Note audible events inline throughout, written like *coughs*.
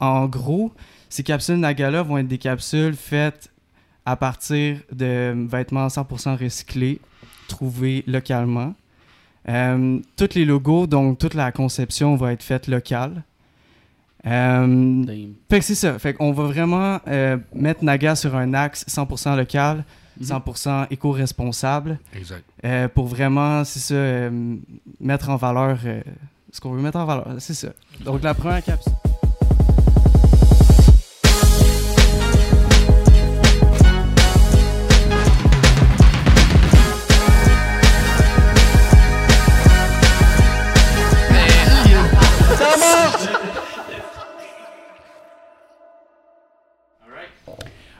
En gros, ces capsules Nagala vont être des capsules faites à partir de vêtements 100% recyclés, trouvés localement. Euh, tous les logos, donc toute la conception va être faite locale. Euh, fait que c'est ça. Fait qu'on va vraiment euh, mettre Naga sur un axe 100% local, 100% éco-responsable. Exact. Euh, pour vraiment, c'est ça, euh, mettre en valeur euh, ce qu'on veut mettre en valeur. C'est ça. Donc, la première capsule.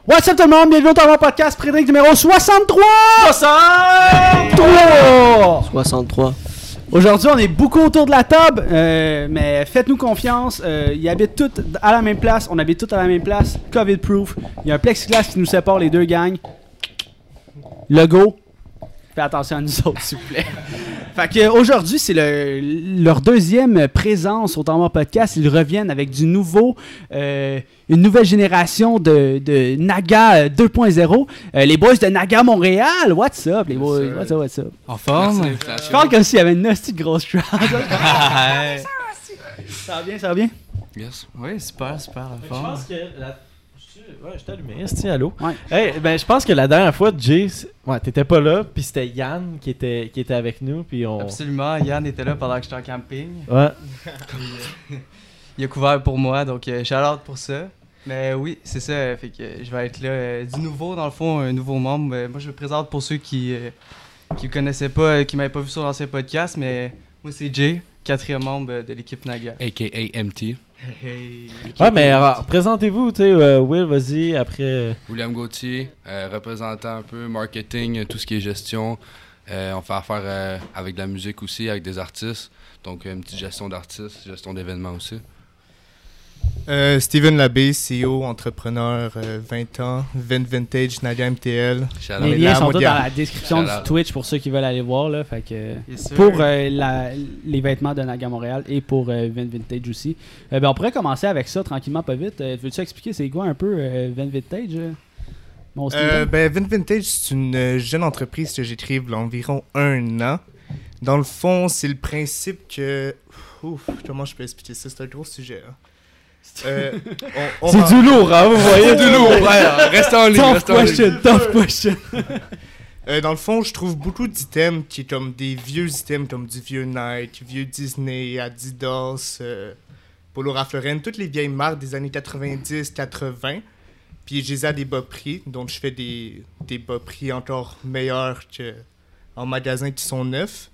What's up tout le monde, bienvenue au Tournoi Podcast, Prédric numéro 63! 63! 63. Aujourd'hui, on est beaucoup autour de la table, euh, mais faites-nous confiance. euh, ils habitent tous à la même place, on habite tous à la même place, COVID-proof. Il y a un plexiglas qui nous sépare les deux gangs. Logo. Faites attention à nous autres, s'il vous plaît. fait que aujourd'hui, c'est le- leur deuxième présence au Tournoi Podcast. Ils reviennent avec du nouveau, euh, une nouvelle génération de, de Naga euh, 2.0. Euh, les boys de Naga Montréal, what's up, les boys? What's up, what's up? En forme? Je parle comme s'il y avait une hostie de grosse crowd. *laughs* ça va bien, ça va bien? Yes. Oui, super, super, en Je forme. pense que la... je- Ouais, je allumé, esti, allô? Ouais. Hey, ben, je pense que la dernière fois, Jay, c'est- ouais, t'étais pas là, puis c'était Yann qui était, qui était avec nous, puis on... Absolument. Yann était là pendant que j'étais en camping. Ouais. *laughs* Il a couvert pour moi, donc euh, shout out pour ça. Mais oui, c'est ça. euh, Fait que je vais être là. euh, du nouveau, dans le fond, un nouveau membre. Euh, moi, je me présente pour ceux qui euh, qui me connaissaient pas, euh, qui m'avaient pas vu sur l'ancien podcast, mais moi, c'est Jay, quatrième membre euh, de l'équipe Naga. AKA MT. Hey. Ouais, mais alors, présentez-vous, tu sais, euh, Will, vas-y, après... euh, William Gauthier, euh, représentant un peu marketing, tout ce qui est gestion. Euh, on fait affaire euh, avec de la musique aussi, avec des artistes. Donc, une petite gestion d'artistes, gestion d'événements aussi. Euh, Steven Labbé, CEO, entrepreneur, euh, 20 ans, Vin Vintage, Naga MTL. Les liens sont tous dans la description Shout du out. Twitch pour ceux qui veulent aller voir. Là, fait que, Yes, pour euh, la- les vêtements de Naga Montréal et pour euh, Vin Vintage aussi. Euh, ben, on pourrait commencer avec ça tranquillement, pas vite. Euh, Veux-tu expliquer c'est quoi un peu euh, Vin Vintage? Mon? Euh, ben, Vin Vintage, c'est une jeune entreprise que j'ai créée il y a environ un an. Dans le fond, c'est le principe que. Ouf, comment je peux expliquer ça? C'est un gros sujet. hein. Euh, C'est du lourd, hein, vous voyez? du lourd, frère. *laughs* Reste en ligne, tough ligne. question, tough question. *laughs* Euh, dans le fond, je trouve beaucoup d'items qui est comme des vieux items comme du vieux Nike, vieux Disney, Adidas, euh, Polo Ralph toutes les vieilles marques des années 90-80. Puis je les ai à des bas prix, donc je fais des, des bas prix encore meilleurs que en magasin qui sont neufs.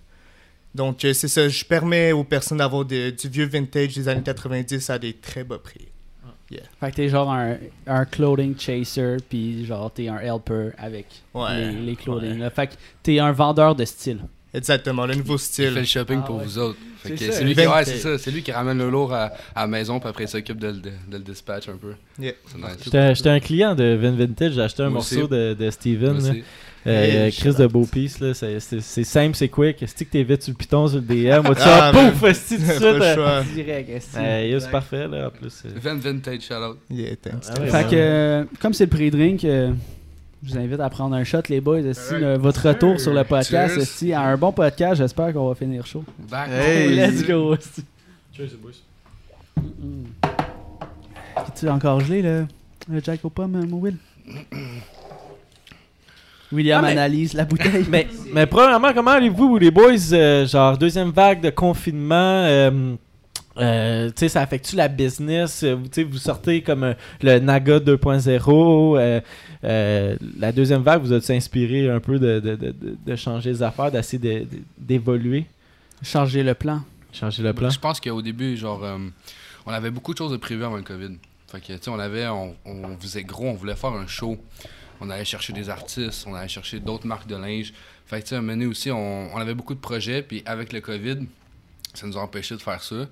Donc euh, c'est ça, je permets aux personnes d'avoir de- du vieux vintage des années 90 à des très bas prix. Fait que t'es genre un, un clothing chaser, puis genre t'es un helper avec Ouais. les, les clothing. là. Fait que t'es un vendeur de style. Exactement, le nouveau Il fait le style. shopping Ah pour ouais. vous autres. Fait C'est que ça, c'est lui, qui, ouais, c'est ça, c'est lui qui ramène le lourd à, à la maison, puis après il s'occupe de, le- de, de le dispatch un peu. Yeah. C'est nice. J'étais un client de Vin Vintage, j'ai acheté un Moi aussi. morceau de, de Steven. Euh, Hey, Chris de beau piece, là. C'est- C'est c'est simple, c'est quick. Est-ce que t'es vite sur le piton, sur le DM? Moi, tu Ah, man. pouf, esti, tout de suite. Direct, est-ce euh, c'est parfait, là, en plus. euh. Van Vintage, shout out. Yeah, thanks. Ah Fait que, comme c'est le pré-drink, euh, je vous invite à prendre un shot, les boys. esti, Alright. euh, votre retour sur le podcast. Cheers. esti, à un bon podcast, j'espère qu'on va finir chaud. Back. *laughs* Hey. Let's go. esti. Mm. Es-tu encore gelé, le, le Jack aux pommes, mon Will? *clears throat* William Ah, mais- analyse la bouteille. Mais, mais premièrement, comment allez-vous, les boys? euh, genre, deuxième vague de confinement. euh, euh, tu sais, ça affecte-tu la business? Euh, vous- Tu sais, vous sortez comme euh, le Naga 2.0. euh, euh, la deuxième vague, vous a-tu inspiré un peu de, de, de, de- changer les affaires, d'essayer de- de- d'évoluer? Changer le plan. Changer le plan? Je pense qu'au début, genre, euh, on avait beaucoup de choses de prévues avant le COVID. Fait que, tu sais, on avait, on, on faisait gros, on voulait faire un show. On allait chercher des artistes, on allait chercher d'autres marques de linge. Fait que, tu sais, aussi, on, avait beaucoup de projets, puis avec le COVID, ça nous a empêché de faire ça.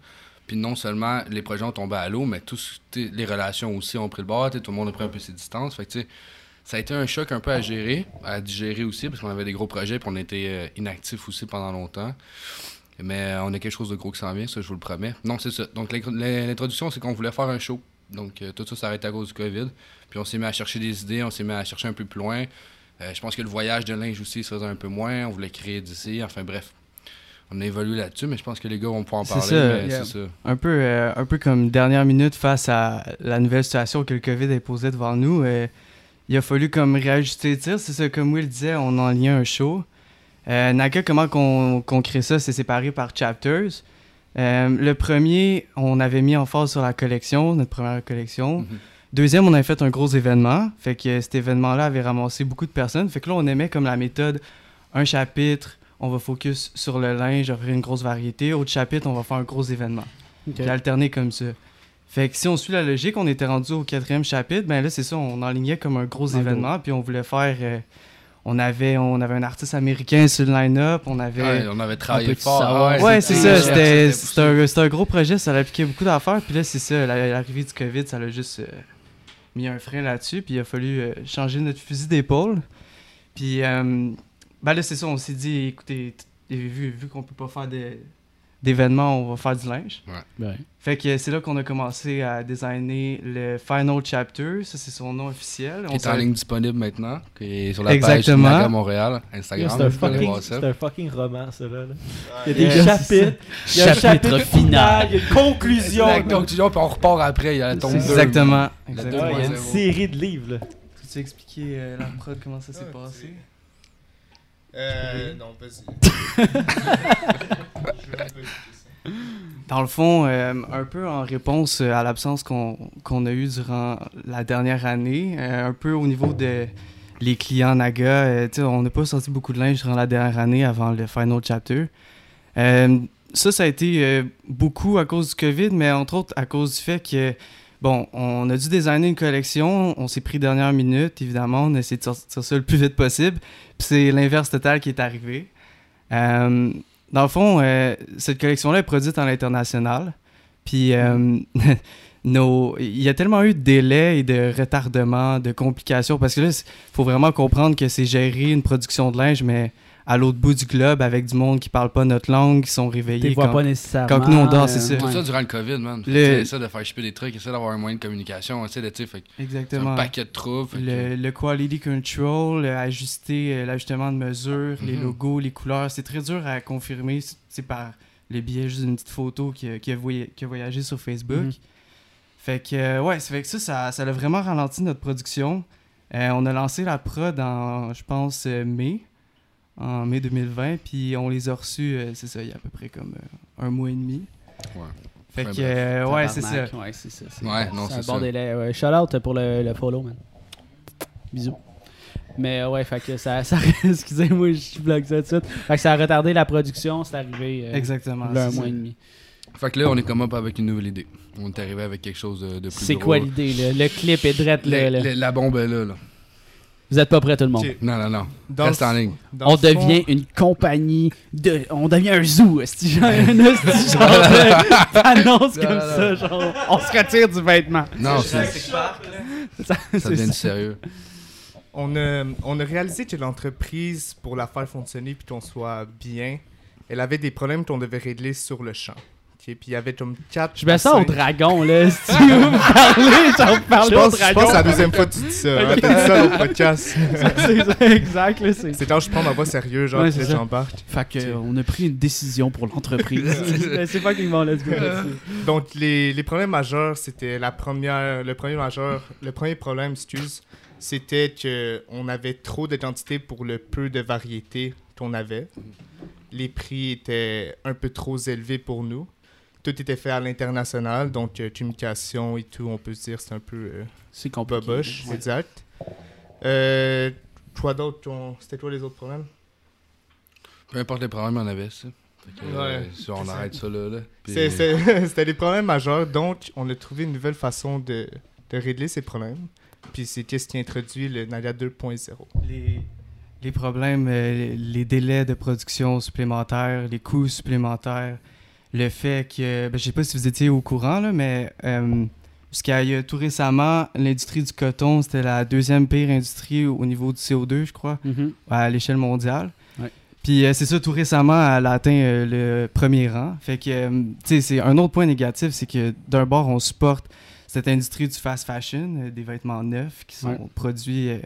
Puis non seulement les projets ont tombé à l'eau, mais tous les relations aussi ont pris le bord, tout le monde a pris un peu ses distances. Fait tu sais, ça a été un choc un peu à gérer, à digérer aussi, parce qu'on avait des gros projets, puis on était euh, inactifs aussi pendant longtemps. Mais euh, on a quelque chose de gros qui s'en vient, ça, je vous le promets. Non, c'est ça. Donc, l'intro- l'introduction, c'est qu'on voulait faire un show. Donc, euh, tout ça s'est arrêté à cause du COVID. Puis on s'est mis à chercher des idées, on s'est mis à chercher un peu plus loin. Euh, je pense que le voyage de linge aussi se faisait un peu moins. On voulait créer d'ici. Enfin, bref. On a évolué là-dessus, mais je pense que les gars vont pouvoir en C'est parler. ça, yeah. ça. Un peu, euh, un peu comme dernière minute face à la nouvelle situation que le COVID a posée devant nous. euh, il a fallu comme réajuster les tirs. C'est ça, comme Will disait, on en lien un show. Euh, Naga, comment qu'on qu'on crée ça, c'est séparé par chapters. Euh, le premier, on avait mis en phase sur la collection, notre première collection. Mhm. Deuxième, on avait fait un gros événement. Fait que cet événement-là avait ramassé beaucoup de personnes. Fait que là, on aimait comme la méthode un chapitre, on va focus sur le linge, offrir une grosse variété. Autre chapitre, on va faire un gros événement. Ok. Puis alterner comme ça. Fait que si on suit la logique, on était rendu au quatrième chapitre, ben là, c'est ça, on enlignait comme un gros événement, puis on voulait faire. euh, on, avait, on avait un artiste américain sur le line-up, on avait. Ouais, on avait travaillé fort. Ah Ouais, c'est ça. C'était un, gros projet, ça impliquait beaucoup d'affaires. Puis là, c'est ça, la- l'arrivée du COVID, ça l'a juste euh, mis un frein là-dessus. Puis il a fallu euh, changer notre fusil d'épaule. Puis euh, ben là, c'est ça, on s'est dit, écoutez, vu, vu qu'on peut pas faire de- d'événements, on va faire du linge. Ouais. Fait que c'est là qu'on a commencé à designer le Final Chapter. Ça, c'est son nom officiel. Qui On est en ligne disponible maintenant, qui est sur la Exactement. page Naga Montréal, Instagram. C'est un, fucking, voir ça. c'est un fucking roman, ça, là. Il y a des chapitres. Il y a un Chapitre chapitre final. Il y a une conclusion. La conclusion, puis on repart après, il y a la tombe C'est 2. Exactement. La exactement. Ouais, il y a une 2.0. série de livres, là. Peux-tu expliquer euh, la prod, comment ça s'est passé? Euh, non, vas-y. *laughs* Je vais un peu expliquer ça. Dans le fond, euh, un peu en réponse à l'absence qu'on qu'on a eue durant la dernière année, euh, un peu au niveau de les clients Naga, euh, tu sais, on n'a pas sorti beaucoup de linge durant la dernière année avant le final chapter. Euh, ça, ça a été euh, beaucoup à cause du COVID, mais entre autres à cause du fait que, bon, on a dû designer une collection, on s'est pris dernière minute, évidemment, on a essayé de sortir ça le plus vite possible, puis c'est l'inverse total qui est arrivé. Euh, dans le fond, euh, cette collection-là est produite à l'international. Puis, euh, *laughs* il y a tellement eu de délais et de retardements, de complications, parce que là, il faut vraiment comprendre que c'est gérer une production de linge, mais à l'autre bout du globe, avec du monde qui parle pas notre langue, qui sont réveillés. quand- pas nécessairement. quand nous, on dort, c'est euh, ça. Tout ouais. ça durant le COVID, man. Le-. Essaie de faire chipper des trucs, essaie d'avoir un moyen de communication, essaie de, tu sais, fait que c'est Exactement. un paquet de troubles. que- Le, quality control, ajuster euh, l'ajustement de mesure, les Mhm. logos, les couleurs, c'est très dur à confirmer c'est par le biais juste d'une petite photo qui a, qui a voya- qui a voyagé sur Facebook. Mhm. Fait que, euh, ouais, ça fait que ça, ça, ça a vraiment ralenti notre production. Euh, on a lancé la prod en, je pense, mai, en mai 2020, puis on les a reçus, euh, c'est ça, il y a à peu près comme euh, un mois et demi. Ouais. Fait que, euh, ouais, c'est ça. Ouais, c'est ça. Ouais, non, un c'est bon ça. délai. Ouais. Shout out pour le, le follow, man. Bisous. Mais ouais, fait que ça. ça *laughs* Excusez-moi, je bloque ça tout de suite. Fait que ça a retardé la production, c'est arrivé euh, Exactement. là, un mois ça. et demi. Fait que là, on est comme up avec une nouvelle idée. On est arrivé avec quelque chose de, de plus C'est quoi l'idée, là? Le clip est drette, là. Le- La bombe est là, là. Vous êtes pas prêts, tout le monde? Non, non, non. Dans Reste en ligne. On fond- devient une compagnie de. On devient un zoo, esti, genre, genre de- *laughs* d'annonce Non, comme non, ça, genre. On se retire du vêtement. Non, c'est- Ça, ça c'est devient ça. sérieux. On a, on a réalisé que l'entreprise, pour la faire fonctionner puis qu'on soit bien, elle avait des problèmes qu'on devait régler sur le champ. Ok, Puis il y avait comme 4 Je me sens au dragon, là. *laughs* Si vous me parlez, genre, vous Je parlez au pense, je dragon. pense que c'est la deuxième fois que tu dis ça. hein. T'as dit ça au podcast. *laughs* c'est ça, exact, là. C'est quand je prends ma voix sérieux, genre, Ouais, que j'embarque. Fait que, euh, on a pris une décision pour l'entreprise. *laughs* c'est pas qu'ils vont let's go là-dessus. Donc, les, les problèmes majeurs, c'était la première... Le premier majeur... Le premier problème, excuse, c'était que on avait trop de quantité pour le peu de variété qu'on avait. Les prix étaient un peu trop élevés pour nous. Tout était fait à l'international, donc euh, communication et tout, on peut se dire, c'est un peu euh, C'est compliqué. boboche, Ouais. exact. Euh, ton- C'était quoi les autres problèmes Peu importe les problèmes, on avait ça. Que, euh, Ouais, si on c'est arrête ça là. là. Puis- C'est- c'est- *laughs* C'était des problèmes majeurs, donc on a trouvé une nouvelle façon de, de régler ces problèmes. Puis c'est qu'est-ce qui introduit le Naga 2.0. les, les problèmes, euh, les délais de production supplémentaires, les coûts supplémentaires, le fait que, ben, je sais pas si vous étiez au courant, là, mais euh, jusqu'à a tout récemment, l'industrie du coton, c'était la deuxième pire industrie au, au niveau du CO2, je crois, Mhm. à l'échelle mondiale. Ouais. Puis euh, c'est ça, tout récemment, elle a atteint euh, le premier rang. Fait que, euh, tu sais, c'est un autre point négatif, c'est que d'un bord, on supporte cette industrie du fast fashion, euh, des vêtements neufs qui sont Ouais. produits euh,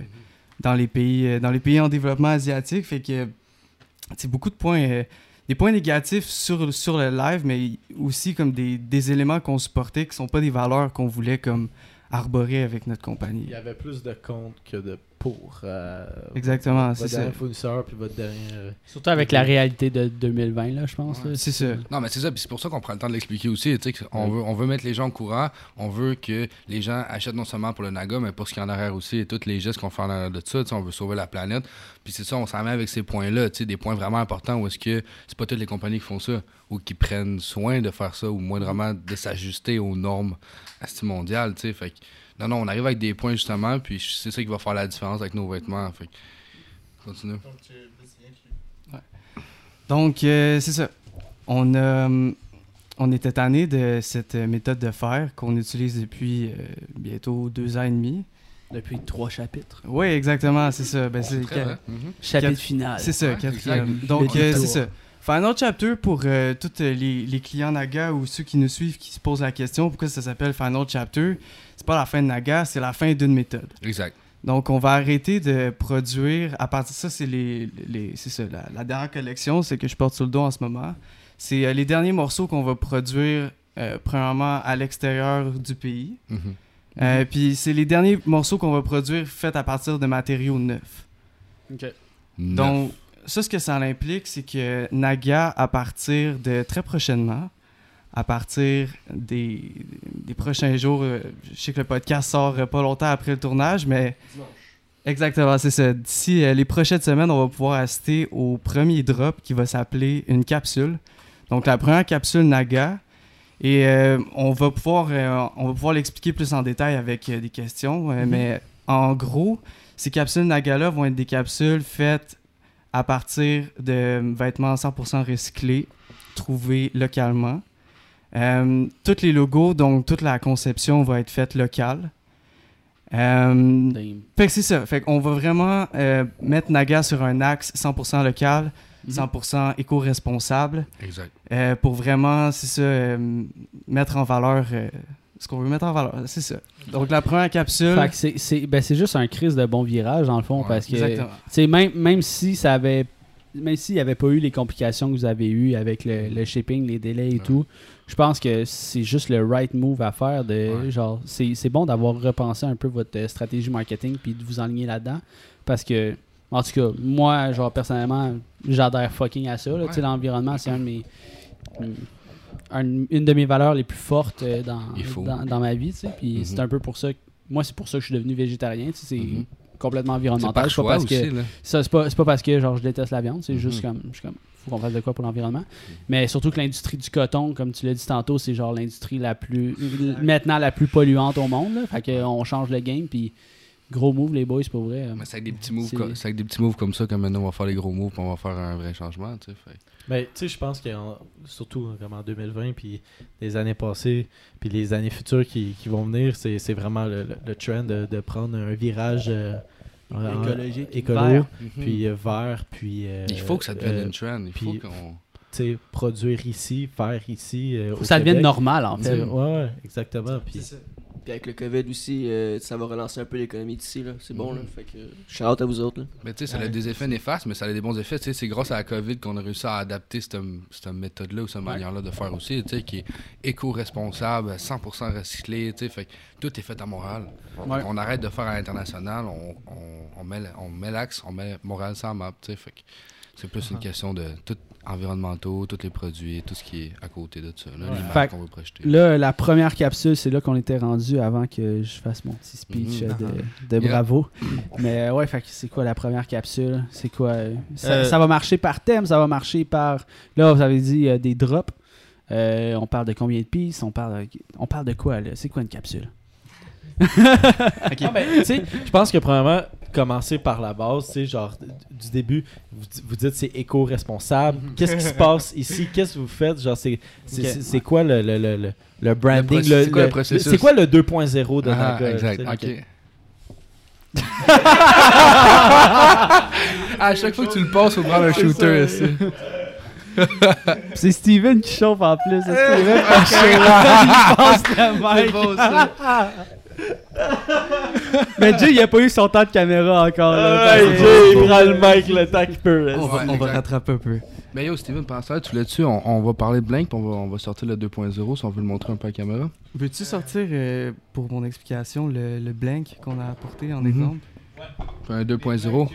dans, les pays, euh, dans les pays en développement asiatique. Fait que c'est beaucoup de points, euh, des points négatifs sur, sur le live, mais aussi comme des, des éléments qu'on supportait qui sont pas des valeurs qu'on voulait comme arborer avec notre Il compagnie. y avait plus de contre que de pour. euh, Exactement, votre c'est ça. dernier fournisseur puis votre dernier. euh, Surtout avec la réalité de 2020, là, je pense. Ouais. C'est ça. Non, mais c'est ça, puis c'est pour ça qu'on prend le temps de l'expliquer aussi. tu sais, que On, Ouais. veut, on veut mettre les gens au courant, on veut que les gens achètent non seulement pour le Naga, mais pour ce qui est en arrière aussi, et tous les gestes qu'on fait en arrière de ça. On veut sauver la planète. Puis c'est ça, on s'en met avec ces points-là, tu sais, des points vraiment importants où est-ce que c'est pas toutes les compagnies qui font ça, ou qui prennent soin de faire ça, ou moindrement de s'ajuster aux normes à ce mondial. tu sais. Fait que, non, non, on arrive avec des points justement, puis c'est ça qui va faire la différence avec nos vêtements. Fait que, continue. Donc, euh, c'est ça. On, a, hum, on était tanné de cette méthode de faire qu'on utilise depuis euh, bientôt deux ans et demi. Depuis trois chapitres. Oui, exactement, c'est ça. Ben, c'est. Mhm. Chapitre Quatre- final. c'est ça, Ouais, quatrième. exact. Donc, euh, c'est ça. Final Chapter pour euh, tous les, les clients Naga ou ceux qui nous suivent qui se posent la question pourquoi ça s'appelle Final Chapter? C'est pas la fin de Naga, c'est la fin d'une méthode. Exact. Donc, on va arrêter de produire. À partir de ça, c'est les, les- c'est ça, la, la dernière collection, c'est que je porte sur le dos en ce moment. C'est euh, les derniers morceaux qu'on va produire, euh, premièrement, à l'extérieur du pays. Euh, Puis, c'est les derniers morceaux qu'on va produire faits à partir de matériaux neufs. Neuf. Donc, ça, ce que ça implique, c'est que Naga, à partir de très prochainement, à partir des, des prochains jours, euh, je sais que le podcast sort euh, pas longtemps après le tournage, mais. Exactement, c'est ça. D'ici euh, les prochaines semaines, on va pouvoir assister au premier drop qui va s'appeler une capsule. Donc, la première capsule Naga. Et on va pouvoir, on va pouvoir l'expliquer plus en détail avec des questions. euh, Mais en gros, ces capsules Naga-là vont être des capsules faites à partir de vêtements 100% recyclés, trouvés localement. Euh, tous les logos, donc toute la conception va être faite locale. Euh, fait que c'est ça. Fait qu'on va vraiment euh, mettre Naga sur un axe 100% local, Mhm. 100% éco-responsable, Exact. euh, pour vraiment, c'est ça, euh, mettre en valeur euh, ce qu'on veut mettre en valeur. C'est ça. Donc la première capsule. Fait que c'est- c'est ben, c'est juste un crise de bon virage, dans le fond, Ouais, parce que même, même si ça avait. Même s'il n'y avait pas eu les complications que vous avez eues avec le, le shipping, les délais et Ouais. tout, je pense que c'est juste le right move à faire. De, Ouais. genre, c'est c'est bon d'avoir repensé un peu votre euh, stratégie marketing puis de vous enligner là-dedans. Parce que, en tout cas, moi, genre, personnellement, j'adhère fucking à ça. L'environnement, c'est un de mes. Un- une de mes valeurs les plus fortes euh, dans, dans, dans ma vie. tu sais. Puis Mhm. c'est un peu pour ça que. Moi, c'est pour ça que je suis devenu végétarien. tu sais, C'est Mhm. complètement environnemental. C'est pas choix parce aussi, que c'est pas, c'est pas parce que genre je déteste la viande, c'est Mhm. juste comme je suis comme faut qu'on fasse de quoi pour l'environnement. Mais surtout que l'industrie du coton, comme tu l'as dit tantôt, c'est genre l'industrie la plus maintenant la plus polluante au monde. Là. Fait que on change le game puis gros move les boys pour vrai. Mais c'est avec des petits moves, C'est- co- c'est avec des petits moves comme ça que maintenant on va faire les gros moves, puis on va faire un vrai changement, tu sais. fait. Mais tu sais, je pense que en- surtout comme en 2020, puis les années passées, puis les années futures qui, qui vont venir, c'est c'est vraiment le, le- le trend de, de prendre un virage euh, en- Écologique, écolo, vert. puis euh, vert, puis euh, Il faut que ça devienne euh, une trend. Il faut qu'on. tu sais, produire ici, faire ici. euh, Faut au que ça devienne normal en fait. Ouais, ouais, exactement. Puis Puis avec le COVID aussi, euh, ça va relancer un peu l'économie d'ici. là. C'est bon, Mhm. là. Fait que shout out à vous autres. Là. Mais tu sais, ça a des effets néfastes, mais ça a des bons effets. Tu sais, c'est grâce à la COVID qu'on a réussi à adapter cette, cette méthode-là ou cette manière-là de faire aussi, tu sais, qui est éco-responsable, 100% recyclé, tu sais. Fait que tout est fait à Montréal. Ouais. Qu'on arrête de faire à l'international, on, on, on met, l- on met l'axe, on met Montréal la map, tu sais. Fait que c'est plus une question de tout environnementaux, tous les produits, tout ce qui est à côté de ça, là, Ouais. les Fait marques que qu'on veut projeter. Là, la première capsule, c'est là qu'on était rendu avant que je fasse mon petit speech Mhm. euh, de, *laughs* de Yeah. bravo. Mais euh, ouais, fait que c'est quoi la première capsule? C'est quoi euh, ça, Euh, ça va marcher par thème, ça va marcher par. Là, vous avez dit euh, des drops. Euh, on parle de combien de pistes On parle, de... on parle de quoi là? C'est quoi une capsule? *laughs* Ah, ben, tu sais, je pense que premièrement, commencer par la base, tu sais, genre du début, vous, vous dites c'est éco-responsable. Qu'est-ce qui se passe ici? Qu'est-ce que vous faites? Genre, c'est c'est- Ok. c'est- c'est quoi le, le, le, le- le branding? c'est quoi le le- processus? C'est quoi le 2.0 de Ah, Naga exact. tu sais? Ok. *laughs* à chaque fois que tu le passes, faut prendre un shooter. ici. *laughs* C'est Steven qui chauffe en plus. C'est Steven *laughs* mic. bon, ça. *laughs* Mais Jay, il a pas eu son temps de caméra encore. là. Ouais, Jay, il prend le mic le temps qu'il peut. On va, Ouais, on va exact. rattraper un peu. Mais yo, Steven, ça, tu l'as-tu, on, on va parler de Blank, puis on va, on va sortir le 2.0 si on veut le montrer un peu à la caméra. Veux-tu sortir, euh, pour mon explication, le, le blank qu'on a apporté en Mhm. exemple? Puis un 2.0.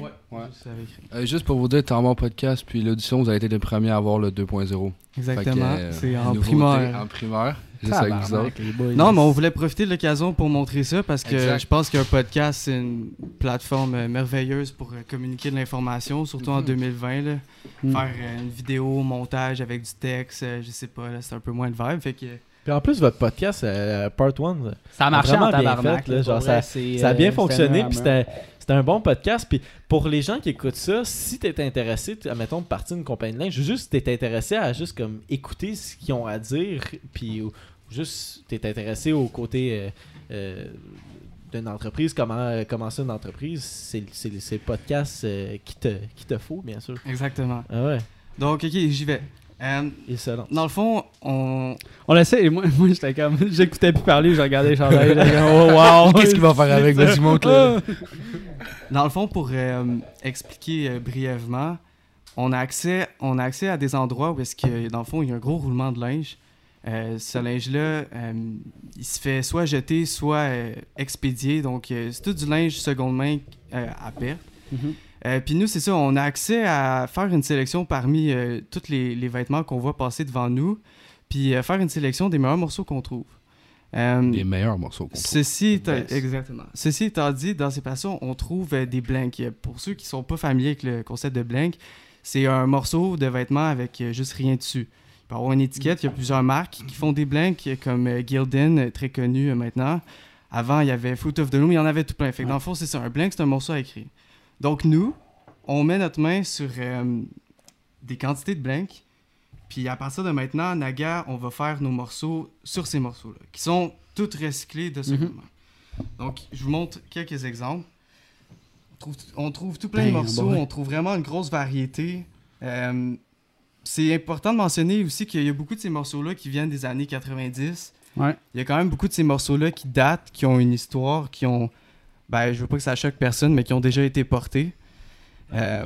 Ouais. Juste avec- Euh, juste pour vous dire, en mon podcast, puis l'audition, vous avez été les premiers à avoir le 2.0. Exactement. Euh, c'est en primaire. En primaire. Juste avec vous autres. Non, mais on voulait profiter de l'occasion pour montrer ça parce que Exact. je pense qu'un podcast, c'est une plateforme euh, merveilleuse pour euh, communiquer de l'information, surtout en Mhm. 2020. Là. Mm. Faire euh, une vidéo, montage avec du texte, je sais pas, là, c'est un peu moins de vibe. Fait que Puis en plus, votre podcast, euh, Part 1, Ça a marché en vraiment bien tabarnak. fait, là, genre, vrai, c'est, ça a bien fonctionné. Puis c'était c'était un bon podcast. Puis pour les gens qui écoutent ça, si t'es intéressé, t- admettons, de partir d'une compagnie de linge, juste t'es intéressé à juste comme écouter ce qu'ils ont à dire, puis ou- juste t'es intéressé au côté euh, euh, d'une entreprise, comment euh, commencer une entreprise, c'est c'est- c'est le podcast euh, qui, te, qui te faut, bien sûr. exactement. Ah ouais, Donc, ok, j'y vais. Euh, et ça, dans le fond, on. On essaie, et moi, *laughs* moi j'étais comme. J'écoutais plus parler, je regardais les chandails. j'étais comme, oh wow! *laughs* Qu'est-ce qu'il va faire avec? *laughs* Le. Dans le fond, pour euh, expliquer euh, brièvement, on a, accès, on a accès à des endroits où est-ce que, dans le fond, il y a un gros roulement de linge. Euh, ce linge-là, euh, il se fait soit jeter, soit euh, expédié. Donc, euh, c'est tout du linge seconde main euh, à perte. Mhm. Euh, Puis nous, c'est ça, on a accès à faire une sélection parmi euh, tous les, les vêtements qu'on voit passer devant nous, puis euh, faire une sélection des meilleurs morceaux qu'on trouve. Euh, Les meilleurs morceaux qu'on trouve. Ceci étant, exactement. Ceci étant dit, dans ces passions, on trouve euh, des blanks. Euh, Pour ceux qui sont pas familiers avec le concept de blank, c'est un morceau de vêtement avec euh, juste rien dessus. Il peut avoir une étiquette, il y a plusieurs marques qui font des blanks, euh, comme euh, Gildan, euh, très connu euh, maintenant. Avant, il y avait Fruit of the Loom, il y en avait tout plein. Fait que dans le fond, c'est ça. Un blank, c'est un morceau à écrire. Donc nous, on met notre main sur euh, des quantités de blanks. Puis à partir de maintenant, Naga, on va faire nos morceaux sur ces morceaux-là, qui sont tous recyclés de ce Mhm. moment. Donc, je vous montre quelques exemples. On trouve, on trouve tout plein de Ben, morceaux, bon, on trouve vraiment une grosse variété. Euh, c'est important de mentionner aussi qu'il y a beaucoup de ces morceaux-là qui viennent des années 90. Ouais. Il y a quand même beaucoup de ces morceaux-là qui datent, qui ont une histoire, qui ont. Ben, je veux pas que ça choque personne, mais qui ont déjà été portés. Euh,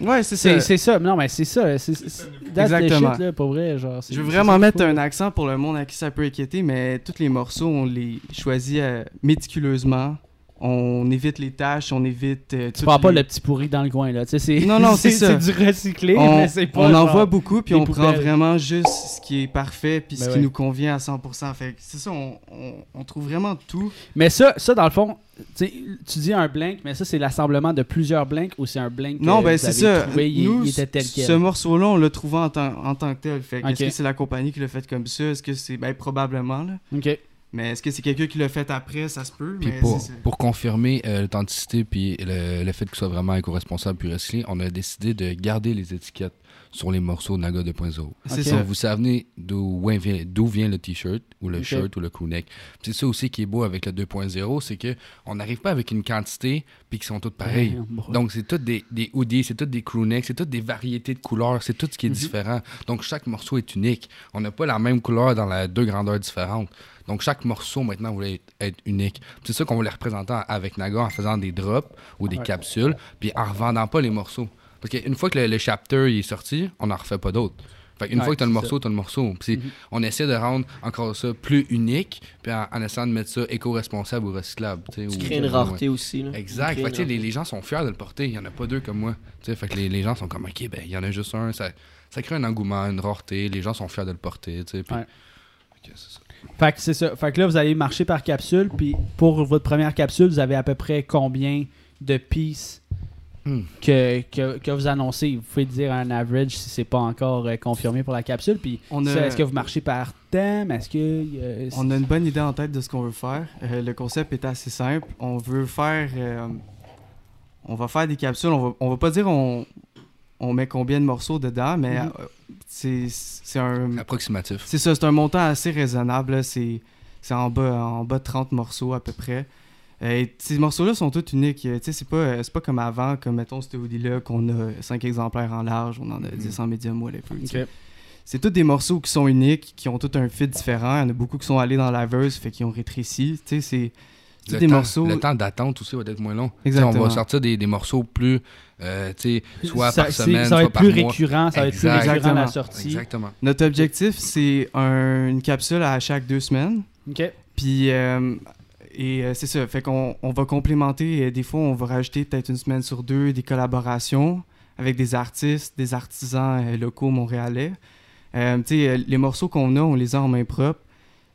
ouais, c'est C'est ça. c'est ça, non, mais c'est ça. c'est- Exactement. shit, là, pour vrai. Genre, c'est- Je veux vraiment mettre un accent pour le monde à qui ça peut inquiéter, mais tous les morceaux, on les choisit euh, méticuleusement. On évite les tâches, on évite. euh, Tu prends pas le petit pourri dans le coin, là. Tu sais, c'est- Non, non, c'est *laughs* ça. C'est du recyclé, On, mais c'est pas. on en voit beaucoup, puis on prend vraiment juste ce qui est parfait, puis Ben ce qui ouais. nous convient à 100%. Fait que c'est ça, on, on- on trouve vraiment tout. Mais ça, ça, dans le fond, tu dis un blank, mais ça, c'est l'assemblement de plusieurs blanks ou c'est un blank que Non, ben vous c'est ça. trouvé, Nous, il était tel quel? ce morceau-là, on l'a trouvé en, tant- en tant que tel. Fait que Ok. Est-ce que c'est la compagnie qui l'a fait comme ça? Est-ce que c'est. Ben, probablement, là. Ok. Mais est-ce que c'est quelqu'un qui l'a fait après? Ça se peut. Puis mais pour, pour confirmer euh, l'authenticité puis le, le fait qu'il soit vraiment éco-responsable puis recyclé, on a décidé de garder les étiquettes sur les morceaux Naga 2.0. C'est Ok. ça. Vous savez d'où vient, le t-shirt ou le shirt ou le crewneck. C'est ça aussi qui est beau avec le 2.0, c'est que on n'arrive pas avec une quantité puis qui sont toutes pareilles. Ouais. Donc, c'est toutes des, des hoodies, c'est toutes des crewnecks, c'est toutes des variétés de couleurs, c'est tout ce qui est Mhm. différent. Donc, chaque morceau est unique. On n'a pas la même couleur dans la deux grandeurs différentes. Donc, chaque morceau, maintenant, voulait être, être unique. C'est ça qu'on voulait représenter avec Naga en faisant des drops ou des Ouais. capsules, puis en revendant pas les morceaux. Parce qu'une fois que le, le chapter est sorti, on n'en refait pas d'autres. Fait une Ouais, fois que tu as le morceau, tu as le morceau. Puis on essaie de rendre encore ça plus unique, puis en, en essayant de mettre ça éco-responsable ou recyclable. tu ou- crées une ouais. rareté aussi. Là. Exact. Fait que, les, gens sont fiers de le porter. Il n'y en a pas deux comme moi. Fait que les, les gens sont comme, OK, ben, il y en a juste un. Ça, ça crée un engouement, une rareté. Les gens sont fiers de le porter. Puis- Ouais. Que c'est ça. Fait que c'est ça. Fait que là, vous allez marcher par capsule, puis pour votre première capsule, vous avez à peu près combien de pieces Que, que, que vous annoncez Vous pouvez dire un average si c'est pas encore euh, confirmé pour la capsule. Puis a- est-ce que vous marchez par thème? Est-ce que. euh, On a une bonne idée en tête de ce qu'on veut faire. Euh, le concept est assez simple. On veut faire. euh, on va faire des capsules. On va, on va pas dire on, on met combien de morceaux dedans, mais euh, c'est c'est un. Approximatif. C'est ça, c'est un montant assez raisonnable. c'est en bas, en bas de 30 morceaux à peu près. Euh, ces morceaux-là sont tous uniques. euh, tu sais, c'est pas, euh, c'est pas comme avant, comme mettons ce hoodie-là, qu'on a 5 exemplaires en large, on en a 10 en médium ou whatever. tu sais. Ok. C'est tous des morceaux qui sont uniques, qui ont tous un fit différent. Il y en a beaucoup qui sont allés dans la verse, fait qu'ils ont rétréci. Tu sais, c'est c'est Le des temps, morceaux. le temps d'attente aussi va être moins long. Exactement. On va sortir des, des morceaux plus, euh, tu sais, soit Ça- par semaine, Ça va soit être par plus mois. récurrent, ça va être plus récurrent à la Exactement. sortie. Exactement. Notre objectif, c'est un- une capsule à chaque deux semaines. Ok. Puis, euh, et euh, c'est ça. Fait qu'on on va complémenter. euh, des fois, on va rajouter peut-être une semaine sur deux des collaborations avec des artistes, des artisans euh, locaux montréalais. Tu sais, les morceaux qu'on a, on les a en main propre.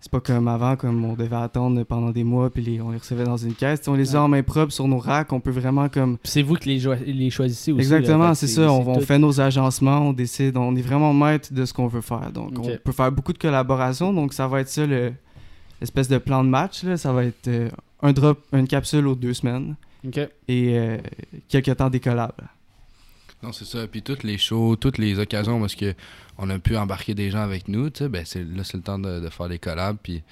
C'est pas comme avant, comme on devait attendre pendant des mois, puis les- on les recevait dans une caisse. Tu sais, on les a en main propre sur nos racks. On peut vraiment comme c'est vous qui les, jo- les choisissez aussi. Exactement, c'est ça. On, fait nos agencements, on décide, on est vraiment maître de ce qu'on veut faire. Donc, on peut faire beaucoup de collaborations. Donc, ça va être ça, le- l'espèce de plan de match. Là. Ça va être euh, un drop, une capsule aux deux semaines et euh, quelques temps des collabs. Non, c'est ça. Puis toutes les shows, toutes les occasions parce que on a pu embarquer des gens avec nous, tu sais, ben c'est là c'est le temps de, de faire des collabs puis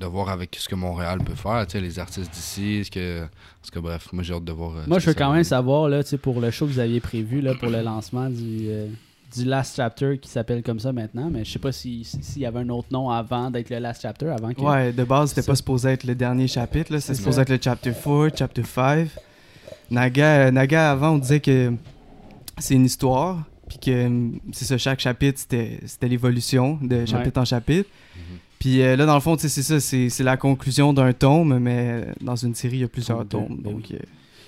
de voir avec ce que Montréal peut faire, tu sais, les artistes d'ici, ce que parce que bref, moi j'ai hâte de voir. euh, Moi, je veux quand même savoir, là, tu sais, pour le show que vous aviez prévu, là, pour le lancement du, euh, du Last Chapter qui s'appelle comme ça maintenant, mais je sais pas si- si- s'il y avait un autre nom avant d'être le Last Chapter, avant que. Ouais, de base, c'était pas supposé être le dernier chapitre. C'est supposé être le chapter 4, chapter 5. Naga, Naga, avant, on disait que c'est une histoire. Puis que c'est ça, chaque chapitre, c'était c'était l'évolution de chapitre en chapitre. Mhm. Puis euh, là, dans le fond, c'est ça, c'est c'est la conclusion d'un tome, mais dans une série, il y a plusieurs tomes. ben Donc, euh,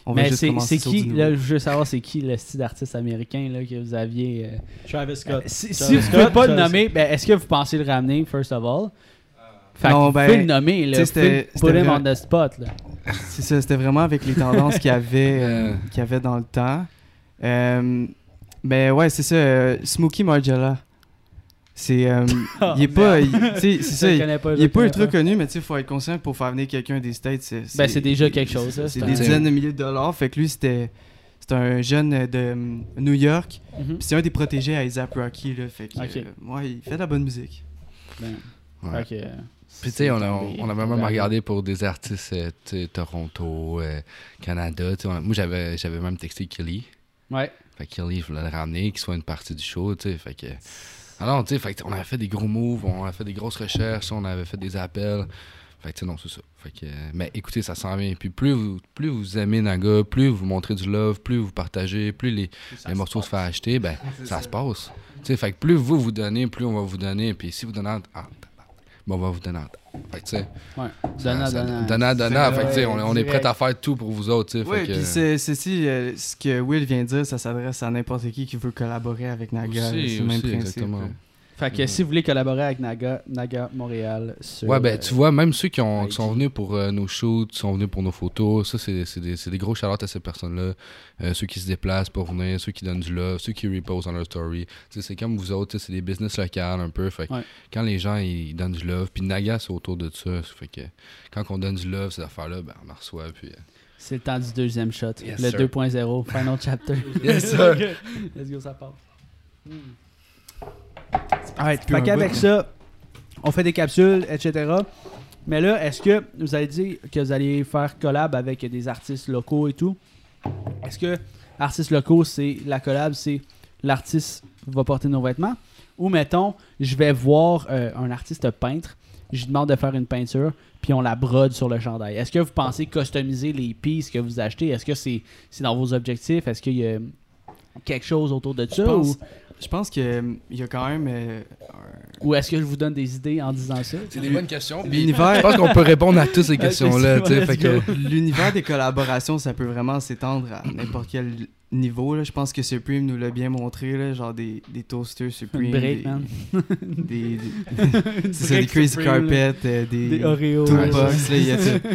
on va Mais juste c'est commencer c'est sur qui, du nouveau. là, je veux savoir, c'est qui le style d'artiste américain là, que vous aviez. euh, Travis Scott. Si, Travis si vous Scott, pouvez pas le Travis- nommer, ben, est-ce que vous pensez le ramener, first of all? Fait Non, que vous ben, pouvez le nommer, là. tu Vous sais, pouvez c'était- put c'était him on the spot, là. C'est ça, c'était vraiment avec les tendances qu'il y avait, euh, Euh. *laughs* qu'il y avait dans le temps. Euh, mais ouais, c'est ça, euh, Smokey Margiela. C'est. euh, *laughs* il est pas. merde. il- tu sais, c'est ça, il, connais pas, il pas ultra connu, mais tu sais, faut être conscient que pour faire venir quelqu'un des States, c'est. Ben, c'est déjà quelque chose, C'est des dizaines de milliers de dollars. Fait que lui, c'était. C'était un jeune de euh, New York. Puis c'est un des protégés à ASAP Rocky, là. Fait que. Euh, ouais, il fait de la bonne musique. Ben, Ouais. euh, Puis tu sais, on on avait même regardé pour des artistes, euh, Toronto, euh, Canada. on moi, j'avais j'avais même texté Kelly. Ouais. Fait que Kelly, je voulais le ramener, qu'il soit une partie du show, tu sais. Fait que. Alors, tu sais, on avait fait des gros moves, on avait fait des grosses recherches, on avait fait des appels. Fait que, tu sais, non, c'est ça. Fait que, euh, mais écoutez, ça s'en vient. Puis plus vous, plus vous aimez Naga, plus vous montrez du love, plus vous partagez, plus les, les morceaux se font acheter, ben, *laughs* ça, se passe. Tu sais, fait que plus vous vous donnez, plus on va vous donner. Puis si vous donnez en- ah, ben, on va vous donner en- Fait que, tu sais, Ouais. ça- Donnant, ça- donnant, donnant. C'est Fait que, on, on est prêt à faire tout pour vous autres. Oui, puis c'est si euh, ce que Will vient de dire, ça s'adresse à n'importe qui qui veut collaborer avec Naga. C'est le même aussi, principe. exactement. Fait que si vous voulez collaborer avec Naga, Naga Montréal sur. Ouais, ben, tu vois, même ceux qui, ont, qui sont venus pour euh, nos shoots, qui sont venus pour nos photos, ça, c'est des, des gros shout à ces personnes-là. Euh, ceux qui se déplacent pour venir, ceux qui donnent du love, ceux qui reposent dans leur story. C'est comme vous autres, c'est des business locales un peu. Fait que Ouais. quand les gens, ils donnent du love, puis Naga, c'est autour de ça. Fait que quand on donne du love, ces affaires-là, ben, on en reçoit. Puis, euh, C'est le temps du deuxième shot. Yes, le sir. 2.0, final chapter. *laughs* Yes, sir. *laughs* Let's go, ça part. plus Fait qu'avec ça, on fait des capsules, etc. Mais là, est-ce que vous avez dit que vous allez faire collab avec des artistes locaux et tout? Est-ce que artistes locaux, c'est la collab, c'est l'artiste va porter nos vêtements? Ou mettons, je vais voir euh, un artiste peintre, je lui demande de faire une peinture, puis on la brode sur le chandail. Est-ce que vous pensez customiser les pieces que vous achetez? Est-ce que c'est c'est dans vos objectifs? Est-ce qu'il y a quelque chose autour de ça? Ou, je pense qu'il y a quand même euh, ou est-ce que je vous donne des idées en disant ça? C'est des bonnes questions. l'univers. Je pense qu'on peut répondre à toutes ces questions-là. que-. *laughs* L'univers des collaborations, ça peut vraiment s'étendre à n'importe quel niveau. Là. Je pense que Supreme nous l'a bien montré, là, genre des, des toasters Supreme. Break, des, man. *laughs* Des, des- *laughs* c'est ça, des Crazy Carpet, euh, des, Des Oreos. Toolbox, là, il y a tout.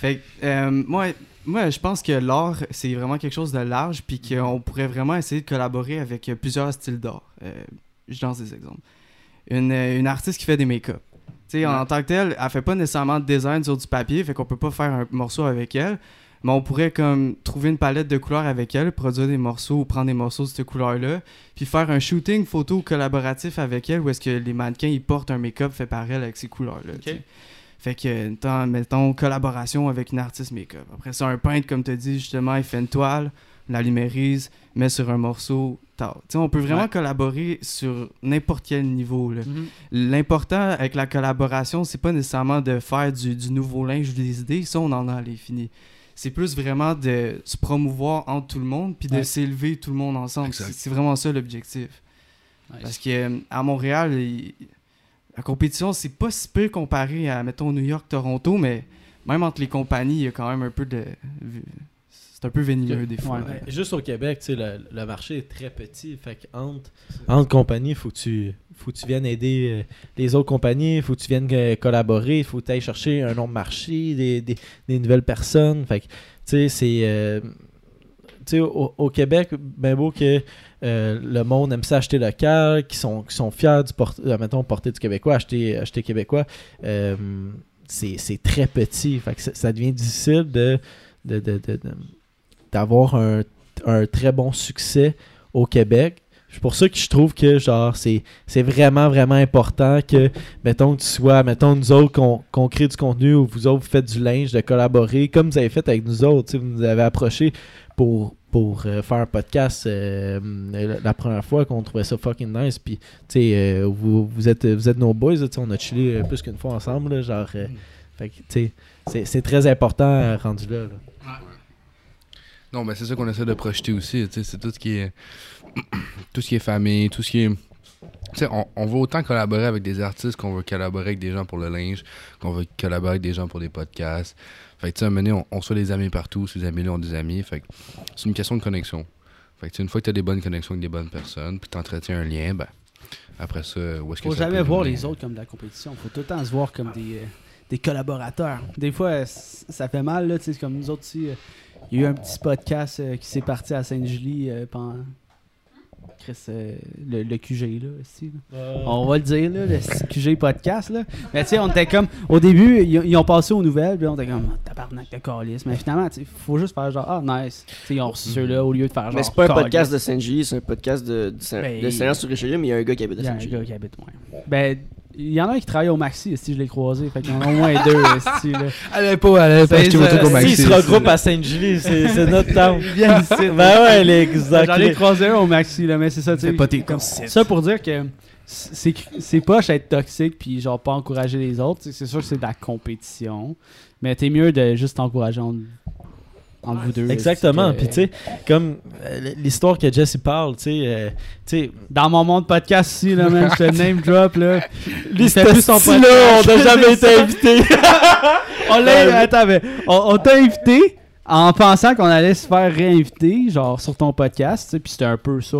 Fait que, euh, moi, moi, je pense que l'art, c'est vraiment quelque chose de large, puis qu'on pourrait vraiment essayer de collaborer avec plusieurs styles d'art. Euh, je lance des exemples. Une, euh, une artiste qui fait des make-up. En tant que telle, elle fait pas nécessairement de design sur du papier, fait qu'on peut pas faire un morceau avec elle, mais on pourrait comme trouver une palette de couleurs avec elle, produire des morceaux ou prendre des morceaux de cette couleur-là, puis faire un shooting photo collaboratif avec elle où est-ce que les mannequins ils portent un make-up fait par elle avec ces couleurs-là. Fait que, tant- mettons, collaboration avec une artiste make-up. Après ça, un peintre, comme tu as dit, justement, il fait une toile, la lumérise, met sur un morceau, tard. Tu sais, on peut vraiment Ouais. collaborer sur n'importe quel niveau. Mhm. L'important avec la collaboration, c'est pas nécessairement de faire du, du nouveau linge ou des idées, ça on en a les finis. C'est plus vraiment de se promouvoir entre tout le monde puis de Ouais. s'élever tout le monde ensemble. C'est vraiment ça l'objectif. Nice. Parce que euh, à Montréal, il- la compétition, c'est pas si peu comparé à, mettons, New York, Toronto, mais même entre les compagnies, il y a quand même un peu de. C'est un peu venimeux des fois. Ouais. Ouais, Juste au Québec, tu sais, le, le marché est très petit. Fait que entre, entre compagnies, faut que tu faut que tu viennes aider euh, les autres compagnies, faut que tu viennes euh, collaborer, faut que tu ailles chercher un nom de marché, des, des- des nouvelles personnes. Fait que, tu sais, c'est. euh, tu sais, au, au Québec, ben beau que euh, le monde aime ça acheter local, qui sont, qui sont fiers du port euh, mettons, porter du québécois, acheter, acheter québécois. euh, c'est très petit. Fait ça, devient difficile de, d'avoir un, très bon succès au Québec. C'est pour ça que je trouve que genre c'est, vraiment vraiment important que mettons que tu sois mettons nous autres qu'on, qu'on crée du contenu ou vous autres vous faites du linge de collaborer comme vous avez fait avec nous autres, vous nous avez approché pour pour euh, faire un podcast euh, la- la première fois qu'on trouvait ça fucking nice puis tu sais euh, vous, vous êtes vous êtes nos boys là, tu sais, on a chillé euh, plus qu'une fois ensemble là, genre euh, fait que, tu sais, c'est, c'est très important euh, rendu là, là. Non, mais c'est ça qu'on essaie de projeter aussi. tu sais, C'est tout ce qui est. *clears throat* tout ce qui est famille, tout ce qui est. Tu sais, on, on veut autant collaborer avec des artistes qu'on veut collaborer avec des gens pour le linge, qu'on veut collaborer avec des gens pour des podcasts. Fait que, tu sais, on, on soit des amis partout, ces amis-là ont des amis. Fait que c'est une question de connexion. Fait que, tu sais, une fois que tu as des bonnes connexions avec des bonnes personnes, puis tu entretiens un lien, ben, après ça, où est-ce que Faut ça jamais voir les autres comme de la compétition. Faut tout le temps se voir comme des, euh, des collaborateurs. Des fois, euh, ça fait mal, là, tu sais, comme nous autres euh, Il y a eu un petit podcast euh, qui s'est parti à Sainte-Julie pendant. Chris, euh, le, le QG, là, ici, là. On va le dire, là, le QG podcast, là. Mais tu sais, on était comme. Au début, ils, ils ont passé aux nouvelles, puis on était comme, tabarnak de calice. Mais finalement, tu sais, faut juste faire genre, ah, nice. Tu sais, ils ont reçu ceux-là au lieu de faire genre. Mais c'est pas un calice. podcast de Saint-Gilles, c'est un podcast de, de, Saint- Ben, de Saint-Jean-sur-Richelieu, mais il y a un gars qui habite à Il y a un Saint-Gilles. gars qui habite loin. Ben, il y en a un qui travaille au Maxi, si je l'ai croisé. Fait qu'il y en a au moins deux, *laughs* esti, là. Allez pas, allez pas acheter votre au Si, Maxi. S'ils se regroupent à Sainte-Julie, c'est c'est *laughs* notre temps. Viennent ici. *laughs* ben ouais, les exact. J'en ai croisé un au Maxi, là, mais c'est ça, tu sais. Pas tes. Ça pour dire que c'est c'est poche être toxique puis genre pas encourager les autres. C'est sûr que c'est de la compétition. Mais t'es mieux de juste t'encourager entre, entre vous deux. Exactement. Puis tu sais, comme euh, l'histoire que Jesse parle, tu sais, euh, tu sais, Dans mon monde podcast ici, là, man, je te *laughs* name drop, là. lui c'était plus son là, on n'a jamais été *laughs* invité. *laughs* On l'a attends, mais on, on t'a invité en pensant qu'on allait se faire réinviter, genre sur ton podcast, tu sais, puis c'était un peu ça.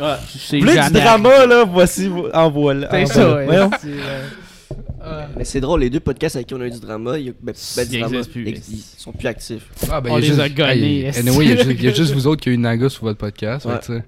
Ouais. Vous voulez du drama là, voici vo- en voilà. C'est ça, ouais, euh, Mais c'est drôle, les deux podcasts avec qui on a eu du drama, il y a- ben, ben, du Ils drama, plus, sont plus actifs. Ah, ben, On il y les juste- a gagnés, Hey, esti. anyway, il y a *laughs* juste- il y, a juste vous autres qui a eu une naga sur votre podcast. Ouais. fait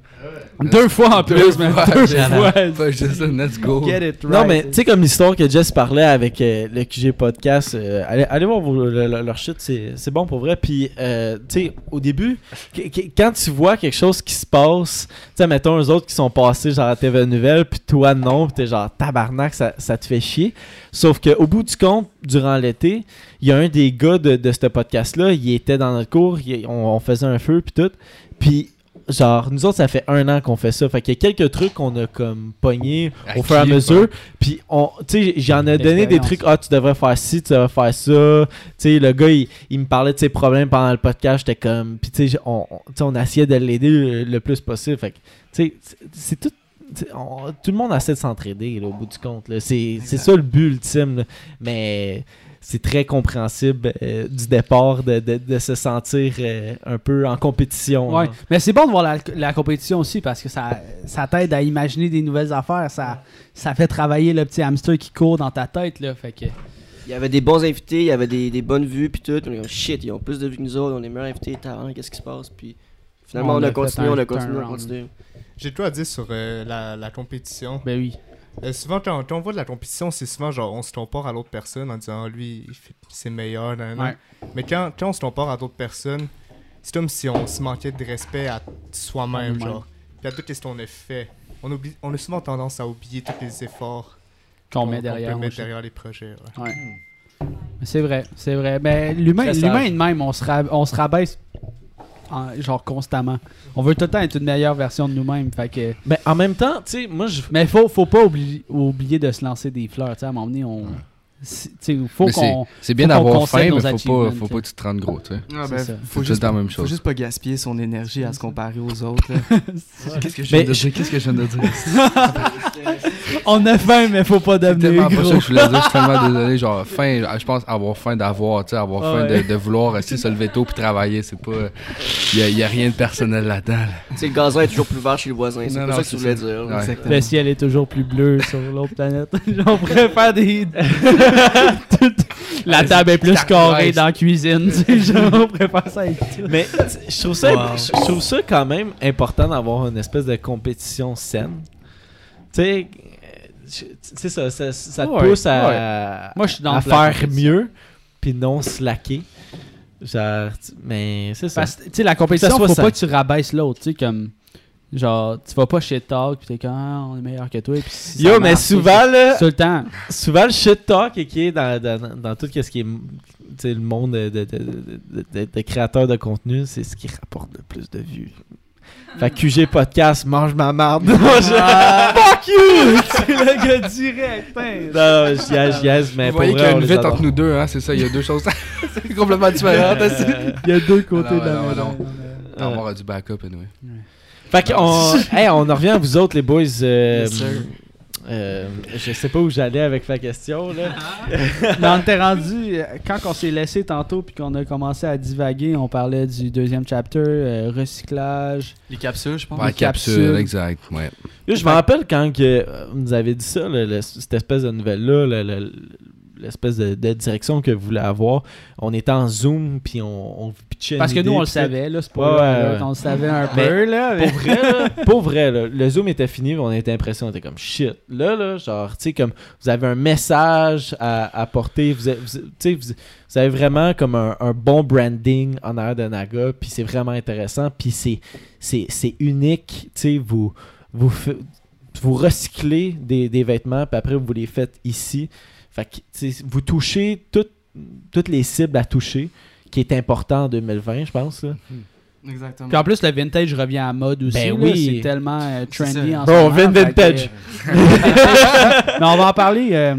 Deux fois en plus, man. Deux fois. Ça, let's go. Get it right. Non, mais tu sais, comme l'histoire que Jess parlait avec euh, le QG Podcast, euh, allez, allez voir vos- le- le- leur shit, c'est c'est bon pour vrai. Puis, euh, tu sais, au début, qu- qu- quand tu vois quelque chose qui se passe, tu sais, mettons eux autres qui sont passés genre à TV Nouvelle, puis toi non, puis t'es genre tabarnak, ça, ça te fait chier. Sauf qu'au bout du compte, durant l'été, il y a un des gars de, de ce podcast-là, il était dans notre cours, il- on, on faisait un feu, puis tout. Puis, genre, nous autres, ça fait un an qu'on fait ça. Fait qu'il y a quelques trucs qu'on a comme pogné au fur et à mesure. Puis, on, tu sais, j'en ai donné des trucs. Ah, tu devrais faire ci, tu devrais faire ça. Tu sais, le gars, il, il me parlait de ses problèmes pendant le podcast. J'étais comme. Puis, tu sais, on, on, on essayait de l'aider le, le plus possible. Fait que, tu sais, c'est tout. On- tout le monde essaie de s'entraider là, au bout du compte. là. C'est c'est ça le but ultime. là. Mais c'est très compréhensible euh, du départ de, de- de se sentir euh, un peu en compétition. Ouais, mais c'est bon de voir la, la compétition aussi parce que ça, ça t'aide à imaginer des nouvelles affaires. Ça, ça fait travailler le petit hamster qui court dans ta tête. Là, fait que, Il y avait des bons invités, il y avait des, des bonnes vues, puis tout. On est shit, ils ont plus de vues que nous autres, on est meilleurs invités, qu'est-ce qui se passe, puis finalement On on, a continué, on a continué, on a continué. J'ai tout à dire sur euh, la, la compétition. ben oui. Euh, souvent, quand, quand on voit de la compétition, c'est souvent genre on se compare à l'autre personne en disant lui, c'est meilleur. nan, nan. Ouais. Mais quand, quand on se compare à d'autres personnes, c'est comme si on se manquait de respect à soi-même, nous-mêmes. genre. Puis à tout ce qu'on a fait. On, oublie, on a souvent tendance à oublier tous les efforts Qu'on met derrière. peut mettre derrière les projets. ouais. Ouais. C'est vrai, c'est vrai. Ben, l'humain, l'humain de même, on se, on se rabaisse en- genre constamment. On veut tout le temps être une meilleure version de nous-mêmes. Fait que... Mais en même temps, tu sais, moi, je. Mais faut, faut pas oublier, oublier de se lancer des fleurs. tu sais, À un moment donné, on. Faut c'est- qu'on. C'est bien faut d'avoir faim, mais faut pas, faut pas que tu te rendes gros, tu sais. Ah, C'est ben, faut, C'est juste, la même faut chose. juste pas gaspiller son énergie à se comparer aux autres. *laughs* Qu'est-ce que je viens de dire? Qu'est-ce que je viens de dire? On a faim, mais faut pas C'est devenir tellement pas ça gros. que je voulais dire, je suis tellement désolé. Genre, faim, je pense avoir faim d'avoir, tu sais, avoir Ah faim ouais. de, de vouloir aussi se lever tôt puis travailler. C'est pas. Il y a, rien de personnel là-dedans. Tu le gazon est toujours plus vert chez le voisin. C'est ça que tu c'est voulais dire. Le ciel est toujours plus bleu sur l'autre planète. *laughs* on pourrait faire des. *laughs* La table est plus carrée dans la cuisine. tu sais, genre, on faire ça avec tout. Mais je trouve ça, Wow. je trouve ça quand même important d'avoir une espèce de compétition saine. Tu sais, c'est ça, ça, ça te Ouais, pousse à, Moi, je suis dans à faire mieux, puis non slacker. Genre, mais c'est ça. Parce que, tu sais, la compétition, Ça soit faut sain. pas que tu rabaisses l'autre, tu sais, comme... Genre, tu vas pas shit talk, pis t'es comme, ah, on est meilleur que toi, pis si Yo, mais marche, souvent, là, Tout le temps. souvent le shit talk qui est dans, dans, dans tout ce qui est tu sais, le monde de, de, de, de- de- de créateurs de contenu, c'est ce qui rapporte le plus de vues. Fait que QG Podcast, mange ma marde. Non, je- *laughs* Fuck you! C'est le gars direct, hein. Non, j'y ai, j'y ai, mais Vous pour voyez qu'il y a une vite entre nous deux, hein, c'est ça, il y a deux choses *laughs* c'est complètement différentes. aussi. Euh, Il y a deux côtés Non, de la non, médaille. non. T'as avoir du backup, anyway. Fait qu'on *laughs* hey, on en revient à vous autres, les boys. euh, Yes, sir. euh, je sais pas où j'allais avec ma question, là. *laughs* Mais on était rendu, quand on s'est laissé tantôt puis qu'on a commencé à divaguer, on parlait du deuxième chapter, euh, recyclage. Les capsules, je pense. Ouais, capsule, capsules. exact, ouais. Je me rappelle quand que, euh, vous nous avez dit ça, là, le- cette espèce de nouvelle-là, le- le- l'espèce de, de direction que vous voulez avoir. On était en Zoom, puis on, on pitchait Parce une que nous, on le savait, là, c'est pas ouais, on le savait un peu, là. mais- Pour vrai, là, pour vrai, là, le Zoom était fini, on était impressionnés, on était comme shit. Là, là, genre, tu sais, comme vous avez un message à apporter, vous, avez- vous- tu sais, vous, vous avez vraiment comme un, un bon branding en arrière de Naga, puis c'est vraiment intéressant, puis c'est, c'est, c'est unique, tu sais, vous, vous, vous recyclez des, des vêtements, puis après vous les faites ici. Fait que, vous touchez toutes, toutes les cibles à toucher, qui est important en 2020, je pense. Là. Exactement. Puis en plus, le vintage revient à mode aussi. Ben là, oui. C'est tellement euh, trendy en ce moment. que- vintage. *laughs* Mais on va en parler. euh,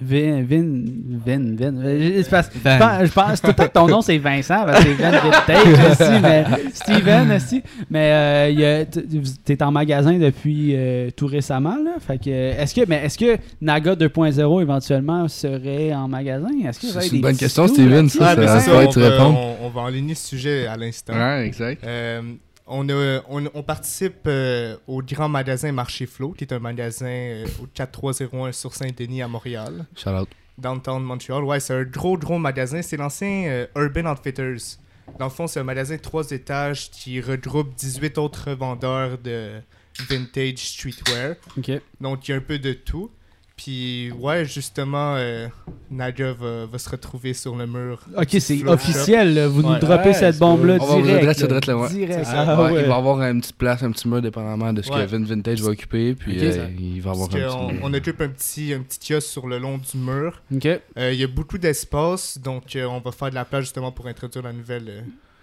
Vin, Vin, Vin, Vin. Euh, Je pense, je pense tout le temps que ton nom c'est Vincent, parce que c'est Vin Vintage aussi, mais Steven aussi. Mais euh, il y a- t- t'es en magasin depuis euh, tout récemment, là. Fait que, est-ce que, mais est-ce que Naga 2.0 éventuellement serait en magasin? Est-ce que C'est des une bonne question, Steven, ça, ça, ça va on, être va, répondre. on, on va enligner ce sujet à l'instant. Ouais, exact. Euh, on, a- on, on participe euh, au grand magasin Marché Flow, qui est un magasin euh, au 4301 sur Saint-Denis à Montréal, Shout out. downtown Montréal. Ouais, c'est un gros, gros magasin. C'est l'ancien euh, Urban Outfitters. Dans le fond, c'est un magasin de trois étages qui regroupe 18 autres vendeurs de vintage streetwear. Ok. Donc, il y a un peu de tout. Puis, ouais, justement, euh, Nadia va, va se retrouver sur le mur. Ok, c'est officiel, là. vous nous droppez Ouais, cette bombe-là On va vous direct. adresser là. direct ouais. Direct. Ah Ouais, ouais. Il va avoir une petite place, un petit mur, dépendamment de ce Ouais. que Vin Vintage va occuper. Puis euh, il va avoir Parce un petit on occupe un petit, un petit kiosque sur le long du mur. Ok. Euh, Il y a beaucoup d'espace, donc euh, on va faire de la place justement pour introduire la nouvelle, euh,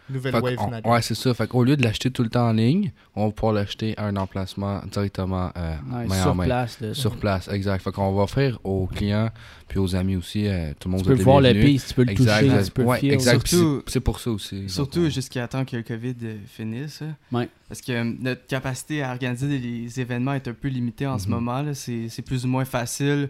nouvelle Fait wave Nadia. ouais, c'est ça. Fait qu'au lieu de l'acheter tout le temps en ligne, on va pouvoir l'acheter à un emplacement directement euh, Ouais, main en sur main. place. là. Sur place, exact. Fait qu'on va offrir aux clients puis aux amis aussi. euh, tout le monde Tu peux êtes voir le piece, tu peux le Exact, toucher, tu peux ouais, le feel. exact. C'est- pour ça aussi. Surtout on- jusqu'à temps que le COVID euh, finisse. Ouais. Parce que euh, notre capacité à organiser des événements est un peu limitée en ce Mhm. moment. c'est plus ou moins facile.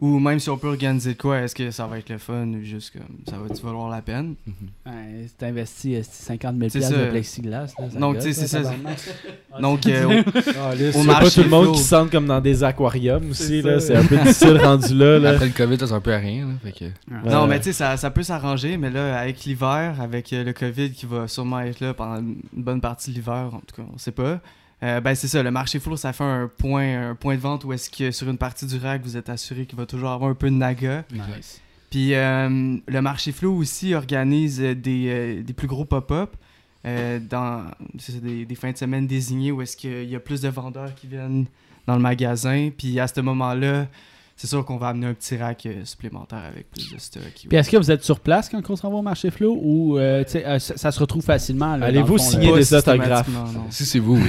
Ou même si on peut organiser de quoi, est-ce que ça va être le fun ou juste comme ça va-tu valoir la peine? Mhm. Ouais, c'est investi euh, 50 000 C'est piastres ça. de plexiglas. là, ça Donc, tu sais, là, c'est ça. *laughs* Donc, euh, *laughs* au- là, Au c'est marché pas tout le monde qui se sent comme dans des aquariums aussi. C'est là. ça. C'est un peu difficile rendu là. là. Après le COVID, ça sert un peu à rien. là, fait que... Ouais. Non, mais tu sais, ça, ça peut s'arranger, mais là, avec l'hiver, avec euh, le COVID qui va sûrement être là pendant une bonne partie de l'hiver, en tout cas, on sait pas. Euh, ben c'est ça, le marché flow, ça fait un point, un point de vente où est-ce que sur une partie du rack, vous êtes assuré qu'il va toujours avoir un peu de naga. Nice. Puis euh, le marché flow aussi organise des, euh, des plus gros pop-up euh, dans des, des fins de semaine désignées où est-ce qu'il y a plus de vendeurs qui viennent dans le magasin. Puis à ce moment-là, c'est sûr qu'on va amener un petit rack euh, supplémentaire avec plus de stock. Puis est-ce que vous êtes sur place quand on s'en va au marché Flow ou euh, euh, ça, ça se retrouve facilement? Allez-vous signer là? des autographes? Non. Si c'est vous, oui.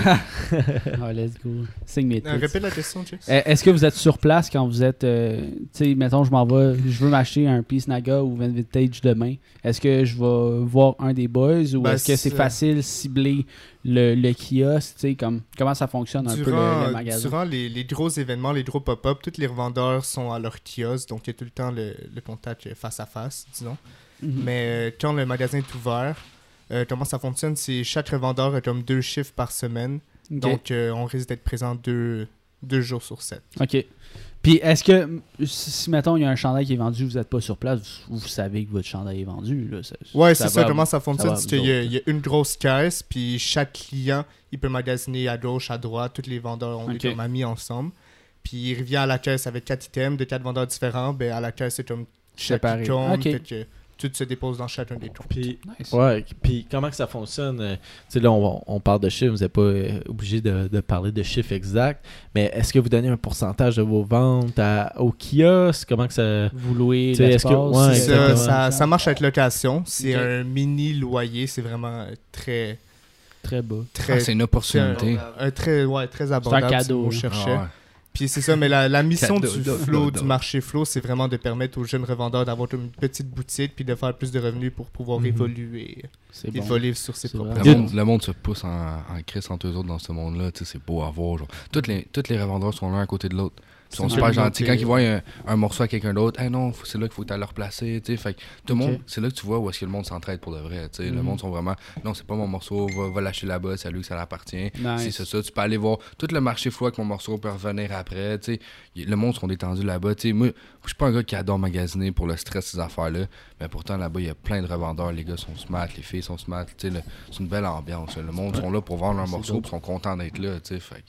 *laughs* Ah, let's go. Signe mes tits. répète la question, Chase. Euh, Est-ce que vous êtes sur place quand vous êtes, euh, tu sais, mettons, je m'en vais, je veux m'acheter un Peace Naga ou Vintage demain. Est-ce que je vais voir un des boys ou Ben, est-ce que c'est- facile cibler le, le kiosque, tu sais, comme comment ça fonctionne un peu le, le magasin? durant les, les gros événements, les gros pop-up, tous les revendeurs sont à leur kiosque, donc il y a tout le temps le, le contact face à face, disons. Mhm. Mais euh, quand le magasin est ouvert, euh, comment ça fonctionne C'est chaque revendeur a comme deux chiffres par semaine, donc euh, on risque d'être présent deux, deux jours sur sept. OK. Puis est-ce que, si, mettons, il y a un chandail qui est vendu, vous n'êtes pas sur place, vous, vous savez que votre chandail est vendu. Là, ça, Ouais, c'est ça. Comment ça fonctionne C'est qu'il y, a- autres. il y a une grosse caisse, puis chaque client, il peut magasiner à gauche, à droite. Tous les vendeurs ont Ok. des amis ensemble. Puis il revient à la caisse avec quatre items de quatre vendeurs différents. Ben, à la caisse, c'est comme chaque icône, Ok. fait que tout se dépose dans chacun des comptes. Puis, Nice. ouais, puis comment que ça fonctionne? euh, Tu sais, là, on, on parle de chiffres, vous n'êtes pas euh, obligé de, de parler de chiffres exacts, mais est-ce que vous donnez un pourcentage de vos ventes à- au kiosque? Comment que ça... Vous louez l'espace. que- ouais, C'est ça, ça, ça marche avec location. C'est un mini loyer. C'est vraiment très, Très bas. très, Ah, c'est une opportunité. un très, ouais, très abordable. cadeau, si on cherchait. Ah ouais. Puis c'est ça, mais la, la mission du flow, du marché flow, c'est vraiment de permettre aux jeunes revendeurs d'avoir une petite boutique puis de faire plus de revenus pour pouvoir Mhm. évoluer, bon. évoluer sur ses propres. Le monde, le monde se pousse en, en crise entre eux autres dans ce monde-là. tu sais, C'est beau à voir. Genre. Toutes, les, toutes les revendeurs sont l'un à côté de l'autre. Ils sont super gentils. Quand ils voient un, un morceau à quelqu'un d'autre, hey non, c'est là qu'il faut que tu le replacer. tu sais. Fait que tout le monde, c'est là que tu vois où est-ce que le monde s'entraide pour de vrai. tu sais. Le Mhm. monde sont vraiment, non, c'est pas mon morceau, va, va l'acheter là-bas, c'est à lui que ça appartient. Nice. Si c'est ça, tu peux aller voir tout le marché flow avec mon morceau peut revenir après. tu sais. Y- Le monde sont détendus là-bas. Moi, je suis pas un gars qui adore magasiner pour le stress, ces affaires-là. Mais pourtant, là-bas, il y a plein de revendeurs. Les gars sont smart, les filles sont smart. tu sais, le- C'est une belle ambiance. Le monde sont là pour vendre leur morceau ils sont contents d'être là. tu sais. Fait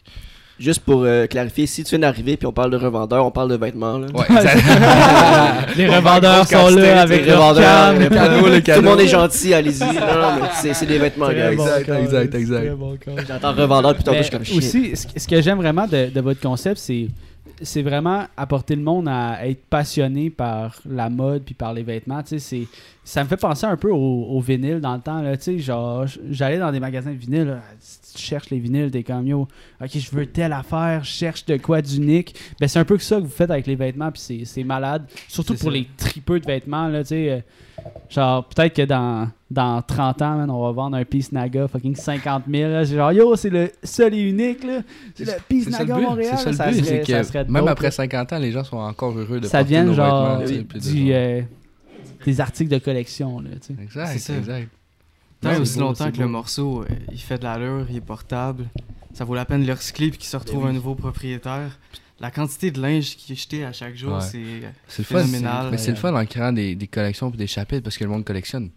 Juste pour euh, clarifier, si tu viens d'arriver puis on parle de revendeurs, on parle de vêtements. Là. Ouais, *laughs* les revendeurs sont là avec les revendeurs, cannes. les cadeaux, les Tout le monde est gentil, allez-y. Non, non, c'est c'est des vêtements, bon Exact, exact, exact. bon. J'entends revendeur puis je suis comme shit. aussi, ce, que j'aime vraiment de, de votre concept, c'est c'est vraiment apporter le monde à être passionné par la mode puis par les vêtements. Tu sais, c'est ça me fait penser un peu au, au vinyle dans le temps. Là, genre, j'allais dans des magasins de vinyle. là, tu cherches les vinyles, t'es comme yo, ok, je veux telle affaire, je cherche de quoi d'unique. Ben, c'est un peu ça que vous faites avec les vêtements, puis c'est- c'est malade. Surtout pour ça. les tripeux de vêtements. Là, tu sais, euh, genre, peut-être que dans, dans 30 ans, man, on va vendre un Peace Naga fucking 50 000. là. C'est genre, yo, c'est le seul et unique. là. C'est le Peace ça Naga Montréal. ça ça serait- c'est ça que serait même après là. 50 ans, les gens sont encore heureux de ça nos genre vêtements, puis de du, genre- euh, des articles de collection. Là, tu sais. Exact, ça. exact. Tant aussi longtemps que beau. le morceau, euh, il fait de l'allure, il est portable, ça vaut la peine de le recycler puis qu'il se retrouve Ben oui. un nouveau propriétaire. La quantité de linge qui est jeté à chaque jour, Ouais. c'est C'est le fun. Phénoménal. Mais c'est le fun en créant des, des collections et des chapitres parce que le monde collectionne.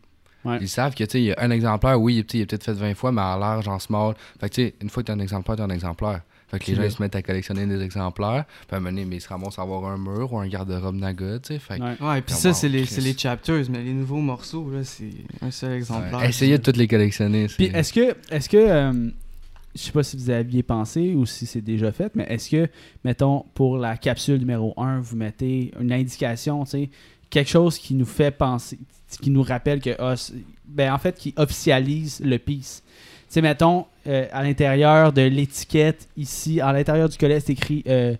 Ouais. Ils savent que tu sais, il y a un exemplaire, oui, il est peut-être fait 20 fois, mais à large, en small. Fait que tu sais, une fois que tu as un exemplaire, tu as un exemplaire. Fait que les gens ils se mettent à collectionner des exemplaires. Puis à un moment donné, mais ils se ramassent à avoir un mur ou un garde-robe Naga, tu sais. Fait Ouais. Ouais, puis Oh, ça, c'est les, les chapters, mais les nouveaux morceaux, là, c'est un seul exemplaire. Ouais. Essayez de toutes les collectionner. Puis est-ce que, est-ce que, euh, je sais pas si vous aviez pensé ou si c'est déjà fait, mais est-ce que, mettons, pour la capsule numéro 1, vous mettez une indication, tu sais, quelque chose qui nous fait penser, qui nous rappelle que, ah, ben en fait, qui officialise le piece. Tu sais, mettons, euh, à l'intérieur de l'étiquette, ici, à l'intérieur du collet, c'est écrit euh,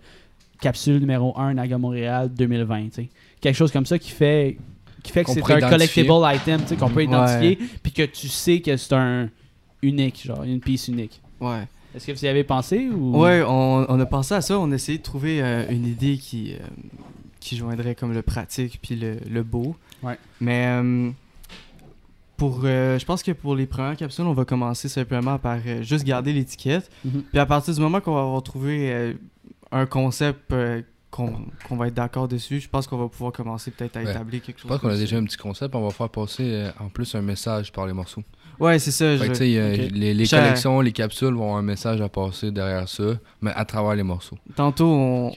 capsule numéro 1, Naga Montréal 2020, tu sais. Quelque chose comme ça qui fait, qui fait que c'est un identifier. collectible item, qu'on peut identifier, puis que tu sais que c'est un unique, genre, une pièce unique. Ouais. Est-ce que vous y avez pensé ou... Ouais, on, on a pensé à ça, on a essayé de trouver euh, une idée qui, qui joindrait comme le pratique puis le, le beau. Ouais. Mais pour, euh, je pense que pour les premières capsules, on va commencer simplement par euh, juste garder l'étiquette. Mhm. Puis à partir du moment qu'on va avoir trouvé euh, un concept euh, qu'on qu'on va être d'accord dessus, je pense qu'on va pouvoir commencer peut-être à Ouais. établir quelque Je chose. pense qu'on a déjà un petit concept. On va faire passer euh, en plus un message par les morceaux. Ouais, c'est ça. Fait je- les, les collections, les capsules vont avoir un message à passer derrière ça, mais à travers les morceaux. Tantôt, on...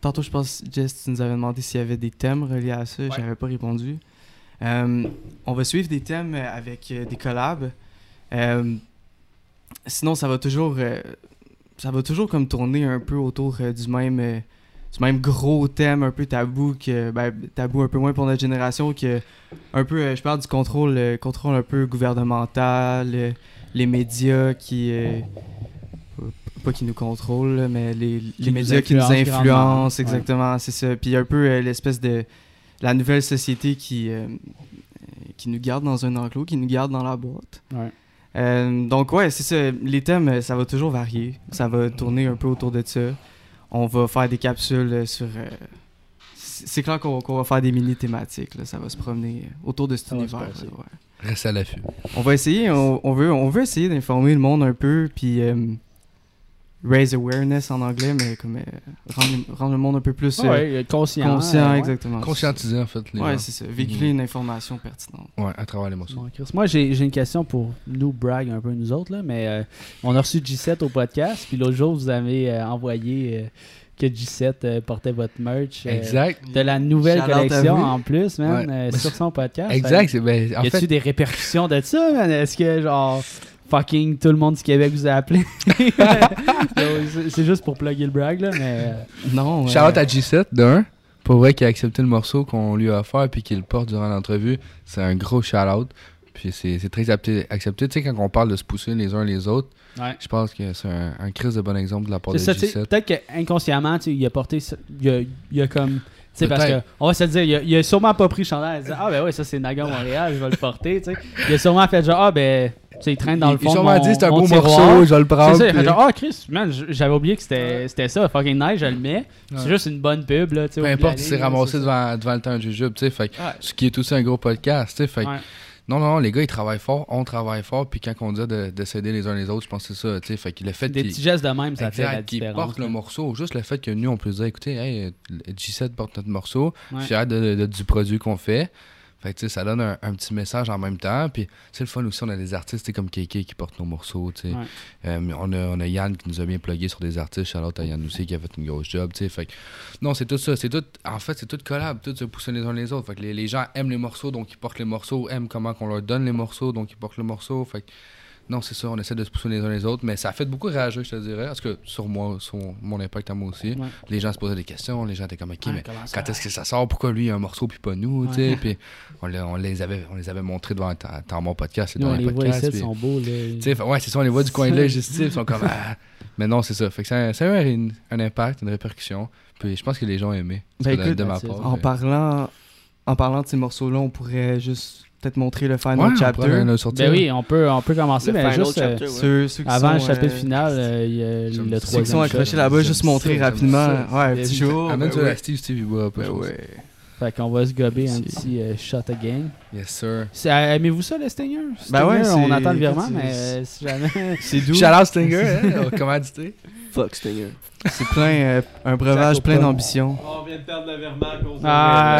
Tantôt, je pense, Jess, tu nous avais demandé s'il y avait des thèmes reliés à ça. J'avais pas répondu. Euh, on va suivre des thèmes euh, avec euh, des collabs. Euh, sinon, ça va toujours, ça va toujours comme tourner un peu autour du même, du même gros thème un peu tabou que ben, tabou un peu moins pour notre génération que un peu je parle du contrôle contrôle un peu gouvernemental les médias qui pas qui nous contrôlent mais les, médias qui nous influencent exactement c'est ça. Puis un peu euh, l'espèce de la nouvelle société qui euh, qui nous garde dans un enclos qui nous garde dans la boîte Ouais. euh, donc ouais, c'est ça. Les thèmes, euh, ça va toujours varier. Ça va tourner un peu autour de ça. On va faire des capsules sur. euh, c'est clair qu'on qu'on va faire des mini thématiques. Là. Ça va se promener autour de cet univers. passer. là, ouais. Reste à l'affût. On va essayer. On, on veut, on veut essayer d'informer le monde un peu, puis euh, raise awareness en anglais, mais comme euh, rendre, rendre le monde un peu plus euh, Ouais, conscient. conscient, ouais. exactement. Conscientiser, en fait, les Ouais, gens. c'est ça. Véhiculer une information pertinente. Ouais, à travers les morceaux. Bon, Chris. Moi, j'ai une question pour nous brag un peu nous autres, là, mais euh, on a reçu G7 au podcast, puis l'autre jour, vous avez euh, envoyé euh, que G7 euh, portait votre merch. euh, Exact. De la nouvelle collection en plus, man, Ouais. euh, sur son podcast. Exact. Ben, en y a-tu fait, des répercussions de ça, man? Est-ce que, genre, fucking tout le monde du Québec vous a appelé? *laughs* *laughs* C'est- juste pour plugger le brag, là, mais. euh, Non. shout euh, out à G7, d'un. Pour vrai qu'il a accepté le morceau qu'on lui a offert puis qu'il porte durant l'entrevue. C'est un gros shout out. Puis c'est très accepté. Tu sais, quand on parle de se pousser les uns les autres, ouais. je pense que c'est un, un crise de bon exemple de la part de C'est ça, tu sais, G7. peut-être qu'inconsciemment, tu sais, il a porté. Il a, il a comme. Sais, parce que, on va se le dire, il a, il a sûrement pas pris le chandail. Il a dit, ah, ben ouais, ça c'est Naga Montréal, je vais le porter, tu sais. Il a sûrement fait genre, ah, ben, tu sais, il traîne dans le Il- fond. il de sûrement dit c'est un beau tiroir. morceau, je vais le prendre. C'est ça, il fait genre, ah, Chris, man, j'avais oublié que c'était ça, fucking nice, je le mets. C'est juste une bonne pub, là. Peu importe, il s'est ramassé devant, devant le temps du sais. Fait Ouais. ce qui est aussi un gros podcast, tu sais. Fait Ouais. Non, non, non, les gars, ils travaillent fort, on travaille fort, puis quand on dit de, de s'aider les uns les autres, je pense que c'est ça, tu sais. Fait que le fait Des petits gestes de même, ça fait la Exact, différence. portent le morceau. Juste le fait que nous, on peut dire, écoutez, hey, le G7 porte notre morceau, Ouais. fier de, de- du produit qu'on fait. Fait que, ça donne un, un petit message en même temps. Puis, c'est le fun aussi, on a des artistes comme KK qui portent nos morceaux. Ouais. Euh, on, a, on a Yann qui nous a bien plugué sur des artistes. Charlotte à Yann aussi qui a fait une grosse job. Fait que, non, c'est tout ça. C'est tout, en fait, c'est tout collab, tout se pousser les uns les autres. Fait que les, les gens aiment les morceaux, donc ils portent les morceaux, aiment comment qu'on leur donne les morceaux, donc ils portent le morceau. Fait que, non, c'est ça, on essaie de se pousser les uns les autres, mais ça a fait beaucoup réagir, je te dirais. Parce que sur moi, sur mon impact à moi aussi, Ouais. les gens se posaient des questions, les gens étaient comme, ok, Ouais, mais quand est-ce que ça sort? Pourquoi lui il a un morceau puis pas nous tu sais? Ouais. Puis on, les- on les avait, on les avait montrés devant ta- dans mon podcast, Nous, dans on les les voit podcasts. ici, puis- ils sont beaux, là. tu sais, fait- ouais, c'est ça, on les voit du coin de l'œil, juste, ils sont comme, ah. Mais non, c'est ça. Fait que ça, a- ça a eu un, un impact, une répercussion. Puis je pense que les gens ont aimé. Ben de- écoute, de ma part. En mais- parlant, en parlant de ces morceaux-là, on pourrait juste peut-être montrer le final Ouais, on chapter. le sortir. Ben oui, on peut, on peut commencer, Le mais final juste euh, chapter, ouais. Ceux, ceux qui avant le sont, chapitre euh, final, euh, il y a le ça. Ceux qui sont troisième accrochés là-bas, juste montrer rapidement. ça. Ouais, un petit du- show. Amène ben ouais. Steve, pas. Ben ouais. Fait qu'on va se gober un petit euh, shot again. Yes, sir. Aimez-vous ça, le Stinger? Ben ouais, on attend le virement, mais euh, si jamais. *laughs* C'est doux. Shout out Stinger, hein, *laughs* commandité. Fuck Stinger. C'est plein, euh, un breuvage plein d'ambition. On vient de perdre le verment à cause de Ah,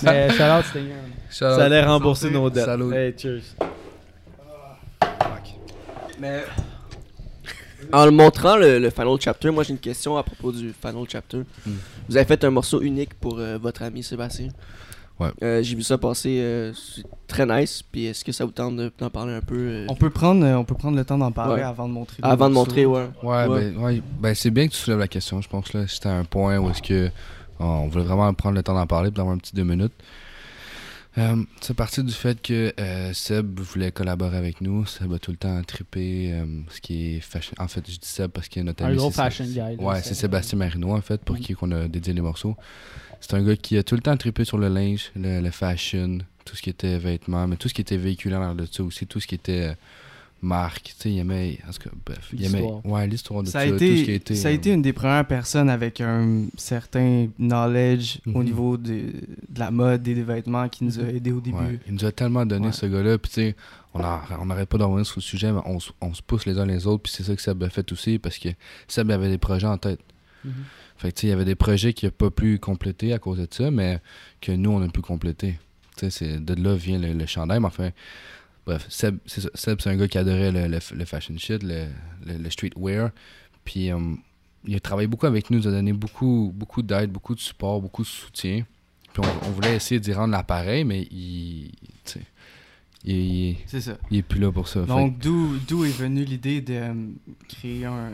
c'est *laughs* Stinger. Ça allait rembourser nos dettes. Salut. Hey, cheers. Mais En le montrant le, le final chapter, moi j'ai une question à propos du final chapter. Hmm. Vous avez fait un morceau unique pour euh, votre ami Sébastien. Ouais. Euh, j'ai vu ça passer, euh, c'est très nice. Puis est-ce que ça vous tente de- d'en parler un peu euh, on peut prendre, euh, on peut prendre le temps d'en parler Ouais. avant de montrer. avant de montrer, ouais. Ouais, Ouais. ben, ouais, ben, c'est bien que tu soulèves la question, je pense. là C'était un point où est-ce que oh, on voulait vraiment prendre le temps d'en parler, puis d'avoir un petit deux minutes. Euh, c'est parti du fait que euh, Seb voulait collaborer avec nous. Seb a tout le temps trippé euh, ce qui est fashion. En fait, je dis Seb parce qu'il y a notre Un ami. gros c'est- fashion guy. Ouais, c'est Sébastien Marino en fait, pour qui qu'on a dédié les morceaux. C'est un gars qui a tout le temps trippé sur le linge, le, le fashion, tout ce qui était vêtements, mais tout ce qui était véhiculé dans de ça aussi, tout ce qui était marque. Tu sais, il aimait. En tout cas, bref. Il aimait. Ouais, l'histoire de Ça tout ce qui a été, ça a euh, été une des premières personnes avec un certain knowledge au Mhm. niveau de, de la mode et des vêtements qui nous a aidés au début. ouais, il nous a tellement donné Ouais. ce gars-là. Puis, tu sais, on n'arrête pas d'en revenir sur le sujet, mais on, on se pousse les uns les autres. Puis, c'est ça que Seb a fait aussi, parce que Seb avait des projets en tête. Mhm. Fait que, tu sais, il y avait des projets qu'il n'a pas pu compléter à cause de ça, mais que nous, on a pu compléter. Tu sais, de là vient le, le chandail, mais enfin. Bref, Seb, c'est ça. Seb, c'est un gars qui adorait le, le- le fashion shit, le, le- le streetwear. Puis, euh, il a travaillé beaucoup avec nous, il nous a donné beaucoup, beaucoup d'aide, beaucoup de support, beaucoup de soutien. Puis, on, on voulait essayer d'y rendre l'appareil, mais il. il, ça. il est plus là pour ça. Donc, d'où d'où est venue l'idée de euh, créer un,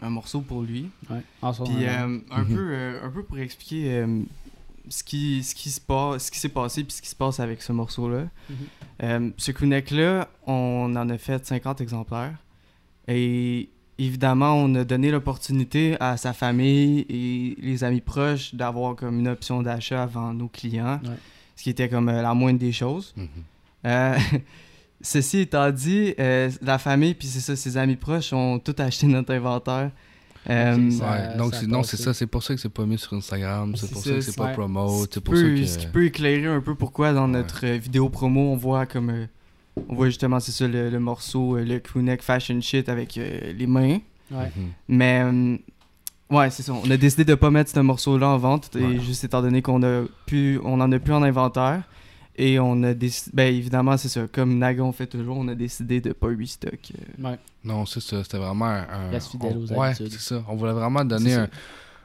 un morceau pour lui? Ouais. En ce Puis, moment. euh, un, Mhm. peu, euh, un peu pour expliquer euh, ce qui, ce qui se passe, ce qui s'est passé puis ce qui se passe avec ce morceau-là. Mhm. Euh, ce crewneck-là, on en a fait 50 exemplaires. Et évidemment, on a donné l'opportunité à sa famille et les amis proches d'avoir comme une option d'achat avant nos clients. Ouais. Ce qui était comme euh, la moindre des choses. Mhm. Euh, *laughs* ceci étant dit, euh, la famille puis c'est ça, ses amis proches ont tout acheté notre inventaire. Euh, Ok, ça- Ouais, donc non, c'est ça, c'est pour ça que c'est pas mis sur Instagram, c'est C'est pour ça, ça que c'est pas promote, ce c'est qui pour ça peut- que... ce qui peut éclairer un peu pourquoi dans notre euh, vidéo promo on voit comme euh, on voit justement c'est ça le, le morceau le crewneck fashion shit avec euh, les mains Ouais. Mhm. mais euh, ouais c'est ça on a décidé de pas mettre ce morceau là en vente et Ouais. juste étant donné qu'on a pu on en a plus en inventaire et on a décidé ben évidemment c'est ça comme Nagon fait toujours on a décidé de pas restock euh, Ouais. Non, c'est ça, c'était vraiment un... Reste fidèle on- aux Ouais, habitudes. c'est ça, on voulait vraiment donner un,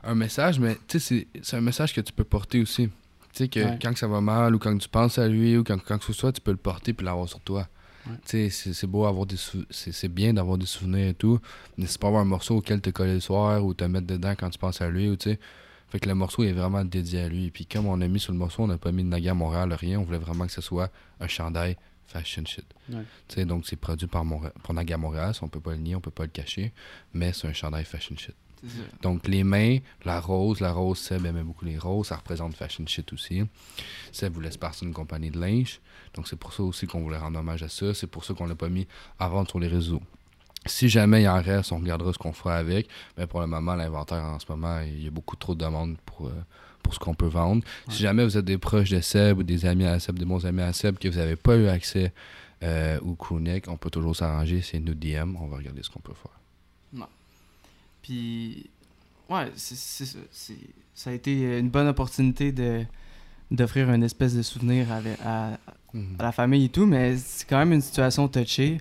un message, mais tu sais, c'est- c'est un message que tu peux porter aussi. Tu sais, que Ouais. quand que ça va mal, ou quand tu penses à lui, ou quand, quand que ce soit, tu peux le porter puis l'avoir sur toi. Ouais. Tu sais, c'est- c'est beau avoir des sou- c'est c'est bien d'avoir des souvenirs et tout, mais c'est pas avoir un morceau auquel te coller le soir ou te mettre dedans quand tu penses à lui, ou tu sais. Fait que le morceau est vraiment dédié à lui. Puis comme on a mis sur le morceau, on n'a pas mis de Naga Montréal, rien. On voulait vraiment que ce soit un chandail fashion shit. Ouais. Donc c'est produit par, par Naga Montréal, ça, on peut pas le nier, on peut pas le cacher, mais c'est un chandail fashion shit. Donc les mains, la rose, la rose, Seb aimait beaucoup les roses, ça représente fashion shit aussi. Seb voulait se partir une compagnie de linge, donc c'est pour ça aussi qu'on voulait rendre hommage à ça, c'est pour ça qu'on l'a pas mis vendre sur les réseaux. Si jamais il en reste, on regardera ce qu'on fera avec, mais pour le moment, l'inventaire en ce moment, il y a beaucoup trop de demandes pour, euh, pour ce qu'on peut vendre. Si jamais vous êtes des proches de Seb ou des amis à Seb, des bons amis à Seb, que vous n'avez pas eu accès euh, au crewneck, on peut toujours s'arranger, c'est nous DM, on va regarder ce qu'on peut faire. Puis, ouais, c'est, ça. A été une bonne opportunité de, d'offrir une espèce de souvenir à, Mhm. à la famille et tout, mais c'est quand même une situation touchée.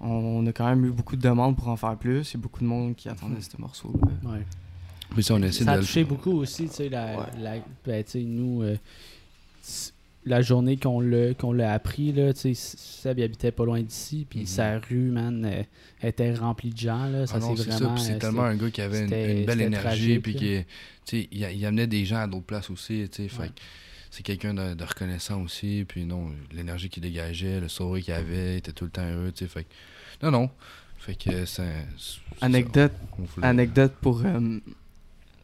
On a quand même eu beaucoup de demandes pour en faire plus. Il y a beaucoup de monde qui attendait ce morceau-là. Ouais. Puis ça, on essaie Ça a de le- touché beaucoup aussi, tu sais, la, Ouais. la- ben, tu sais, nous, euh, la journée qu'on l'a, qu'on l'a appris, là, tu sais, Seb il habitait pas loin d'ici, puis Mhm. sa rue, man, euh, était remplie de gens, là, ça Ah non, c'est c'est ça, vraiment... puis euh, c'est tellement un gars qui avait une, belle énergie, puis là. qui, tu sais, il, il amenait des gens à d'autres places aussi, tu sais, Ouais. C'est quelqu'un de, de reconnaissant aussi, puis non, l'énergie qu'il dégageait, le sourire qu'il avait, il était tout le temps heureux, tu sais, fait que, non, non, fait que c'est... Anecdote, on voulait- anecdote pour euh,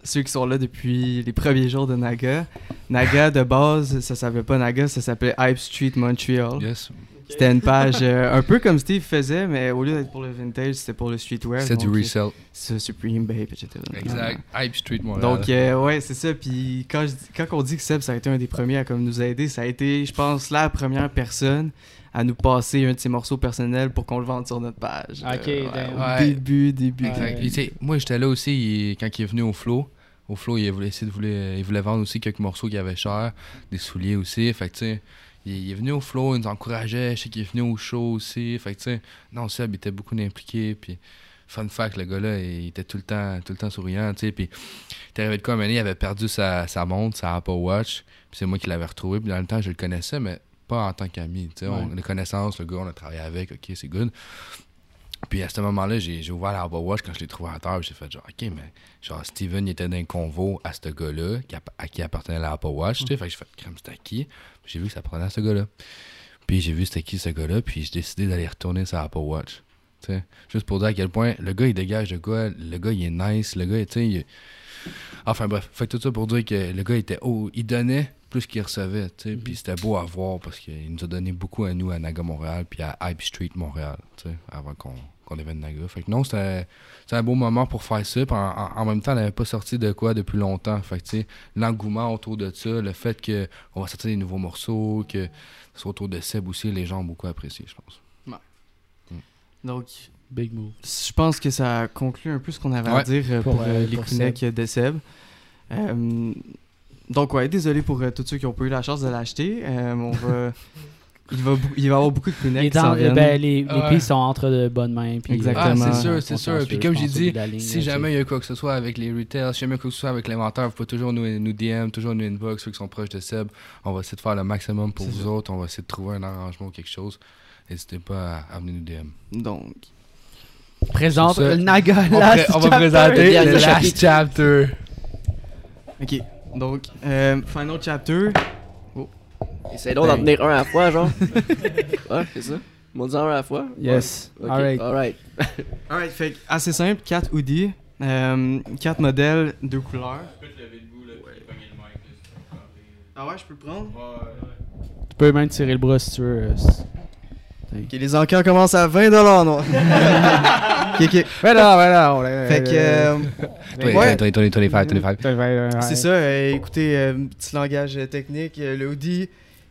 ceux qui sont là depuis les premiers jours de Naga. Naga, de base, ça s'appelait pas Naga, ça s'appelait Hype Street Montreal. Yes, C'était une page euh, un peu comme Steve faisait, mais au lieu d'être pour le vintage, c'était pour le streetwear. c'est du euh, resell, C'est Supreme Babe, etc. exact, Hype Street Montréal. Donc, euh, ouais, c'est ça. Puis quand, je quand on dit que Seb, ça a été un des premiers à comme, nous aider, ça a été, je pense, la première personne à nous passer un de ses morceaux personnels pour qu'on le vende sur notre page. Ok, Euh, au Ouais. Début, début. Exact. Ouais. Puis, tu sais, moi, j'étais là aussi il- quand il est venu au Flow. Au Flow, il voulait essayer de voulait, il voulait vendre aussi quelques morceaux qui avaient cher, des souliers aussi. Fait que, tu sais, il, il est venu au Flow, il nous encourageait. Je sais qu'il est venu au show aussi. Fait que, tu sais, non, Seb il était beaucoup impliqué. Puis, fun fact, le gars-là, il était tout le temps, tout le temps souriant, tu sais. Puis, il est arrivé de quoi, il avait perdu sa, sa montre, sa Apple Watch. Puis, c'est moi qui l'avais retrouvé. Puis, dans le temps, je le connaissais, mais pas en tant qu'ami. Tu sais, on Ouais. a des connaissances, le gars, on a travaillé avec, ok, c'est good. Puis à ce moment-là, j'ai ouvert l'Apple Watch quand je l'ai trouvé à terre. J'ai fait genre, OK, mais genre, Steven, il était dans un convo à ce gars-là, à qui appartenait l'Apple Watch. Tu sais, fait que j'ai fait, crème, c'était à qui? Puis j'ai vu que ça appartenait à ce gars-là. Puis j'ai vu c'était qui ce gars-là, puis j'ai décidé d'aller retourner sur Apple Watch. Tu sais, juste pour dire à quel point le gars, il dégage le gars, le gars, il est nice, le gars, tu sais, il Enfin bref, fait tout ça pour dire que le gars était haut, il donnait plus qu'il recevait, tu sais, puis c'était beau à voir parce qu'il nous a donné beaucoup à nous à Naga Montréal puis à Hype Street Montréal, tu sais, avant qu'on qu'on devienne Naga. Fait que non, c'était un beau moment pour faire ça, en, en- en même temps, on n'avait pas sorti de quoi depuis longtemps, fait que tu sais, l'engouement autour de ça, le fait que on va sortir des nouveaux morceaux, que ce soit autour de Seb aussi, les gens ont beaucoup apprécié, je pense. Donc, Big move. je pense que ça conclut un peu ce qu'on avait à dire euh, Pour, pour, euh, euh, les pour de Seb. Euh, donc, ouais, désolé pour euh, tous ceux qui ont pas eu la chance de l'acheter. Euh, on va *laughs* il va, il va y avoir beaucoup de Les, qui viennent. ben, les, les Ouais. pistes sont entre de bonnes mains. Puis, Exactement. Ah, c'est euh, sûr, c'est sûr. Puis comme j'ai dit, ligne, si jamais il y a quoi que ce soit avec les retails, si jamais il y a quoi que ce soit avec l'inventaire, vous pouvez toujours nous, nous DM, toujours nous inbox, ceux qui sont proches de Seb. On va essayer de faire le maximum pour vous autres. On va essayer de trouver un arrangement ou quelque chose. N'hésitez pas à, à venir nous DM. Donc, Présente le Naga On, Last on va présenter le last chapter. ok. Donc, euh, final chapter. Essaye donc d'en Ben. tenir un à la fois, genre. *laughs* ouais, c'est ça. M'en dit un à la fois. Yes. Ouais. Ok, Alright. Alright. Alright, fait que assez simple, 4 hoodies, 4 modèles, 2 couleurs. Ah ouais, je peux le prendre? Tu peux même tirer le bras si tu veux. euh, les encans commencent à 20$ non? *laughs* ok, ok. Voilà, voilà. on l'a- Fait que, *laughs* euh, Ouais. c'est ça, euh, écoutez, euh, petit langage euh, technique, euh, le hoodie,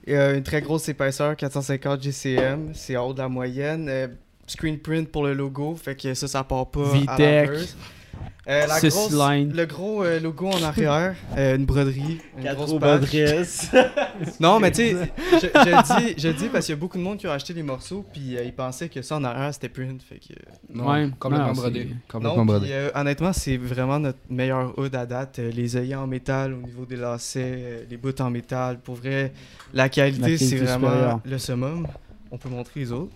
euh, une très grosse épaisseur, 450 GCM, c'est en haut de la moyenne. euh, screen print pour le logo, fait que ça, ça part pas à VTech. laveuse. Euh, la Six grosse-. Le gros euh, logo en arrière, *laughs* euh, une broderie, une Quatre grosse. Badresse. *laughs* Non, mais tu sais, je, je dis, je dis parce qu'il y a beaucoup de monde qui ont acheté les morceaux, puis euh, ils pensaient que ça en arrière c'était print. Fait que, Non, Ouais. complètement Non, brodé. Complètement non, brodé. puis, euh, honnêtement, c'est vraiment notre meilleur hood à date. Euh, les œillets en métal au niveau des lacets, euh, les bouts en métal. Pour vrai, la qualité, c'est vraiment supérieure. le summum. On peut montrer les autres.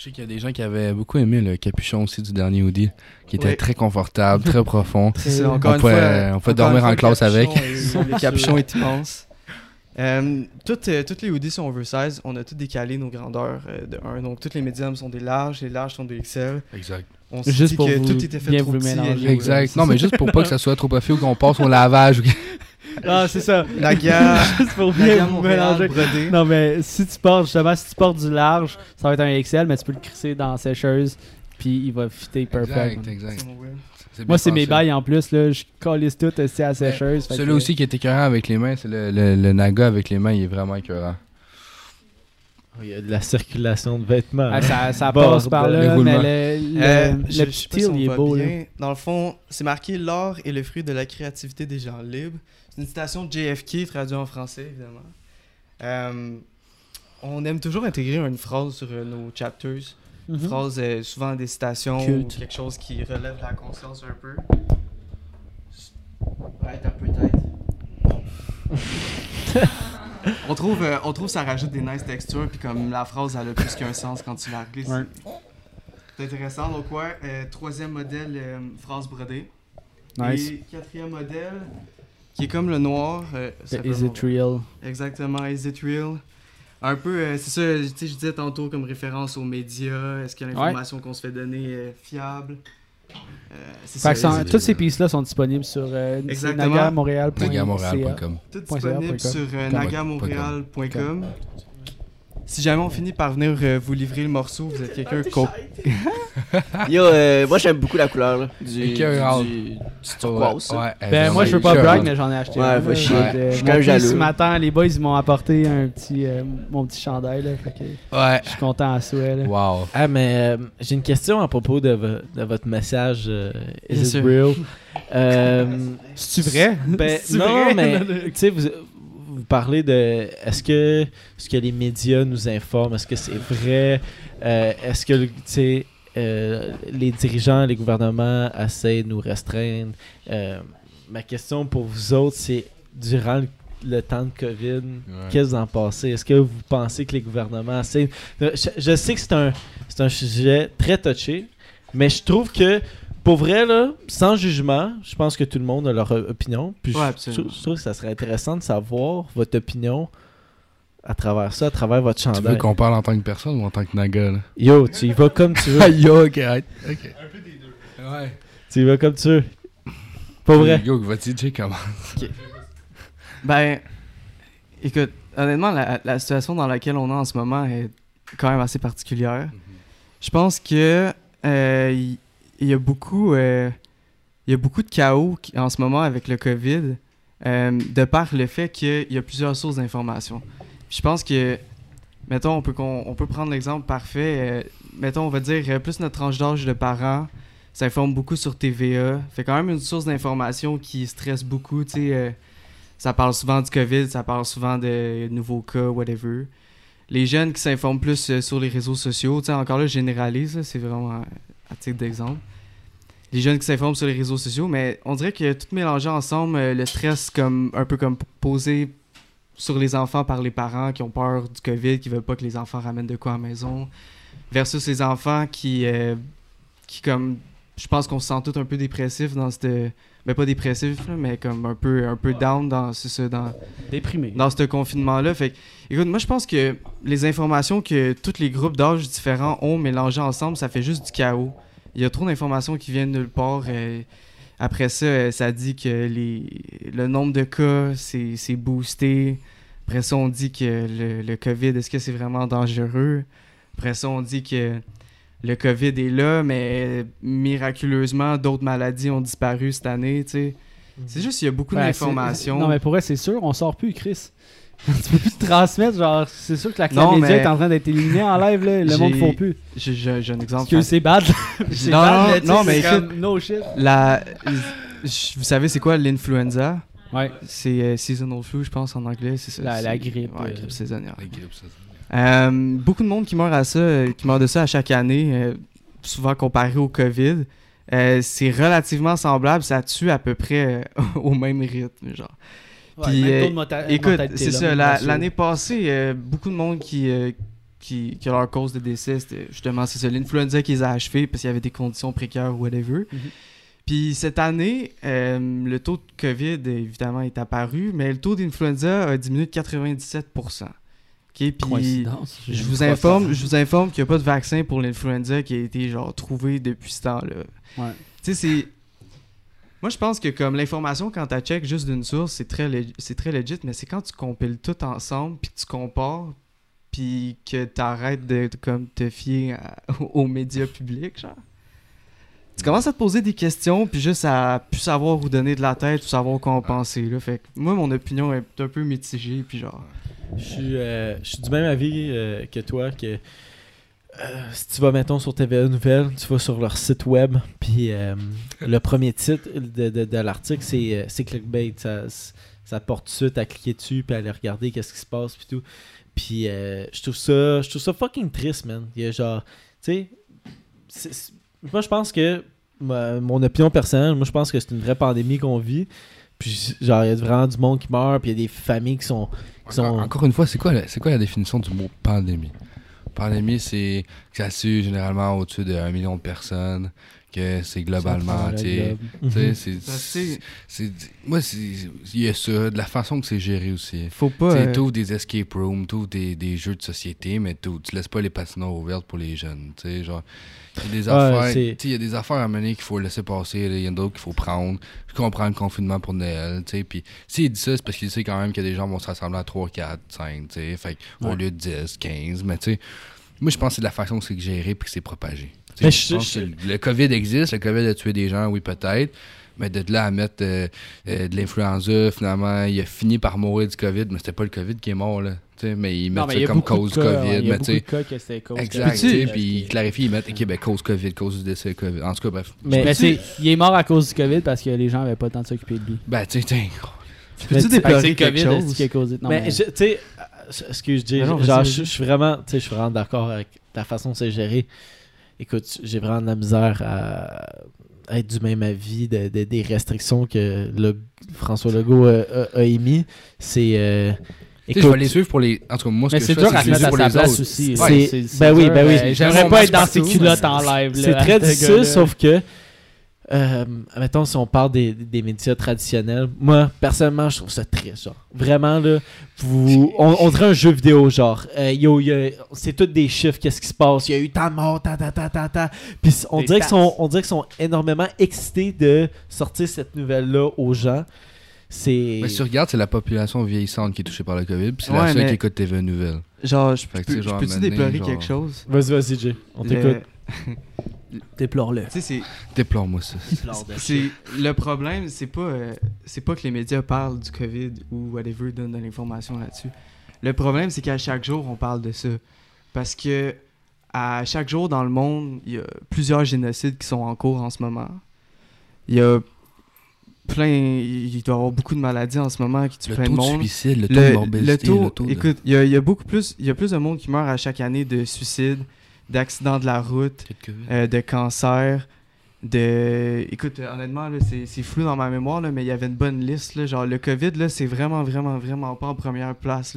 Je sais qu'il y a des gens qui avaient beaucoup aimé le capuchon aussi du dernier hoodie, qui était très confortable, très profond. *laughs* C'est On encore on une fois, on peut encore dormir en classe avec. *laughs* Le capuchon est immense. Euh, toutes, euh, toutes les hoodies sont oversize. On a tous décalé nos grandeurs euh, de 1. Donc, toutes les médiums sont des larges, les larges sont des XL. Exact. On s'est Juste dit pour que vous- tout était fait trop petit. Exact. *laughs* Non, mais juste pour pas que ça soit trop profil ou qu'on passe au lavage. *laughs* Ah, c'est ça. Naga, *laughs* Juste pour bien mélanger. brodé. Non, mais si tu portes, justement, si tu portes du large, ça va être un XL, mais tu peux le crisser dans la sécheuse, puis il va fitter perfect. Exact, exact. Moi, c'est mes bails en plus, là. Je calisse tout aussi à la sécheuse. fait Celui que- aussi qui est écœurant avec les mains, c'est le, le, le naga avec les mains, il est vraiment écœurant. Il y a de la circulation de vêtements. Ah, hein. ça, passe par Le là, roulement. mais le, le, Euh, le je- petit si il est beau, là. Dans le fond, c'est marqué L'art est le fruit de la créativité des gens libres. C'est une citation de JFK traduite en français, évidemment. Euh, on aime toujours intégrer une phrase sur euh, nos chapters. Une Mhm. phrase, euh, souvent des citations Culte. ou quelque chose qui relève de la conscience un peu. Ouais, un peu tête. *laughs* on, trouve, euh, on trouve ça rajoute des nice textures, puis comme la phrase, elle a plus qu'un sens quand tu la. Ouais. C'est intéressant. Donc, ouais, euh, troisième modèle, euh, phrase brodée. Nice. Et quatrième modèle, qui est comme le noir. euh, The Is It Real? Exactement, Is It Real? Un peu, euh, c'est ça, tu sais, je disais tantôt comme référence aux médias. Est-ce que l'information qu'on se fait donner est fiable? Euh, ça, ça- toutes ces Real. pistes-là sont disponibles sur euh. Nagamontréal.com. Tout Point disponible sur euh, Com. nagamontréal.com. Si jamais on finit par venir euh, vous livrer le morceau, vous êtes quelqu'un qu'on... *laughs* Yo, euh, moi j'aime beaucoup la couleur là, du, du, Écœurant. du, du turquoise. Ouais, Ben, moi, je veux pas écœurant. brag, mais j'en ai acheté Ouais, un. va là. chier. Euh, Je suis mon même jaloux. Ce matin, les boys, ils m'ont apporté un petit, euh, mon petit chandail. Là, fait que Ouais. je suis content à souhait. Là. Wow. Ah, mais euh, j'ai une question à propos de, vo- de votre message euh, Is Bien it sûr. real? *laughs* Euh, C'est-tu vrai? ben, *laughs* C'est non, vrai? mais tu sais, vous, vous parlez de est-ce que, est-ce que les médias nous informent? Est-ce que c'est vrai? Euh, est-ce que euh, les dirigeants, les gouvernements essaient de nous restreindre? Euh, ma question pour vous autres, c'est durant le, le temps de COVID, qu'est-ce que vous en pensez? Est-ce que vous pensez que les gouvernements essaient? Je, je sais que c'est un, c'est un sujet très touché, mais je trouve que pour vrai, là, sans jugement, je pense que tout le monde a leur opinion. Puis Ouais, je- absolument. je, trouve que ça serait intéressant de savoir votre opinion à travers ça, à travers votre Tu veux chandail. qu'on parle en tant que personne ou en tant que naga, là? Yo, tu y vas comme tu veux. *laughs* Yo, ok. Un peu des deux. Ouais. tu y vas comme tu veux. Pas vrai. Yo, vas-y, Jay, comment? Ben, écoute, honnêtement, la, la situation dans laquelle on est en ce moment est quand même assez particulière. Je pense que euh, il y, a beaucoup, euh, il y a beaucoup de chaos en ce moment avec le COVID, euh, de par le fait qu'il y a plusieurs sources d'information. Puis Je pense que, mettons, on peut, peut prendre l'exemple parfait. euh, mettons, on va dire, plus notre tranche d'âge de parents s'informe beaucoup sur TVA. Fait quand même une source d'information qui stresse beaucoup, tu sais. ça parle souvent du COVID, ça parle souvent de nouveaux cas, whatever. Les jeunes qui s'informent plus sur les réseaux sociaux, encore là, généralise, c'est vraiment à titre d'exemple. Les jeunes qui s'informent sur les réseaux sociaux, mais on dirait que tout mélangé ensemble, euh, le stress comme un peu comme posé sur les enfants par les parents qui ont peur du COVID, qui veulent pas que les enfants ramènent de quoi à la maison, versus les enfants qui, euh, qui comme, je pense qu'on se sent tous un peu dépressifs dans cette, ben pas dépressifs, là, mais comme un peu, un peu down dans, ça, dans, Déprimé. dans ce confinement-là. Fait que, écoute, moi, je pense que les informations que tous les groupes d'âge différents ont mélangées ensemble, ça fait juste du chaos. Il y a trop d'informations qui viennent nulle part. euh, après ça, euh, ça dit que les, le nombre de cas, c'est boosté. Après ça, on dit que le, le COVID, est-ce que c'est vraiment dangereux? Après ça, on dit que le COVID est là, mais miraculeusement, d'autres maladies ont disparu cette année, tu sais. C'est juste qu'il y a beaucoup Ben, d'informations. Non, mais pour vrai, c'est sûr, on sort plus, Chris. *laughs* tu peux plus te transmettre, genre, c'est sûr que la Non, mais- est en train d'être éliminée en live, là. Le monde ne faut plus. J'ai- J'ai j'ai un exemple. Parce que c'est bad. *laughs* c'est Non, bad, non, non, mais c'est comme no shit. La, vous savez, c'est quoi l'influenza? Ouais. C'est euh, seasonal flu, je pense, en anglais. C'est ça. La- c'est- la grippe, Ouais, euh. grippe saisonnière. La grippe, ça. Euh, beaucoup de monde qui meurt à ça, euh, qui meurt de ça à chaque année, euh, souvent comparé au COVID. Euh, c'est relativement semblable, ça tue à peu près euh, *laughs* au même rythme, genre. Puis, euh, Écoute, c'est ça. la-. L'année passée, euh, beaucoup de monde qui, euh, qui, qui a leur cause de décès, c'était justement c'est ça, l'influenza qui les a achevés parce qu'il y avait des conditions précaires ou whatever. Mhm. Puis cette année, euh, le taux de COVID, évidemment, est apparu, mais le taux d'influenza a diminué de 97%. OK? Puis je vous informe, je vous informe qu'il n'y a pas de vaccin pour l'influenza qui a été genre trouvé depuis ce temps-là. Ouais. Tu sais, c'est. Moi, je pense que comme l'information, quand tu check juste d'une source, c'est très, c'est très legit, mais c'est quand tu compiles tout ensemble, puis que tu compares, puis que tu arrêtes de, de, comme, te fier à- *laughs* aux médias publics, genre. Tu commences à te poser des questions, puis juste à plus savoir où donner de la tête, ou savoir quoi en penser. Là. Fait que moi, mon opinion est un peu mitigée, puis genre. Je suis, euh, je suis du même avis euh, que toi que euh, si tu vas mettons sur TVA Nouvelles, tu vas sur leur site web, puis euh, le premier titre de, de- de l'article c'est euh, c'est clickbait, ça, ça porte tout de suite à cliquer dessus puis à aller regarder qu'est-ce qui se passe puis tout. Puis euh, je trouve ça je trouve ça fucking triste man. Il y a genre tu sais moi je pense que ma- mon opinion personnelle, moi je pense que c'est une vraie pandémie qu'on vit. Puis genre il y a vraiment du monde qui meurt, puis il y a des familles qui sont qui sont Encore, une fois, c'est quoi, la- quoi la définition du mot pandémie? Pandémie, c'est que ça tue généralement au-dessus d'un million de personnes, que c'est globalement, tu sais. Moi, c'est- il y a ça, de la façon que c'est géré aussi. Faut pas. Tu euh, ouvres des escape rooms, tu des, des jeux de société, mais t'ouvres- tu laisses pas les patinoires ouvertes pour les jeunes. Tu sais, genre, il y a des affaires, à mener qu'il faut laisser passer, il y en a d'autres qu'il faut prendre. Je comprends le confinement pour Noël, tu sais, puis s'il dit ça, c'est parce qu'il sait quand même que des gens vont se rassembler à 3, 4, 5, tu sais, fait au lieu de 10, 15, mais tu sais, moi je pense que c'est de la façon que c'est géré puis que c'est propagé. Je le COVID existe, le COVID a tué des gens, oui peut-être, mais de là à mettre euh, euh, de l'influenza, finalement, il a fini par mourir du COVID, mais c'était pas le COVID qui est mort, là. tu sais, Mais ils Non, mettent mais ça comme cause cas, ouais, COVID. Il y a mais beaucoup tu de sais, cas que c'était cause exact. Puis ils que- clarifient, ils mettent OK, ben, cause COVID, cause du décès COVID. En tout cas, bref. Mais- Mais c'est, il est mort à cause du COVID parce que les gens avaient pas le temps de s'occuper de lui. Ben, tu sais, Peux-tu déplorer c'est le quelque COVID chose? qui a causé? Non, mais, mais, tu sais, euh, excuse, Jay, genre, je suis vraiment, tu sais, je suis vraiment d'accord avec ta façon de se gérer. Écoute, j'ai vraiment de la misère à à être du même avis de, de- des restrictions que le, François Legault a, a- a émis. C'est. euh, Tu sais, je vais les suivre pour les. En tout cas, moi, ce mais que c'est je fais, c'est que je les pour les autres. aussi. Ouais. C'est- c'est Ben oui, ben oui. euh, J'aimerais pas être dans ses culottes en live. là, C'est très difficile, sauf que, euh, mettons, si on parle des, des médias traditionnels, moi, personnellement, je trouve ça triste. Genre. Vraiment, là, vous, on, on dirait un jeu vidéo, genre. Euh, c'est tous des chiffres, qu'est-ce qui se passe. Il y a eu tant de morts, ta, ta, ta, ta, ta. Puis on Des dirait, qu'ils sont, on dirait qu'ils sont énormément excités de sortir cette nouvelle-là aux gens. C'est. Mais si tu regardes, c'est la population vieillissante qui est touchée par le COVID, puis c'est Ouais, la seule mais- qui écoute TV Nouvelles. Genre, je peux- peux-tu amener, déplorer genre- quelque chose? Vas-y, vas-y, Jay. On Le- t'écoute. Déplore-le. Tu sais, c'est. Déplore-moi ça. C'est le problème, c'est pas euh, c'est pas que les médias parlent du Covid ou whatever donnent de l'information là-dessus. Le problème, c'est qu'à chaque jour, on parle de ça parce que à chaque jour dans le monde, il y a plusieurs génocides qui sont en cours en ce moment. Il y a plein. Il doit y avoir beaucoup de maladies en ce moment qui tuent Le plein taux de de monde. suicide, le taux de Le, morbidité, le taux, le taux de- écoute, il y, a- il y a beaucoup plus, il y a plus de monde qui meurt à chaque année de suicides, d'accidents de la route, euh, de cancer, de... Écoute, euh, honnêtement, c'est, flou dans ma mémoire, là, mais il y avait une bonne liste. Là, genre, le COVID, là, c'est vraiment, vraiment, vraiment pas en première place.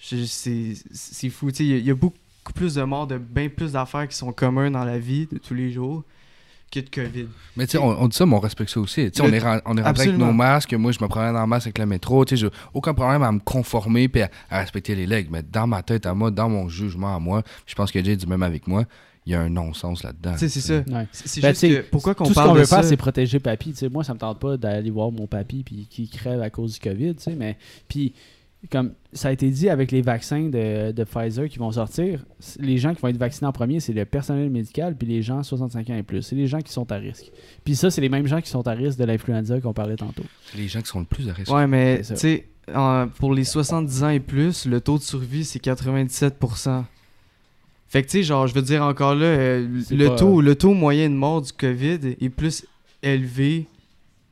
C'est, fou. Il y, y a beaucoup plus de morts, de bien plus d'affaires qui sont communs dans la vie de tous les jours que de COVID. Mais tu sais, on, on dit ça, mais on respecte ça aussi. Tu sais, on est, on est rentré avec nos masques. Moi, je me promène dans le masque avec le métro. Tu sais, j'ai aucun problème à me conformer puis à, à respecter les règles. Mais dans ma tête à moi, dans mon jugement à moi, je pense que Jay dit même avec moi, il y a un non-sens là-dedans. Tu sais, c'est ça. Ouais. C'est, Ben, juste que pourquoi qu'on Tout ce parle qu'on de veut ça... faire, c'est protéger papy. Tu sais, moi, ça me tente pas d'aller voir mon papy puis qui crève à cause du COVID. tu sais, Mais puis, comme ça a été dit avec les vaccins de, de Pfizer qui vont sortir, les gens qui vont être vaccinés en premier, c'est le personnel médical puis les gens 65 ans et plus. C'est les gens qui sont à risque. Puis ça, c'est les mêmes gens qui sont à risque de l'influenza qu'on parlait tantôt. C'est les gens qui sont le plus à risque. Ouais, mais tu sais, pour les 70 ans et plus, le taux de survie, c'est 97%. Fait que tu sais, genre, je veux dire encore là, euh, le, pas- taux, le taux moyen de mort du COVID est plus élevé,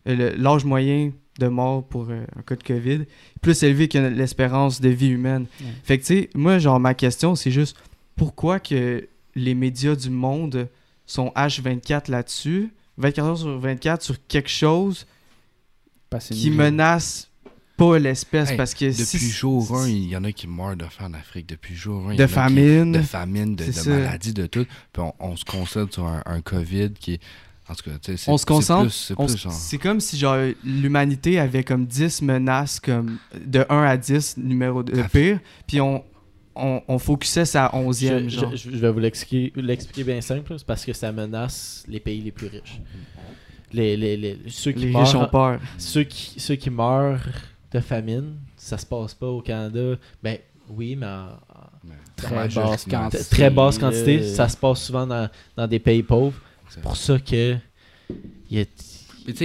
euh, le- l'âge moyen de mort pour euh, un cas de COVID plus élevé que l'espérance de vie humaine. Ouais. Fait que tu sais, moi, genre, ma question, c'est juste pourquoi que les médias du monde sont H24 là-dessus, 24 heures sur 24 sur quelque chose qui menace pas l'espèce Hey, parce que Depuis si- jour 1, si- il y en a qui meurent de faim en Afrique. Depuis jour 1. de famine de famine, de, de ça. maladies, de tout. Puis on, on se concentre sur un, un COVID qui est. En tout cas, on se concentre C'est comme si genre l'humanité avait comme 10 menaces comme de 1 à 10 numéro de Ah. pire puis on on, on focusait sa 11e Je, genre je- je vais vous l'expliquer l'expliquer bien simple, c'est parce que ça menace les pays les plus riches. Les, les, les- ceux qui les meurent, riches ont peur ceux qui, ceux qui meurent de famine, ça se passe pas au Canada. Ben oui, mais en, en Très basse quantité. très basse quantité. euh, Ça se passe souvent dans, dans des pays pauvres. C'est pour ça que il tu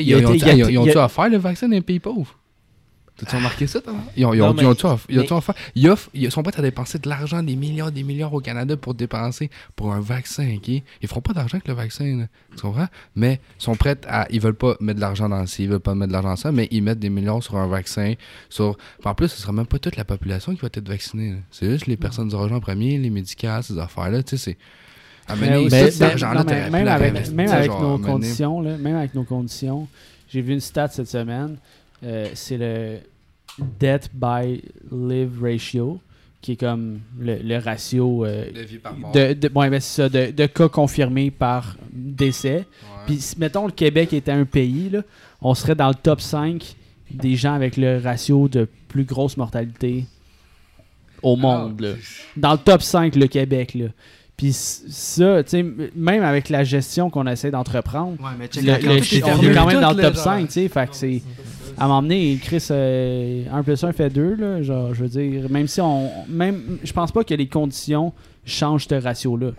ils ont-tu offert le vaccin dans les pays pauvres? T'as-tu remarqué ça, toi? Ils ont, ils ont, mais- ils ils ont-tu mais- offert- ils offrent- ils sont prêts à dépenser de l'argent, des milliards, des milliards au Canada pour dépenser pour un vaccin, ok? Ils feront pas d'argent avec le vaccin, là. Tu comprends? Mais ils sont prêts à. Ils veulent pas mettre de l'argent dans ci, ils veulent pas mettre de l'argent dans ça, mais ils mettent des milliards sur un vaccin. Sur... En plus, ce sera même pas toute la population qui va être vaccinée. C'est juste les personnes du en premier, les médicaments, ces affaires-là, tu sais, c'est. Mais mais- non, mais même avec, réinvestir, même avec genre, nos conditions, là, même avec nos conditions, j'ai vu une stat cette semaine, euh, c'est le death by live ratio, qui est comme le, le ratio euh, De vie par mort. de, de, ouais, ben, c'est ça, de, de cas confirmés par décès. Ouais. Puis, si, mettons, le Québec était un pays, là, on serait dans le top 5 des gens avec le ratio de plus grosse mortalité au monde. Ah, là. Dans le top 5, le Québec. Là. Puis ça, tu sais, même avec la gestion qu'on essaie d'entreprendre, ouais mais check le- on est quand même dans le top là, 5, genre. tu sais. Fait que c'est. À m'emmener, Chris, euh, 1 plus 1 fait 2, là. Genre, je veux dire, même si on. Même, je pense pas que les conditions changent ce ratio-là.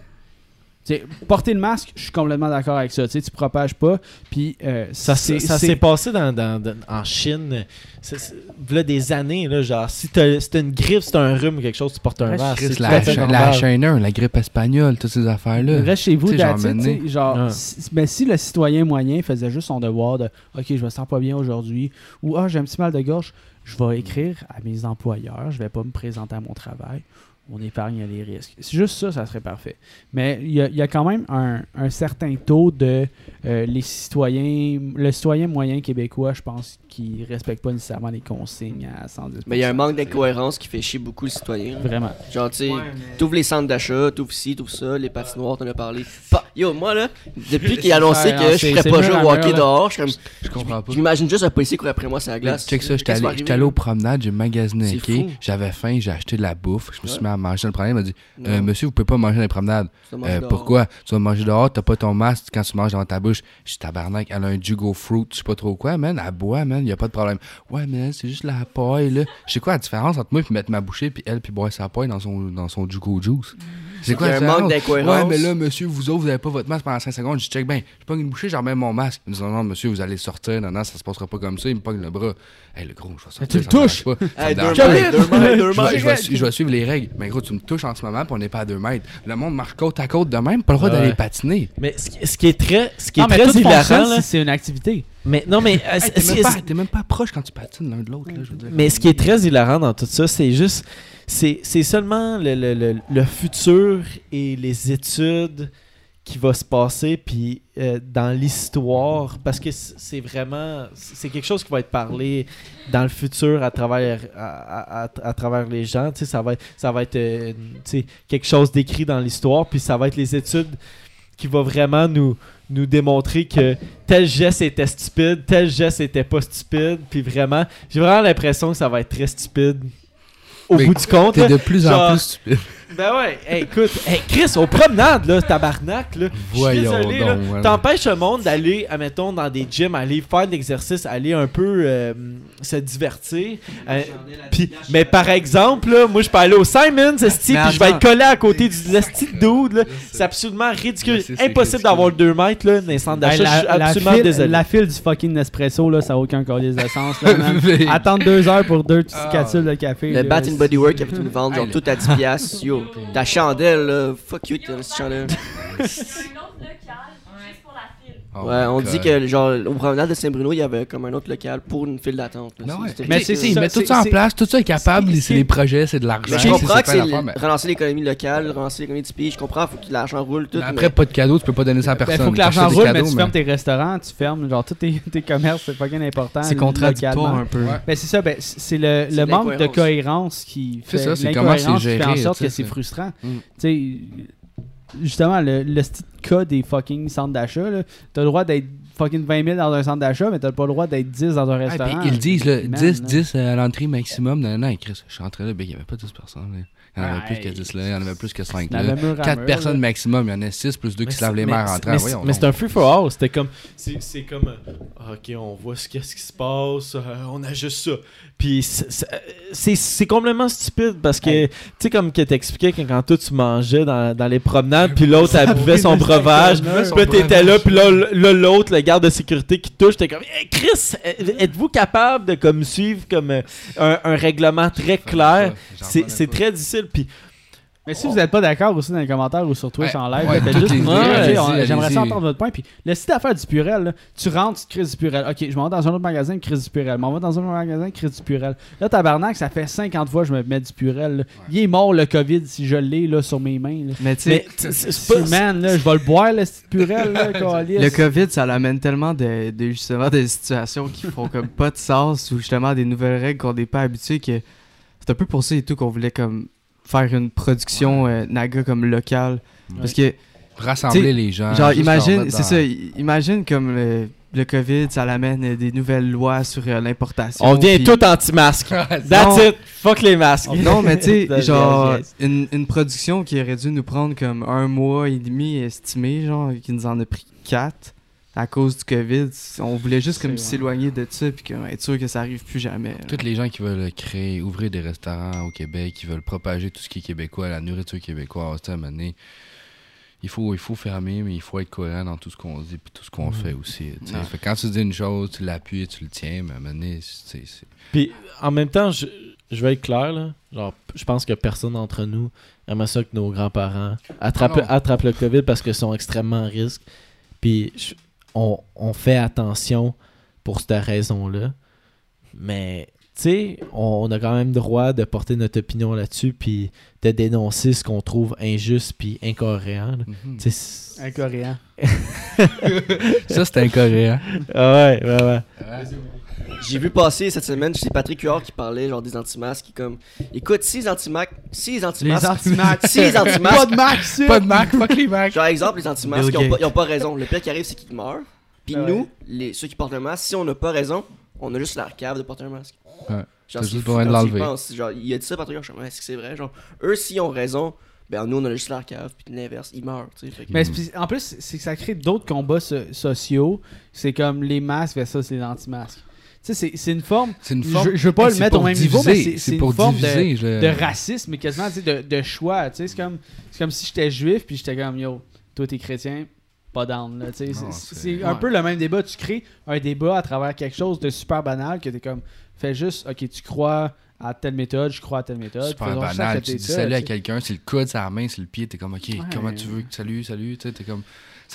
Porter le masque, je suis complètement d'accord avec ça. Tu sais, tu propages pas. Puis, euh, Ça, s'est passé dans, dans- dans- en Chine. Des années, là, genre, si t'as si une grippe, si t'as un rhume ou quelque chose, tu portes un Reste- masque. La, tout à fait la normal. H1N1, la grippe espagnole, toutes ces affaires-là. Reste chez vous, genre, genre, Ouais. si, mais si le citoyen moyen faisait juste son devoir de OK, je me sens pas bien aujourd'hui ou Ah, j'ai un petit mal de gorge, je vais écrire à mes employeurs, je vais pas me présenter à mon travail, on épargne les risques. C'est juste ça, ça serait parfait. Mais il y a, quand même un, un certain taux de euh, les citoyens, le citoyen moyen québécois, je pense, qui respecte pas nécessairement les consignes à 110%. Mais il y a un manque d'incohérence qui fait chier beaucoup le citoyen. Vraiment. Genre, tu sais, Ouais, mais- t'ouvres les centres d'achat, t'ouvres ci, t'ouvres ça, les patinoires, t'en as parlé. Pa- Yo, moi là, depuis *laughs* qu'il a annoncé que je c'est- ferais pas jouer à au hockey dehors, je. Je comprends pas. J'imagine juste un policier courir après moi sur la glace. Check ça, j'étais allé, aux promenades, j'ai magasiné, ok? J'avais faim, j'ai acheté de la bouffe, je me suis mis à manger. Le problème, il m'a dit euh, Monsieur, vous pouvez pas manger dans les promenades. tu vas manger Euh, dehors. pourquoi? Tu vas manger dehors, t'as pas ton masque quand tu manges dans ta bouche. Je suis tabarnak, elle a un Jugo Fruit, je sais pas trop quoi, man. Elle boit, man, y a pas de problème. Ouais, mais c'est juste la paille, là. Je sais quoi la différence entre moi et mettre ma bouchée puis elle puis boire sa paille dans son, dans son Jugo Juice? C'est quoi Il y la a un manque différence? d'incohérence. Ouais, mais là, monsieur, vous autres, vous avez pas votre masque pendant 5 secondes. Je check bien. Je pogne une bouchée, j'en remets mon masque. Il me dit non, non, monsieur, vous allez sortir. Non, non, ça se passera pas comme ça. Il me pogne le bras. Hey, le gros, je vais sortir. tu me touches. Je vais, suivre les règles. Mais gros, tu me touches en ce moment, puis on n'est pas à 2 mètres. Le monde marche côte à côte de même, pas le droit Ouais. d'aller patiner. Mais ce qui, est très, ce qui est très hilarant, c'est une activité. Mais non, mais. euh, Hey, t'es, même pas, c'est- t'es même pas proche quand tu patines l'un de l'autre, là, je veux dire. Mais ce qui est très hilarant dans tout ça, c'est juste. C'est c'est seulement le, le- le- le futur et les études qui va se passer, puis euh, dans l'histoire, parce que c'est vraiment. C'est quelque chose qui va être parlé dans le futur à travers, à, à- à- à travers les gens. Tu sais, ça va être, ça va être euh, tu sais, quelque chose d'écrit dans l'histoire, puis ça va être les études qui va vraiment nous, nous démontrer que tel geste était stupide, tel geste était pas stupide, puis vraiment, j'ai vraiment l'impression que ça va être très stupide au Mais bout du compte. T'es de plus en plus stupide. Ben ouais, hey, écoute, hey, Chris, aux promenades, là, tabarnak, là. Je suis désolé, là. T'empêches le monde d'aller, admettons, dans des gyms, aller faire de l'exercice, aller un peu euh, se divertir. Euh, puis, mais par exemple, là, moi, je peux aller au Simons, esti, puis je vais être collé à côté du esti de dude, là. C'est absolument ridicule. Impossible d'avoir 2 mètres, là, dans les centres Hey, d'achat. Je suis la, la absolument file, désolé. la file du fucking Nespresso, là, ça n'a aucun calice de sens. Là, man. *laughs* Mais- Attendre deux heures pour deux petites Ah. capsules de café. Le Bat in Bodywork, il a pu nous vendre genre tout à 10$. piastres, Yo, ta chandelle, fuck you, ta chandelle juste pour la file. Oh Ouais, on dit que genre au promenade de Saint-Bruno, il y avait comme un autre local pour une file d'attente. là. Ben ouais. Mais c'est Ils ça, mettent tout ça en place, tout ça est capable, c'est- des projets, c'est de l'argent. Mais je comprends que c'est mais- relancer l'économie locale, relancer l'économie du pays. Je comprends, faut que l'argent roule tout. mais mais- après, pas de cadeau, tu peux pas donner ça à Ben, personne. faut que l'argent roule, mais cadeaux, tu fermes tes restaurants, tu fermes genre tous tes, *laughs* tes commerces, c'est fucking important. C'est contradictoire un peu. Ouais. Ben c'est ça, ben c'est le, manque de cohérence qui fait ça, l'incohérence qui fait en sorte que c'est- frustrant. Mm. Tu sais, justement, le, le style cas des fucking centres d'achat, là, t'as le droit d'être fucking 20 000 dans un centre d'achat, mais t'as pas le droit d'être 10 dans un Ah, restaurant. puis ils disent, là, Man, 10, là. 10 à l'entrée maximum. Non, non, Chris, je suis rentré là, ben, il n'y avait pas 10 personnes. là. Il y en avait plus que 10 là, il y en avait plus que 5 Dans là. le mur à 4 mur, personnes maximum, il y en a 6 plus 2 qui se lavent les mains en rentrant. Mais, c'est- mais donc. c'est un free for all. C'était comme. C'est comme. euh, ok, on voit ce qu'est-ce qui se passe. euh, on a juste ça. Puis c'est- c'est complètement stupide parce que. Tu sais, comme que t'expliquais quand toi tu mangeais dans, dans les promenades, *laughs* puis l'autre elle buvait son breuvage. Puis t'étais là, puis là là, l'autre, le garde de sécurité qui touche, t'es comme. Hey, Chris, êtes-vous capable de comme suivre comme euh, un, règlement très clair? C'est très difficile. Puis Mais si vous n'êtes pas d'accord aussi dans les commentaires ou sur Twitch Ouais, en live, ouais, là, faites juste on- allez-y. j'aimerais ça entendre votre point. Puis le site d'affaires du Purel, là, tu rentres, tu crises du Purel. Ok, je m'en vais dans un autre magasin, crise du Purel. M'en vais dans un autre magasin, crise du Purel. Là, tabarnak, ça fait 50 fois que je me mets du Purel. là. Il est mort le COVID si je l'ai là, sur mes mains. Là. Mais tu mais sais, c'est- c'est pas- Man, là, je vais le boire, le petit Purel. Là, *laughs* câlisse. le COVID, ça l'amène tellement de, de, justement des situations qui font comme pas de sens ou justement des nouvelles règles qu'on n'est pas habitué que c'est un peu pour ça et tout qu'on voulait comme faire une production euh, naga comme locale parce que Rassembler les gens. genre imagine c'est dans- ça imagine comme le, le COVID ça l'amène euh, des nouvelles lois sur euh, l'importation On devient tout anti-masque. *laughs* That's Non. it. Fuck les masques. non mais tu sais *laughs* genre yes. une, une production qui aurait dû nous prendre comme un mois et demi estimé genre qui nous en a pris quatre à cause du COVID on voulait juste comme s'éloigner de ça puis comme être sûr que ça arrive plus jamais là. Toutes les gens qui veulent créer, ouvrir des restaurants au Québec, qui veulent propager tout ce qui est québécois, la nourriture québécoise, tu sais, à un moment donné, il faut, il faut fermer, mais il faut être cohérent dans tout ce qu'on dit et tout ce qu'on fait aussi. Ouais. Fait quand tu dis une chose, tu l'appuies, tu le tiens, mais à un moment donné, c'est- Puis en même temps, je, je vais être clair là. Genre, je pense que personne d'entre nous aimerait ça que nos grands-parents attrapent, Ah attrapent le COVID parce qu'ils sont extrêmement à risque. Puis je- on, on fait attention pour cette raison-là. Mais tu sais, on, on a quand même droit de porter notre opinion là-dessus puis de dénoncer ce qu'on trouve injuste puis incohérent. coréen. *laughs* Ça, c'est incohérent. Ah ouais, ouais, ouais. J'ai vu passer cette semaine, c'est Patrick Huard qui parlait genre des anti-masques qui comme écoute si les anti-masques si les Les anti-masques si les Pas anti-masques de max, Pas de Mac, *laughs* fuck les Mac. genre exemple les anti-masques ils pas, ils ont pas raison le pire qui arrive c'est qu'ils meurent puis Ah ouais. nous les ceux qui portent le masque si on n'a pas raison on a juste la cave de porter un masque Ouais. genre c'est juste y l'enlever. genre il a dit ça Patrick Huard est-ce que c'est vrai? Genre eux s'ils ont raison ben nous on a juste la cave puis l'inverse ils meurent tu sais fait que- Mais en plus, c'est que ça crée d'autres combats so- sociaux. C'est comme les masques versus les anti-masques. Tu sais, c'est- c'est une forme C'est une Je- forme. je veux pas le mettre au même niveau, mais c'est- une pour forme de- diviser, je- de racisme, mais quasiment tu sais, de, de choix. Tu sais, C'est comme, c'est comme si j'étais juif, puis j'étais comme, yo, toi t'es chrétien, pas down. là, tu sais. C'est- un ouais. peu le même débat. Tu crées un débat à travers quelque chose de super banal que t'es comme, fais juste, ok, tu crois à telle méthode, je crois à telle méthode. Super banal. Tu dis ça, salut à quelqu'un, c'est le coude, c'est la main, c'est le pied. T'es comme, ok, comment tu veux, salut, salut. Tu sais, t'es comme.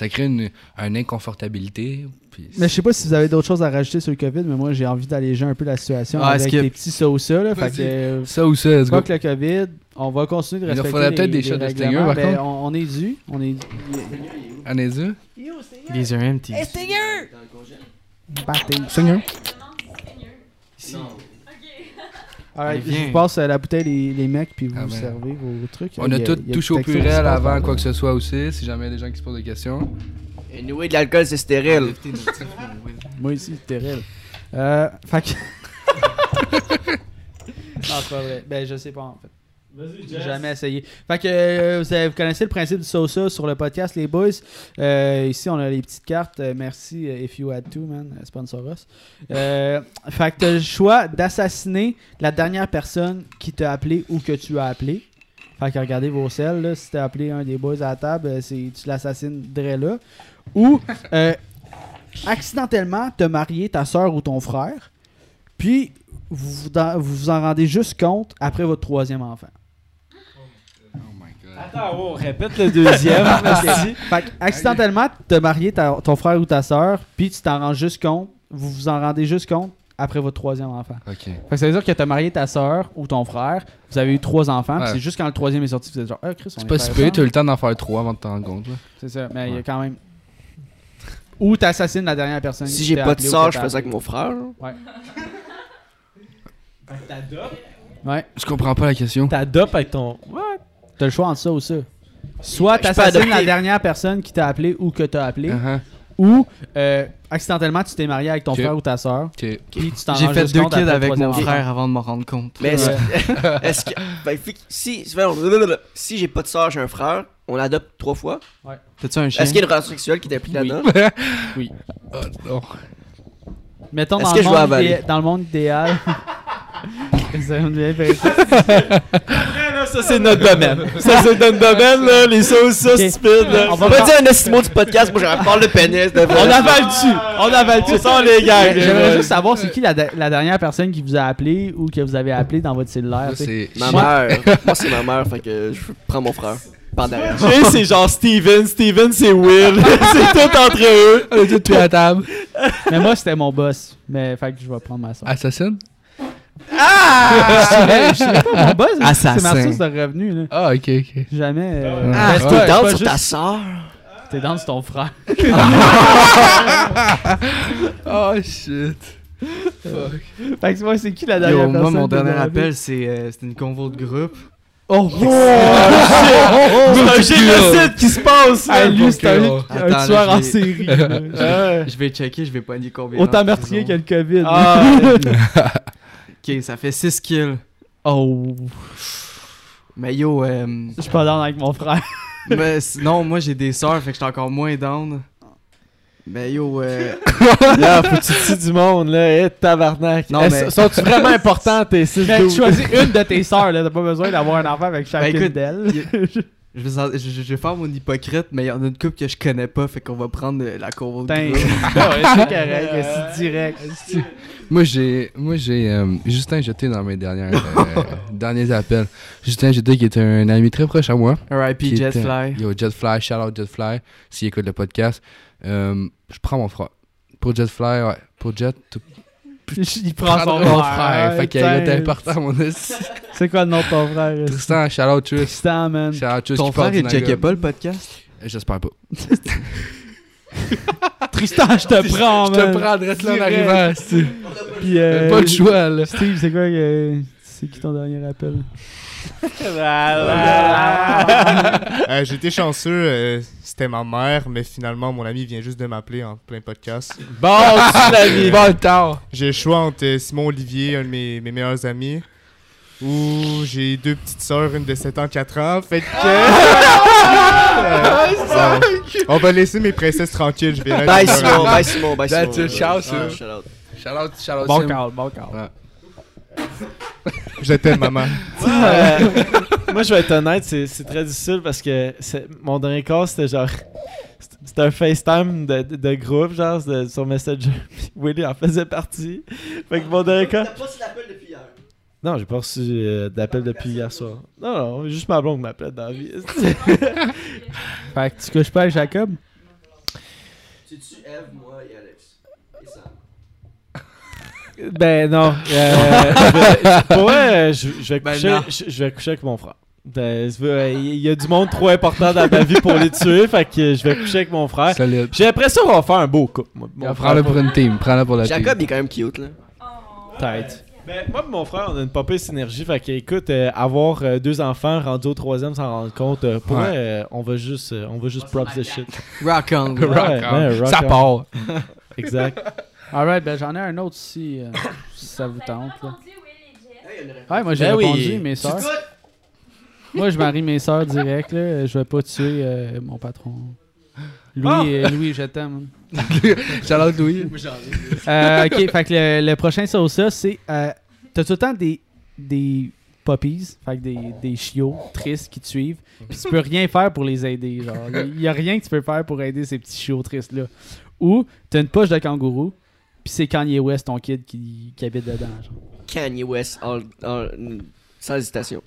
Ça crée une, une inconfortabilité. Puis Mais je sais pas si vous avez d'autres choses à rajouter sur le COVID, mais moi j'ai envie d'alléger un peu la situation Ah, avec est-ce que- les petits ça ou ça. Là, fait Vas-y. que, ça ou ça, let's go. fuck le COVID, on va continuer de Il respecter faudrait les, peut-être des shots de Stinger, par Ben, contre. on, on est dû. On est En est deux? These are empty. batté. Stinger? Ici. Alright, Allez, je vous passe euh, la bouteille les, les mecs puis vous Ah ben. servez vos trucs. On a y tout a touché au purel avant quoi que ce soit aussi, si jamais il y a des gens qui se posent des questions. Et noué de l'alcool, c'est stérile. Moi ici, c'est terrible. Euh, fait que... *laughs* non, c'est pas vrai. Ben, je sais pas en fait. J'ai jamais essayé. Fait que euh, vous, avez- vous connaissez le principe du Sosa sur le podcast, les boys? Euh, ici, on a les petites cartes. Euh, merci, if you had to, man. Sponsor us. Fait que t'as le choix d'assassiner la dernière personne qui t'a appelé ou que tu as appelé. Fait que regardez vos selles, là. Si t'as appelé un des boys à la table, c'est, tu l'assassines là. Ou accidentellement te marier ta soeur ou ton frère, puis vous vous en rendez juste compte après votre troisième enfant. Attends, oh, répète le deuxième. *laughs* Fait que, accidentellement te marier ta- ton frère ou ta soeur, puis tu t'en rends juste compte, vous vous en rendez juste compte après votre troisième enfant. Ok. Fait que ça veut dire que t'as marié ta soeur ou ton frère, vous avez eu trois enfants, puis Ouais. c'est juste quand le troisième est sorti, vous êtes genre, ah, Chris, on C'est est pas si peu, t'as eu le temps d'en faire trois avant de t'en rendre compte. là. C'est ça, mais il y a Ouais. quand même. Ou t'assassines la dernière personne. Si j'ai pas de que je t'as fais ça avec mon frère. là. Ouais. Je comprends pas la question. T'adoptes avec ton. T'as le choix entre ça ou ça. Soit t'assassines la dernière personne qui t'a appelé ou que t'as appelé, Uh-huh. ou euh, accidentellement tu t'es marié avec ton frère ou ta soeur, puis tu t'en J'ai fait deux kids avec mon frère avant de m'en rendre compte. Mais est-ce Ouais. que. est-ce que. Ben, que si. Si j'ai pas de sœur, j'ai un frère, on l'adopte trois fois. T'as-tu un chien? Est-ce qu'il y a une relation sexuelle qui est impliquée Oui. là-dedans? *laughs* Oh non. Mettons dans que le, je dans le monde idéal. *laughs* Ça me *laughs* ça c'est notre domaine. Ça c'est notre domaine, là, les sauces, ça, Ok. stupides. Là. On va faire- dire un estimo du podcast, moi j'aurais parlé de pénis. De On avale dessus! On avale dessus! Ça, on les gagne. J'aimerais juste savoir c'est qui la, de- la dernière personne qui vous a appelé ou que vous avez appelé dans votre cellulaire. C'est. Ma mère. *laughs* Moi c'est ma mère, fait que je prends mon frère. Par derrière. Jay, c'est genre Steven, Steven, c'est Will. *laughs* c'est tout entre eux. *laughs* On est tous à table. Mais moi c'était mon boss. Mais fait que je vais prendre ma soeur. Assassin? Je serais pas mon boss, c'est ma Assassin. source de revenus. Là. Ah, ok, ok. Jamais. euh, Ah, ben, T'es c'est pas- down c'est sur pas ta juste- sœur. T'es dans sur ton frère. *laughs* Oh shit. Fait que moi, c'est qui la dernière Yo, personne moi, mon que dernier appel, c'est euh, c'était une convo de groupe. Oh, C'est un génocide qui se passe. Ah, lui, c'est un, Attends, un là, tueur je en vais- série. là. *laughs* Je vais checker, je vais pogner combien. Autant meurtrier que le COVID. Ah, *laughs* Ok, ça fait 6 kills. Oh, Mais yo, euh, je suis pas down avec mon frère. *laughs* mais sinon, moi j'ai des sœurs, fait que j'étais encore moins down. Mais yo, euh, *laughs* Là, faut que tu tues du monde, là. Eh, tabarnak. Non, mais- Sont-tu vraiment importants, tes 6 Mais choisis une de tes sœurs, là. T'as pas besoin d'avoir un enfant avec chacune écoute, d'elles. *laughs* je vais, en- je, je- je vais faire mon hypocrite, mais il y en a une couple que je connais pas, fait qu'on va prendre euh, la convo de Putain, groupe. *laughs* ouais, c'est correct, c'est *laughs* direct. Moi, j'ai. Moi, j'ai. euh, Justin Jeté dans mes dernières, euh, *laughs* derniers appels. Justin Jeté, qui est un ami très proche à moi. R.I.P. Jetfly. Yo, Jetfly, shout out Jetfly, s'il écoute le podcast. Euh, je prends mon frère. Pour Jetfly, ouais. Pour Jet, tout *laughs* Il prend son frère. frère. fait qu'il est important, mon. *laughs* C'est quoi le nom de ton frère? Tristan, shout out Tris. Tristan, man. Shout Ton frère, il checkait pas le podcast? Euh, J'espère pas. *laughs* Tristan, je te prends, Je man. te prendrais là en arrivant. Puis, euh, Pas le choix, là. Steve, c'est quoi que. C'est qui ton dernier appel? *laughs* Euh, été chanceux, euh, c'était ma mère, mais finalement, mon ami vient juste de m'appeler en plein podcast. Bon, *laughs* mis. Bon temps. J'ai le choix entre euh, Simon Olivier, un de mes, mes meilleurs amis, ou j'ai deux petites sœurs, une de 7 ans, 4 ans. Fait que. Euh, ouais. On va laisser mes princesses tranquilles, je vais Bye Simon, bye Simon, bye Simon. That's it, ciao, Ah, Simon. shout out. Shout out, shout out. Bon call, bon call. *laughs* Je t'aime, maman. *laughs* Euh, moi, je vais être honnête, c'est c'est très difficile parce que c'est- mon dernier cas, c'était genre. *laughs* c'était- un FaceTime de, de, de groupe, genre, de- sur Messenger. Puis Willy en faisait partie. Fait que mon dernier cas. pas reçu l'appel depuis hier. Non, j'ai pas reçu euh, d'appel depuis hier soir. Non, non, juste ma blonde m'appelait dans la vie. Fait que tu couches pas avec Jacob? C'est-tu Eve, moi et Alex Et Sam. Ben non. Euh, je vais- *laughs* pour vrai, je, je vais Ben coucher, non. je, je vais coucher avec mon frère. Ben, euh, Il y a du monde trop important dans ma vie pour les tuer, fait que je vais coucher avec mon frère. Solide. J'ai l'impression qu'on va faire un beau couple. moi, mon frère. Prends-le pour une team. Prends-le pour la team. Jacob, est quand même cute, là. Oh. Peut-être. Ben, moi et mon frère, on a une pas pire synergie. Fait que, écoute, euh, avoir euh, deux enfants rendus au troisième sans rendre compte, euh, pour Ouais. euh, on va juste, euh, on va juste props the shit. Rock on. Ouais, ouais, rock Ça on. part. Exact. *laughs* Alright, ben j'en ai un autre si, euh, *coughs* si ça vous tente. Là. Ouais, moi j'ai Ben oui. répondu, mes sœurs. Moi je marie mes sœurs direct, là. Je vais pas tuer euh, mon patron. Louis, Ah! euh, Louis, je t'aime. *laughs* Louis. Euh, ok, fait que le, le prochain ça, c'est. Euh, T'as tout le temps des, des puppies, fait que des, des chiots tristes qui te suivent, puis tu peux rien faire pour les aider. Genre, il y a rien que tu peux faire pour aider ces petits chiots tristes-là. Ou t'as une poche de kangourou, puis c'est Kanye West, ton kid, qui, qui habite dedans. Genre. Kanye West, all- all- sans hésitation.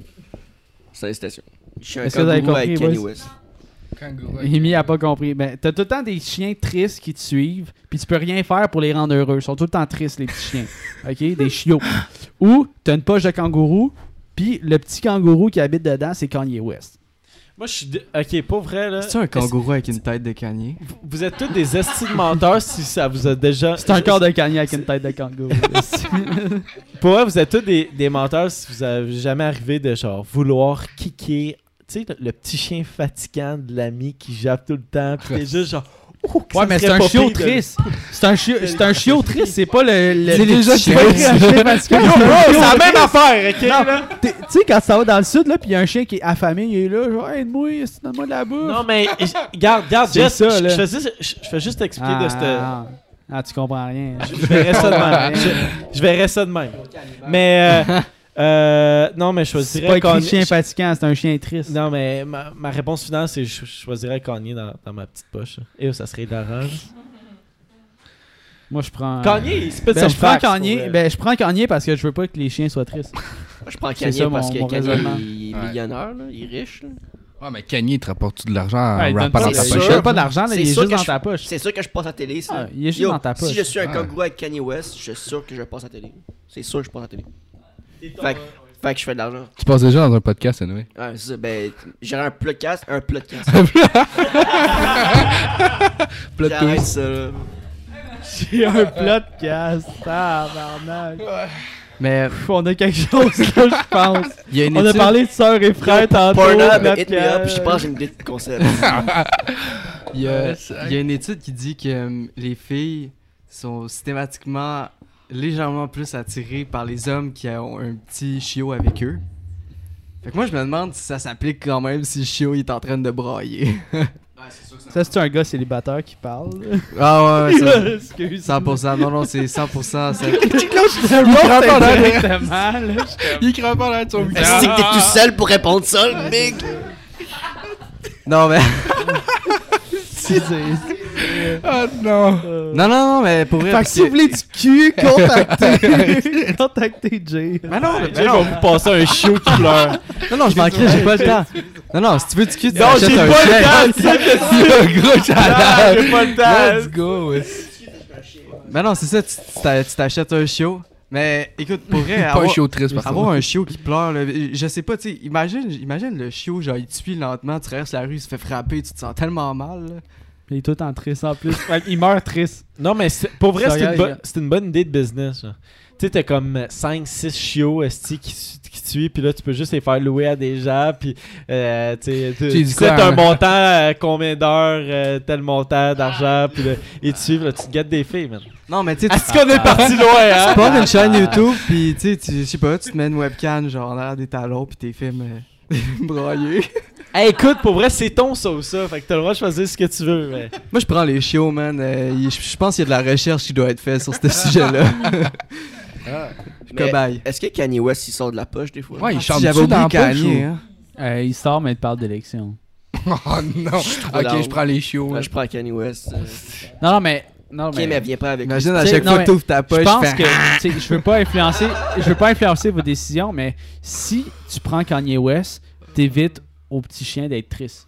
Sans hésitation. Je suis un kangourou avec compris, Kanye? West. Amy a pas compris. Ben, t'as tout le temps des chiens tristes qui te suivent, puis tu peux rien faire pour les rendre heureux. Ils sont tout le temps tristes, les petits chiens. *laughs* OK? Des chiots. Ou t'as une poche de kangourou, puis le petit kangourou qui habite dedans, c'est Kanye West. Moi, je suis. Ok, pas vrai, là. C'est un kangourou avec une tête de Kanye. Vous- Vous êtes tous des estis de menteurs si ça vous a déjà. C'est un corps de Kanye avec une tête de kangourou. *laughs* Pour vrai, vous êtes tous des, des menteurs si vous avez jamais arrivé de genre vouloir kicker. Tu sais, le, le petit chien fatigant de l'ami qui jappe tout le temps. Puis t'es juste genre. Oh, ouais, mais c'est un chiot triste. C'est un chiot, c'est un chiot triste, c'est pas le. le C'est déjà c'est triste. c'est chiot la même affaire, ok? Tu sais, quand ça va dans le sud, là, pis y a un chien qui est affamé, il est là, genre, aide-moi, donne-moi de la bouffe. Non, mais regarde, C'est Jess, ça, je- là. je fais juste- je je fais juste t'expliquer de cette. ah, ah, tu comprends rien. Je verrais ça de même. *laughs* Je, je verrais ça de même. Mais. Euh, euh, non, mais je C'est choisirais pas écrit Kanye- chien fatigant, c'est un chien triste. Non, mais ma, ma réponse finale, c'est je, je choisirais Kanye dans, dans ma petite poche. Et ça serait hilarant. Moi, je prends. Kanye, il spit Ben, je prends Kanye. Ben, je prends Kanye parce que je veux pas que les chiens soient tristes. Moi, je prends C'est Kanye ça, parce mon- que mon Kanye, il est Ouais. millionnaire, là. Il est riche, là. Ouais, mais Kanye, il te rapporte de l'argent en Ouais, il rappant pas, dans il ta c'est pochette. sûr. pas d'argent, C'est il est juste dans ta poche. C'est sûr que je passe à la télé, ça. Ah, il est juste Yo, dans ta poche. Si je suis un kangourou avec Kanye West, je suis sûr que je passe à la télé. C'est sûr que je passe à la télé. Fait, que- fait que je fais de l'argent. Tu passes déjà dans un podcast, anyway. Ouais, c'est ça. Ben, j'aurais un podcast, un podcast. *laughs* Plot J'arrête twist. ça, là. J'ai un plat de casse. Tabarnak. Mais Pff, On a quelque chose là, je pense. il y a une On a étude- parlé de sœurs et frères tantôt. Pornhub, hit me up, je pense que j'ai une idée de concept. *laughs* Il y, a, il y a une étude qui dit que euh, les filles sont systématiquement légèrement plus attirées par les hommes qui ont un petit chiot avec eux. Fait que moi, je me demande si ça s'applique quand même si le chiot est en train de brailler. *laughs* Ça, c'est un gars célibataire qui parle. ah ouais, ouais, ça, *laughs* Excuse. 100%. Non, non, c'est 100%. ça- *laughs* Il prend pas là. Il craint pas là de son Est-ce que t'es tout seul pour répondre ça, le big? Non, mais... Ah non. euh, Non, non, non, mais pour vrai... Fait que si vous voulez du cul, contactez. *laughs* contactez Jay. Mais non, mais Jay va vous passer un chiot qui pleure. non, non, je m'en crie, j'ai pas le temps. Non, non, si tu veux du cul, tu Non, j'ai un pas le temps, c'est Un *laughs* gros chalage. j'ai pas le temps. Let's go. Mais non, c'est ça, tu tu t'a- tu t'achètes un chiot. Mais écoute, pour vrai, *laughs* Pas un avoir, chiot triste, par avoir un chiot qui pleure, là, je sais pas, tu sais, imagine, imagine le chiot, genre, il te suit lentement, tu traverses la rue, il se fait frapper, tu te sens tellement mal. là. Il est tout en triste en plus. Fait qu'il meurt triste. Non, mais pour vrai, c'est une, bonne- une idée de business. Tu sais, t'as comme 5-6 chiots esti, qui, qui te suivent, puis là, tu peux juste les faire louer à des gens, puis euh, tu sais, tu tu un hein? montant, euh, combien d'heures, euh, tel montant d'argent, puis là, ils te suivent, là, tu te gâtes des filles, man. Non, mais tu sais, tu Est-ce qu'on est parti loin, tu hein? pars une chaîne YouTube, pis tu sais, tu- je sais pas, tu te mets une webcam, genre, en arrière des talons, pis tes films euh, *laughs* broyés. Hey, écoute, pour vrai, c'est ton ça ou ça, fait que t'as le droit de choisir ce que tu veux, mais... Moi, je prends les chiots, man. euh, je pense qu'il y a de la recherche qui doit être faite sur ce *laughs* sujet-là. Mais Cobaye. Est-ce que Kanye West, il sort de la poche des fois? Ouais, il Si chante dessus dans oublié la poche, Kanye, ou- hein. Euh, il sort, mais il parle d'élection. *laughs* Oh non. Ok, je prends les chiots. Ouais, là. je prends Kanye West. euh. Non, non, mais. Non, mais. mais elle vient pas avec Imagine à chaque non, fois que t'ouvres ta poche, je pense fais- que sais, je veux pas influencer je veux pas influencer vos décisions mais si tu prends Kanye West t'évites au petit chien d'être triste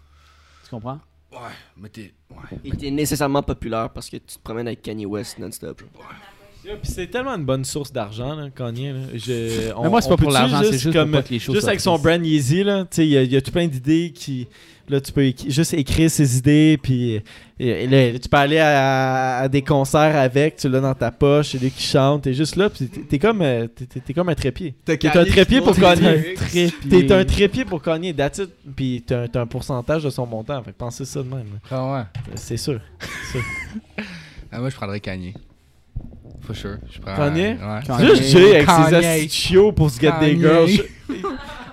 tu comprends? Ouais, mais t'es. Ouais. Il était nécessairement populaire parce que tu te promènes avec Kanye West non-stop. Yeah, Puis c'est tellement une bonne source d'argent, là, Kanye. Là. Je, on- Mais moi, c'est pas pour l'argent, c'est juste comme, pour pas que les choses Juste avec son brand Yeezy, là, tu sais, il y, y a tout plein d'idées qui. Là, tu peux éc- juste écrire ses idées, puis et- et là, tu peux aller à, à des concerts avec, tu l'as dans ta poche, c'est lui qui chante, t'es juste là, puis t'es- comme, euh, t'es- t'es t'es comme un trépied. T'es un trépied pour Kanye. T'es un trépied pour that's it. Puis t'as un- t'as un pourcentage de son montant, fait que pensez ça de même. Ah ouais. C'est sûr. *laughs* Ah, moi, je prendrais Kanye. For sure. Je prends. Kanye? Ouais. Kanye. Juste Jay avec Kanye. ses astuces chiots pour se get des girls. *laughs* Je-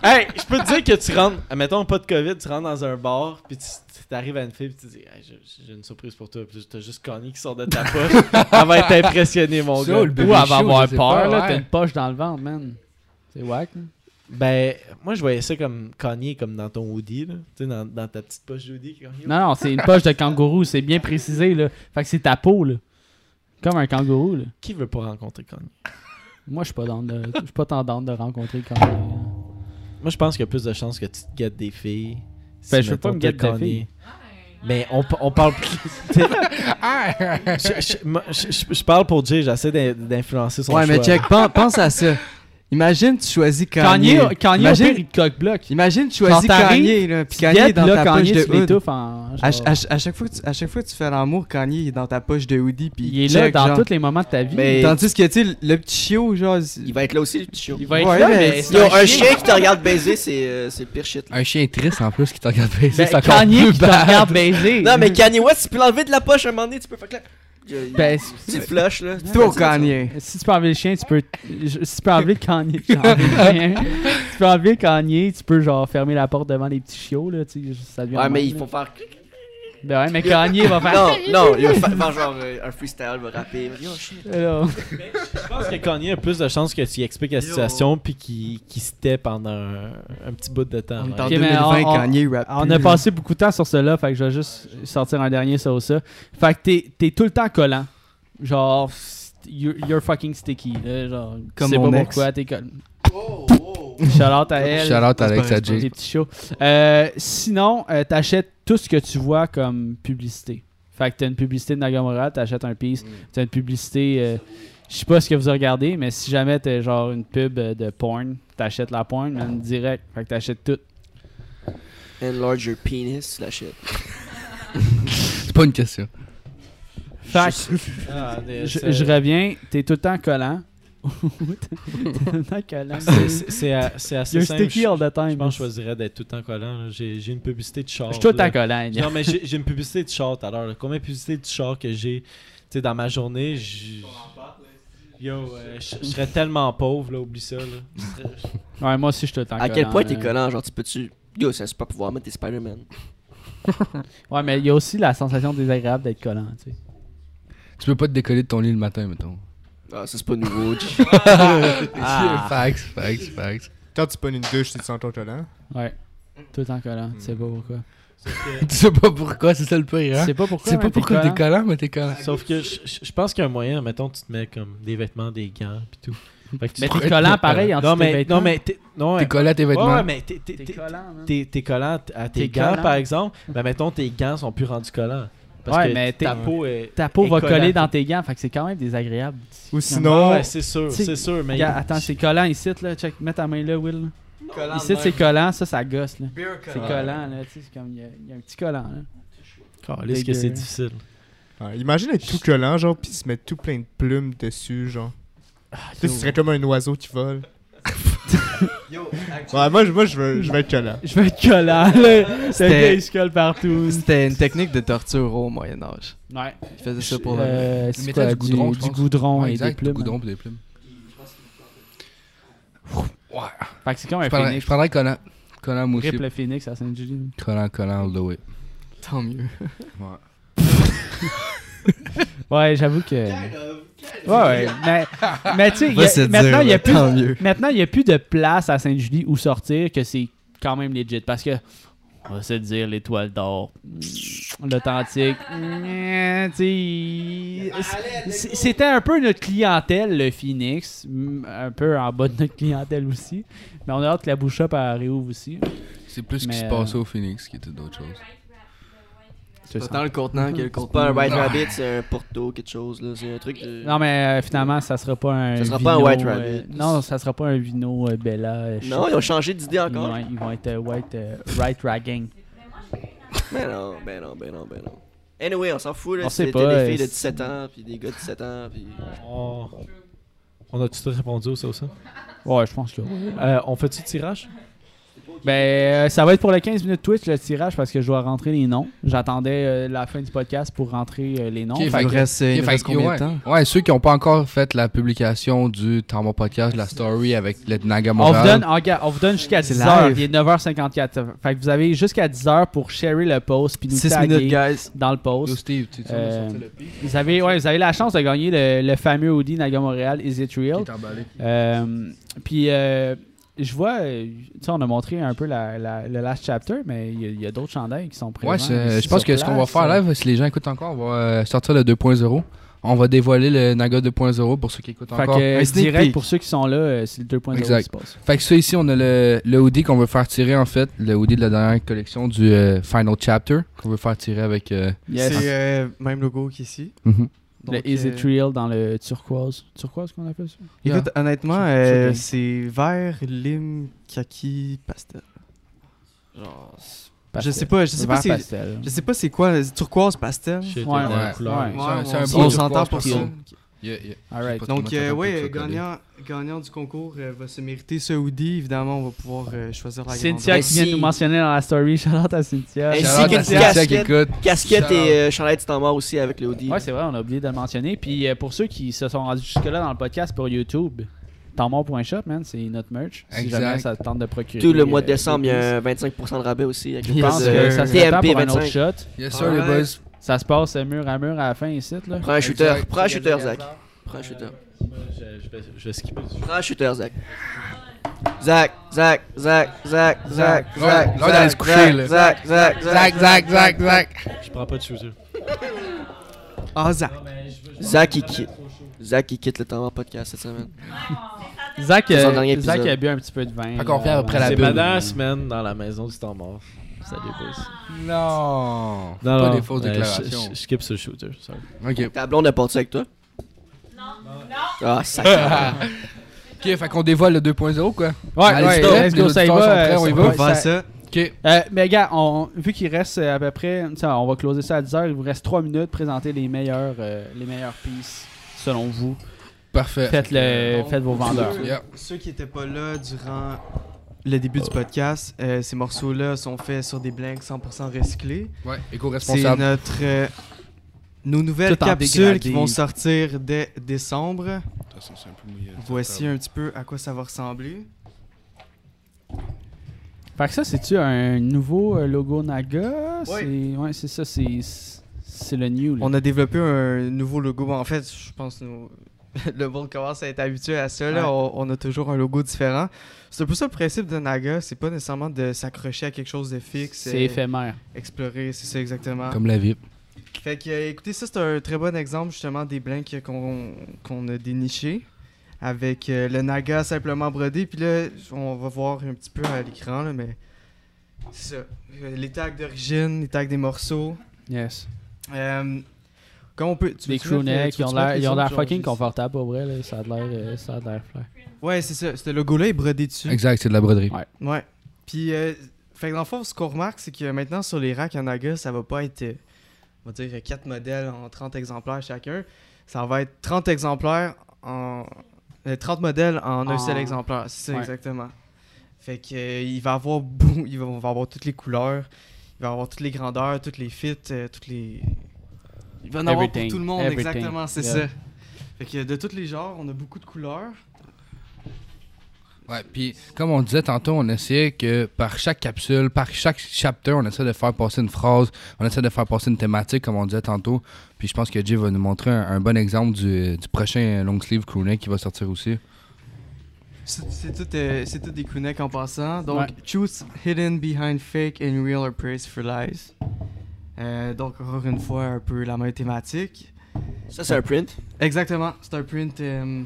hey, je peux te dire que tu rentres, admettons pas de COVID, tu rentres dans un bar, puis tu t'arrives à une fille, puis tu dis, hey, j'ai- une surprise pour toi, puis t'as juste Kanye qui sort de ta poche. *laughs* Elle va être impressionnée, mon gars. Ou elle va avoir peur, pas, là. ouais. T'as une poche dans le ventre, man. C'est whack, là. Ben, moi je voyais ça comme Kanye, comme dans ton hoodie, là. Tu sais, dans, dans ta petite poche hoodie. Kanye. Non, non, c'est une poche de kangourou, c'est bien précisé, là. Fait que c'est ta peau, là. Comme un kangourou, là. Qui veut pas rencontrer Kanye? Moi, je suis pas dans de... Je suis pas tendance de rencontrer Kanye. Moi je pense qu'il y a plus de chances que tu te guettes des filles. Ben, si, je veux pas me guetter des Kanye. filles. Mais on, on parle. je, je- moi, je- je- je parle pour Jay, j'essaie d'in- d'influencer son Ouais, mais check, pen- pense à ça. Imagine, tu choisis Kanye. Kanye, Kanye au Imagine- pire, il te coque-bloc. Imagine, tu choisis Kanye, là, puis Kanye est dans là, ta Kanye, poche tu de hood. l'étouffes en... À, à- à chaque fois que tu, à chaque fois que tu fais l'amour, Kanye est dans ta poche de hoodie puis Il est là dans genre. tous les moments de ta vie. Mais- Tandis que tu sais le petit chiot genre Il va être là aussi, le petit chiot. Il va être Ouais, là, mais mais... Yo, un chien qui te regarde baiser, c'est euh, le pire shit. là. Un chien triste en plus qui te regarde baiser. Ben, c'est encore Kanye plus qui te regarde baiser. Non, mais Kanye West, tu peux l'enlever de la poche un moment donné, tu peux faire clap. Ben, Petite flush, là. toi Kanye. si tu peux enlever le chien, tu peux... Si tu peux enlever le Kanye... *laughs* Si tu peux enlever le Kanye, tu peux genre fermer la porte devant les petits chiots, là, tu sais, ça devient Ouais, mais il faut faire. Ben ouais, mais Kanye va faire... Non, non, il va fa- faire genre euh, un freestyle, il va rapper. Yo, shit. Je pense que Kanye a plus de chances que tu expliques la situation puis qu'il qu'il se tait pendant un, un petit bout de temps. On est ouais. en Ok, mais 2020 on- on- Kanye rap. On plus, a passé beaucoup de temps sur cela, fait que je vais juste sortir un dernier sur ça. Fait que t'es, t'es tout le temps collant. Genre, you're, you're fucking sticky. Là, genre, tu Comme mon pas ex. pourquoi t'es collant. Shout out à *laughs* elle. Shout out C'est Alex pas vrai, Adjay. Les petits shows. Euh, sinon, euh, t'achètes tout ce que tu vois comme publicité. Fait que t'as une publicité de Nagamura, t'achètes un piece. T'as une publicité. euh, je sais pas ce que vous regardez, mais si jamais t'as genre une pub de porn, t'achètes la porn, man, direct. Fait que t'achètes tout. Enlarge your penis, la shit. *laughs* C'est pas une question. Fait que- Ah, des- Je, je reviens, t'es tout le temps collant. T'es tout le temps collant. c'est- assez You're simple. sticky Je all the time. je pense que je choisirais d'être tout le temps collant. J'ai j'ai une publicité de char. Je suis tout le là. temps collant. Non, mais j'ai j'ai une publicité de char tout à l'heure. là. Combien de publicités de char que j'ai Tu sais, dans ma journée je- Yo, euh, je je serais tellement pauvre, là, oublie ça. Là. Je serais- Ouais, moi aussi, je suis tout le temps À collant. quel point t'es là. collant, genre tu peux-tu. Yo, ça se pas pouvoir mettre tes Spider-Man. *laughs* Ouais, mais il y a aussi la sensation désagréable d'être collant, tu sais. Tu peux pas te décoller de ton lit le matin, mettons. Ah, ça c'est pas nouveau. *laughs* Ah. Facts, facts, facts. Quand tu pognes une douche, tu te sens ton collant? Ouais. Tout temps collant, tu sais pas pourquoi. *laughs* tu sais pas pourquoi, c'est ça le pire, Tu hein? sais pas Tu pourquoi. sais mais pas pourquoi collant. t'es collant, mais t'es collant. Sauf que je, pense qu'il y a un moyen, mettons, tu te mets comme des vêtements, des gants, pis tout. *laughs* Fait que tu Mais te- t'es collant pareil en non, mais, vêtements. non, mais t'es. Non, T'es collant à tes vêtements. Ouais, mais t'es- t'es- T'es t'es- collant, à tes gants, par exemple. Ben, mettons, tes gants sont plus rendus collants. Parce Ouais, que mais ta peau est. Ta peau est va collante. coller dans tes gants, fait que c'est quand même désagréable. Ou Non, sinon, ouais, c'est sûr, c'est sûr. Mais Regarde, attends, c'est collant ici, là. Check, mets ta main là, Will. Ici, c'est collant, ça, ça gosse, là. C'est collant, là. Tu sais, c'est comme, il y, a- il y a un petit collant, là. Calisse que c'est difficile. Ouais, imagine être tout collant, genre, pis se mettre tout plein de plumes dessus, genre. tu sais, ce serait comme un oiseau qui vole. *laughs* ouais, moi, je- moi je, veux, je veux être collant. Je veux être collant. Le C'était- gars, il se colle partout. C'était une technique de torture au Moyen Âge. Ouais. Il faisait ça pour Euh, Ils mettaient quoi, du goudron, du, du goudron Ouais, et exact, des plumes. Du goudron pis des plumes. Ouais. Fait que c'est comme un Je prendrais, phoenix. je prendrais collant. Collant, moi aussi. Rip le phoenix à Saint-Julie. Collant, collant, all the way. Tant mieux. Ouais. *laughs* Ouais, j'avoue que. Ouais, ouais. Mais, mais tu sais, maintenant, il y a là, plus. tant mieux. Maintenant, il n'y a plus de place à Sainte-Julie où sortir que c'est quand même legit. Parce que, on va se dire, l'étoile d'or, mm, l'authentique, mm, c'était un peu notre clientèle, le Phoenix. mm, Un peu en bas de notre clientèle aussi. Mais on a hâte que la bouche up elle réouvre aussi. C'est plus ce qui se euh, passait au Phoenix qui était d'autres choses. C'est Pas tant le contenant que le C'est contenu. pas un White Rabbit, c'est un Porto, quelque chose. là. C'est un truc. de- Non, mais euh, finalement, ça sera pas un. Ça sera vino, pas un White euh, Rabbit. non, ça sera pas un vino euh, Bella. euh, Non, ils ont changé d'idée encore. Ils vont être euh, White euh, Right Ragging. Ben non, ben non, ben non, ben non. Anyway, on s'en fout là. Pas, des filles de c'est- 17 ans, puis des gars de 17 ans, puis. On, on a tout répondu au ça ou ça? Ouais, je pense que. Euh, on fait-tu le tirage? Ben, euh, ça va être pour le 15 minutes Twitch le tirage parce que je dois rentrer les noms. J'attendais euh, la fin du podcast pour rentrer euh, les noms. Fait Il reste, il fait reste combien ouais. de temps? Ouais, ceux qui n'ont pas encore fait la publication du Temps Podcast, la story avec le Naga on vous Montréal. donne, on vous donne jusqu'à C'est 10h. live. Il est 9h54. Fait que vous avez jusqu'à 10h pour sharer le post puis nous 6 taguer minutes, guys. dans le Yo, post. Steve, tu, tu veux Euh, sortir le pic? Vous avez, ouais, vous avez la chance de gagner le, le fameux Audi Naga Montréal Is It qui Real? est emballé. Euh, puis, euh, je vois, euh, tu sais, on a montré un peu la, la- le last chapter, mais il y a- il y a, d'autres chandails qui sont présents. Ouais, je pense que ce qu'on va faire live, si les gens écoutent encore, on va euh, sortir le 2.0. On va dévoiler le Naga 2.0 pour ceux qui écoutent Fait encore. que, Un direct pour ceux qui sont là, euh, c'est le 2.0 qui Exact. se passe. Fait que ça ici, on a le, le hoodie qu'on veut faire tirer en fait, le hoodie de la dernière collection du euh, Final Chapter qu'on veut faire tirer avec. euh, Yes. C'est euh, même logo qu'ici. le Donc, Is euh, It Real dans le turquoise. Turquoise qu'on appelle ça? Écoute, honnêtement, C'est- euh, c'est vert, lime, kaki, pastel. Genre, je sais pas, je sais pas c'est pastel. je sais pas c'est quoi, c'est turquoise pastel. Ouais, ouais, ouais. C'est un- un on s'entend pour pastel. ça. Yeah, yeah. Donc euh, chocolat. gagnant, gagnant du concours euh, va se mériter ce hoodie. Évidemment, on va pouvoir euh, choisir la Cynthia qui vient de nous mentionner dans la story. *laughs* Shout-out à Cynthia. Ainsi Cynthia casquette. qui écoute. Casquette et euh, chandail du temps mort aussi avec le hoodie. Ouais, c'est vrai, on a oublié de le mentionner. Puis euh, pour ceux qui se sont rendus jusque-là dans le podcast pour YouTube, Tempmort.shop, man, c'est notre merch. Si Exact. jamais ça te tente de procurer. Tout le mois de décembre, il y a un 25% de rabais aussi. Avec Je le pense que ça serait TMP pour un autre 25. shot. Yes sir, les boys. Ça se passe euh, mur à mur à la fin ici, là. Prends un shooter, Exact. prends un shooter, Zach. Prends un shooter. Je, je vais, je vais skipper. Prends un shooter, Zach. Zach, Zach, Zach, Zach, Zach, Zach, là, d'aller se coucher, là. Zach, Zach, Zac, Zac, Zac, Zac. Je prends pas de shooter. Ah, Zach. Zach, il quitte. Zach, il quitte le temps mort podcast cette semaine. Zach, C'est euh, Zach a bu un petit peu de vin. Fait qu'on là, revient après la. C'est bulle. ma dernière semaine dans la maison du temps mort. Salut, boys. Non. Non, pas des fausses euh, déclarations. Je, je, je skip sur le shooter. Sorry. Ok. Ta blonde est partie avec toi? Non. Non. Ah, sac. *laughs* Ok, fait qu'on dévoile le 2.0 quoi. Ouais, Allez, ouais, let's les go, ça y auditeurs sont va. prêts, euh, on y ça va. On va, va faire ça- ça. Ok. Euh, mais gars, on, vu qu'il reste euh, à peu près, tu sais, on va closer ça à 10h, il vous reste 3 minutes, présenter les meilleurs, euh, les meilleurs pieces selon vous. Parfait. Faites, le, faites vos vendeurs. Yeah. Ceux qui n'étaient pas là durant le début du podcast, euh, ces morceaux-là sont faits sur des blanks 100% recyclés. Ouais, C'est éco-responsable. notre euh, nos nouvelles Tout capsules qui vont sortir dès décembre. De toute façon, c'est un peu mouillé. Voici un petit peu à quoi ça va ressembler. Fait que ça, c'est-tu un nouveau euh, logo Naga? Ouais. C'est ouais, c'est ça, c'est c'est le new. là. On a développé un nouveau logo. En fait, je pense que nous- *laughs* le monde commence à être habitué à ça. Là. Ouais. On, on a toujours un logo différent. C'est un peu ça le principe de Naga. C'est pas nécessairement de s'accrocher à quelque chose de fixe. C'est éphémère. Explorer, c'est ça exactement. Comme la vie. Fait que, euh, écoutez, ça, c'est un très bon exemple justement des blanks qu'on qu'on a dénichés. Avec euh, le Naga simplement brodé. Puis là, on va voir un petit peu à l'écran, là, mais c'est ça. Euh, Les tags d'origine, les tags des morceaux. Yes. Euh, comment on peut. tu Des euh, crewnecks, tu ils ont l'air fucking confortables pour vrai. Là. Ça a l'air euh, ça a l'air flair. Ouais, c'est ça. Ce logo-là est brodé dessus. Exact, c'est de la broderie. Ouais. Ouais. Puis, euh, fait que dans le fond, ce qu'on remarque, c'est que maintenant sur les racks en Naga, ça va pas être, euh, on va dire, 4 modèles en 30 exemplaires chacun. Ça va être 30 exemplaires en. euh, 30 modèles en un En- seul exemplaire. C'est ça, Ouais. exactement. Fait que euh, il va avoir *laughs* il va, on va avoir toutes les couleurs, il va avoir toutes les grandeurs, toutes les fits, euh, toutes les. Il va en avoir pour tout le monde, Everything. exactement, c'est Yeah. ça. Fait que de tous les genres, on a beaucoup de couleurs. Ouais, puis comme on disait tantôt, on essayait que par chaque capsule, par chaque chapter, on essaie de faire passer une phrase, on essaie de faire passer une thématique, comme on disait tantôt. Puis je pense que Jay va nous montrer un, un bon exemple du, du prochain long sleeve crewneck qui va sortir aussi. C'est tout, euh, c'est tout des crewnecks en passant. Donc, Ouais. truth hidden behind fake and real are praised for lies. Euh, donc, encore une fois, un peu la même thématique. Ça, c'est un print. Exactement, c'est un print, euh,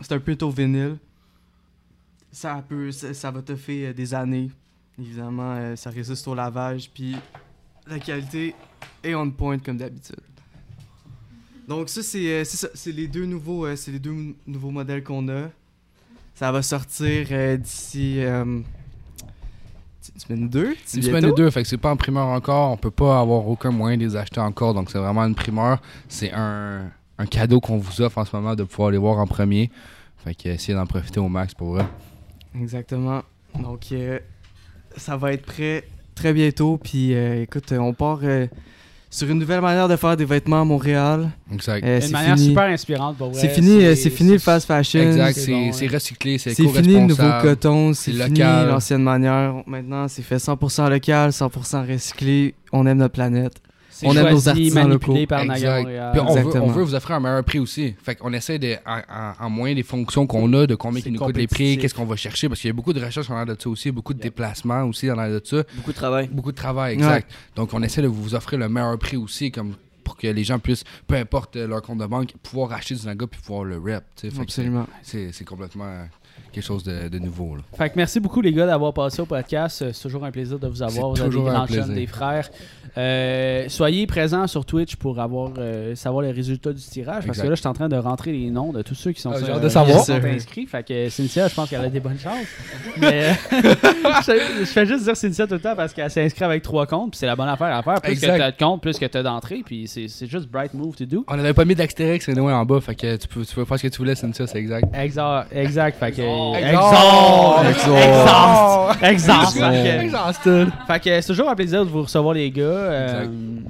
c'est un print au vinyle. Ça peut, ça, ça va te faire des années. Évidemment, euh, ça résiste au lavage. Puis, La qualité est on point comme d'habitude. Donc ça c'est euh, c'est les deux nouveaux euh, c'est les deux nouveaux modèles qu'on a. Ça va sortir euh, d'ici euh, semaine deux, C'est une semaine et deux, fait que c'est pas en primeur encore. On peut pas avoir aucun moyen de les acheter encore. Donc c'est vraiment une primeur. C'est un, un cadeau qu'on vous offre en ce moment de pouvoir les voir en premier. Fait que essayez d'en profiter au max pour vrai. Exactement. Donc, euh, ça va être prêt très bientôt. Puis, euh, écoute, on part euh, sur une nouvelle manière de faire des vêtements à Montréal. Exact. Euh, Une manière fini. super inspirante pour vrai. C'est fini, euh, c'est fini le fast fashion. Exact, c'est c'est bon, c'est ouais. recyclé, c'est C'est fini le nouveau coton, c'est c'est fini local. l'ancienne manière. Maintenant, c'est fait 100% local, 100% recyclé. On aime notre planète. On aime nos artisans locaux. par Naga Exact. Puis on veut, Exactement. on veut vous offrir un meilleur prix aussi. Fait qu'on essaie de, en, en- en moyen des fonctions qu'on a, de combien qui nous coûtent les prix, qu'est-ce qu'on va chercher, parce qu'il y a beaucoup de recherches en l'air de ça aussi, beaucoup de déplacements aussi en l'air de ça, Beaucoup de travail. beaucoup de travail, exact. Donc on essaie de vous offrir le meilleur prix aussi, comme pour que les gens puissent, peu importe leur compte de banque, pouvoir acheter du naga puis pouvoir le rep. Absolument. C'est c'est complètement euh, quelque chose de, de nouveau. Là. Fait que merci beaucoup les gars d'avoir passé au podcast. Euh, C'est toujours un plaisir de vous avoir. Vous C'est êtes des grands chums, des frères. Euh, soyez présents sur Twitch pour avoir euh, savoir les résultats du tirage. Parce Exact. que là, je suis en train de rentrer les noms de tous ceux qui sont, Ah, euh, hâte de savoir. qui sont inscrits. Fait que Cynthia, je pense qu'elle a des bonnes chances. Mais *laughs* je, je fais juste dire Cynthia tout le temps parce qu'elle s'est inscrite avec trois comptes. Puis c'est la bonne affaire à faire. Plus Exact. que tu as de comptes, plus que tu as d'entrées. Puis c'est c'est juste bright move to do. On n'avait pas mis d'Axtérix anyway en bas, fait que tu peux, tu peux faire ce que tu voulais, Cynthia, c'est exact. Exact. Exact. Fait que. Exhaust! Exhaust! Exhausted. Fait que c'est toujours un plaisir de vous recevoir, les gars. Euh.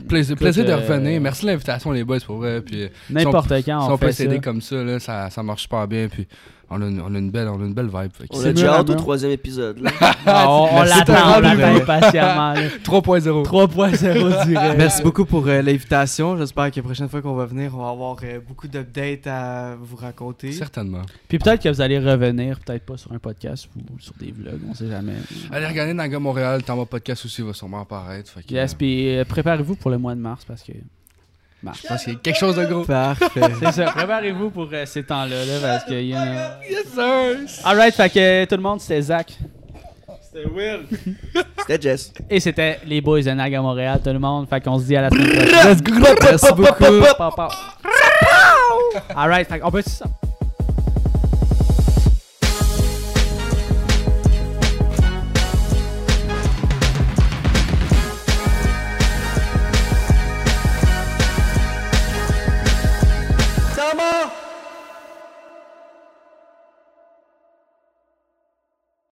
Plaisir, plaisir de euh, revenir. Merci de l'invitation, les boys, pour vrai. Puis, N'importe quand, si on, on peut fait ça. s'aider comme ça, là, ça, ça marche super bien. Puis, on a une, on a une, belle, on a une belle vibe. On c'est a déjà hâte au troisième épisode. là. *laughs* Ah, on l'attend, on t'as l'attend rendu, patiemment. là. *laughs* 3.0. 3.0 *laughs* direct. Merci beaucoup pour euh, l'invitation. J'espère que la prochaine fois qu'on va venir, on va avoir euh, beaucoup d'updates à vous raconter. Certainement. Puis peut-être que vous allez revenir, peut-être pas sur un podcast ou sur des vlogs, on sait jamais. Allez regarder Naga Montréal, T'en podcast aussi va sûrement apparaître. Fait que, Yes, puis euh, préparez-vous pour le mois de mars parce que. Mars. je pense qu'il y a quelque chose de gros. Parfait. C'est ça, préparez-vous pour euh, ces temps-là, là, parce qu'il y a. Yes, sir! Alright, fait que euh, tout le monde, c'était Zach. *laughs* C'était Jess. Et c'était les boys de Naga Montréal, tout le monde. Fait qu'on se dit à la semaine prochaine. Merci beaucoup. Alright, fait qu'on peut ça?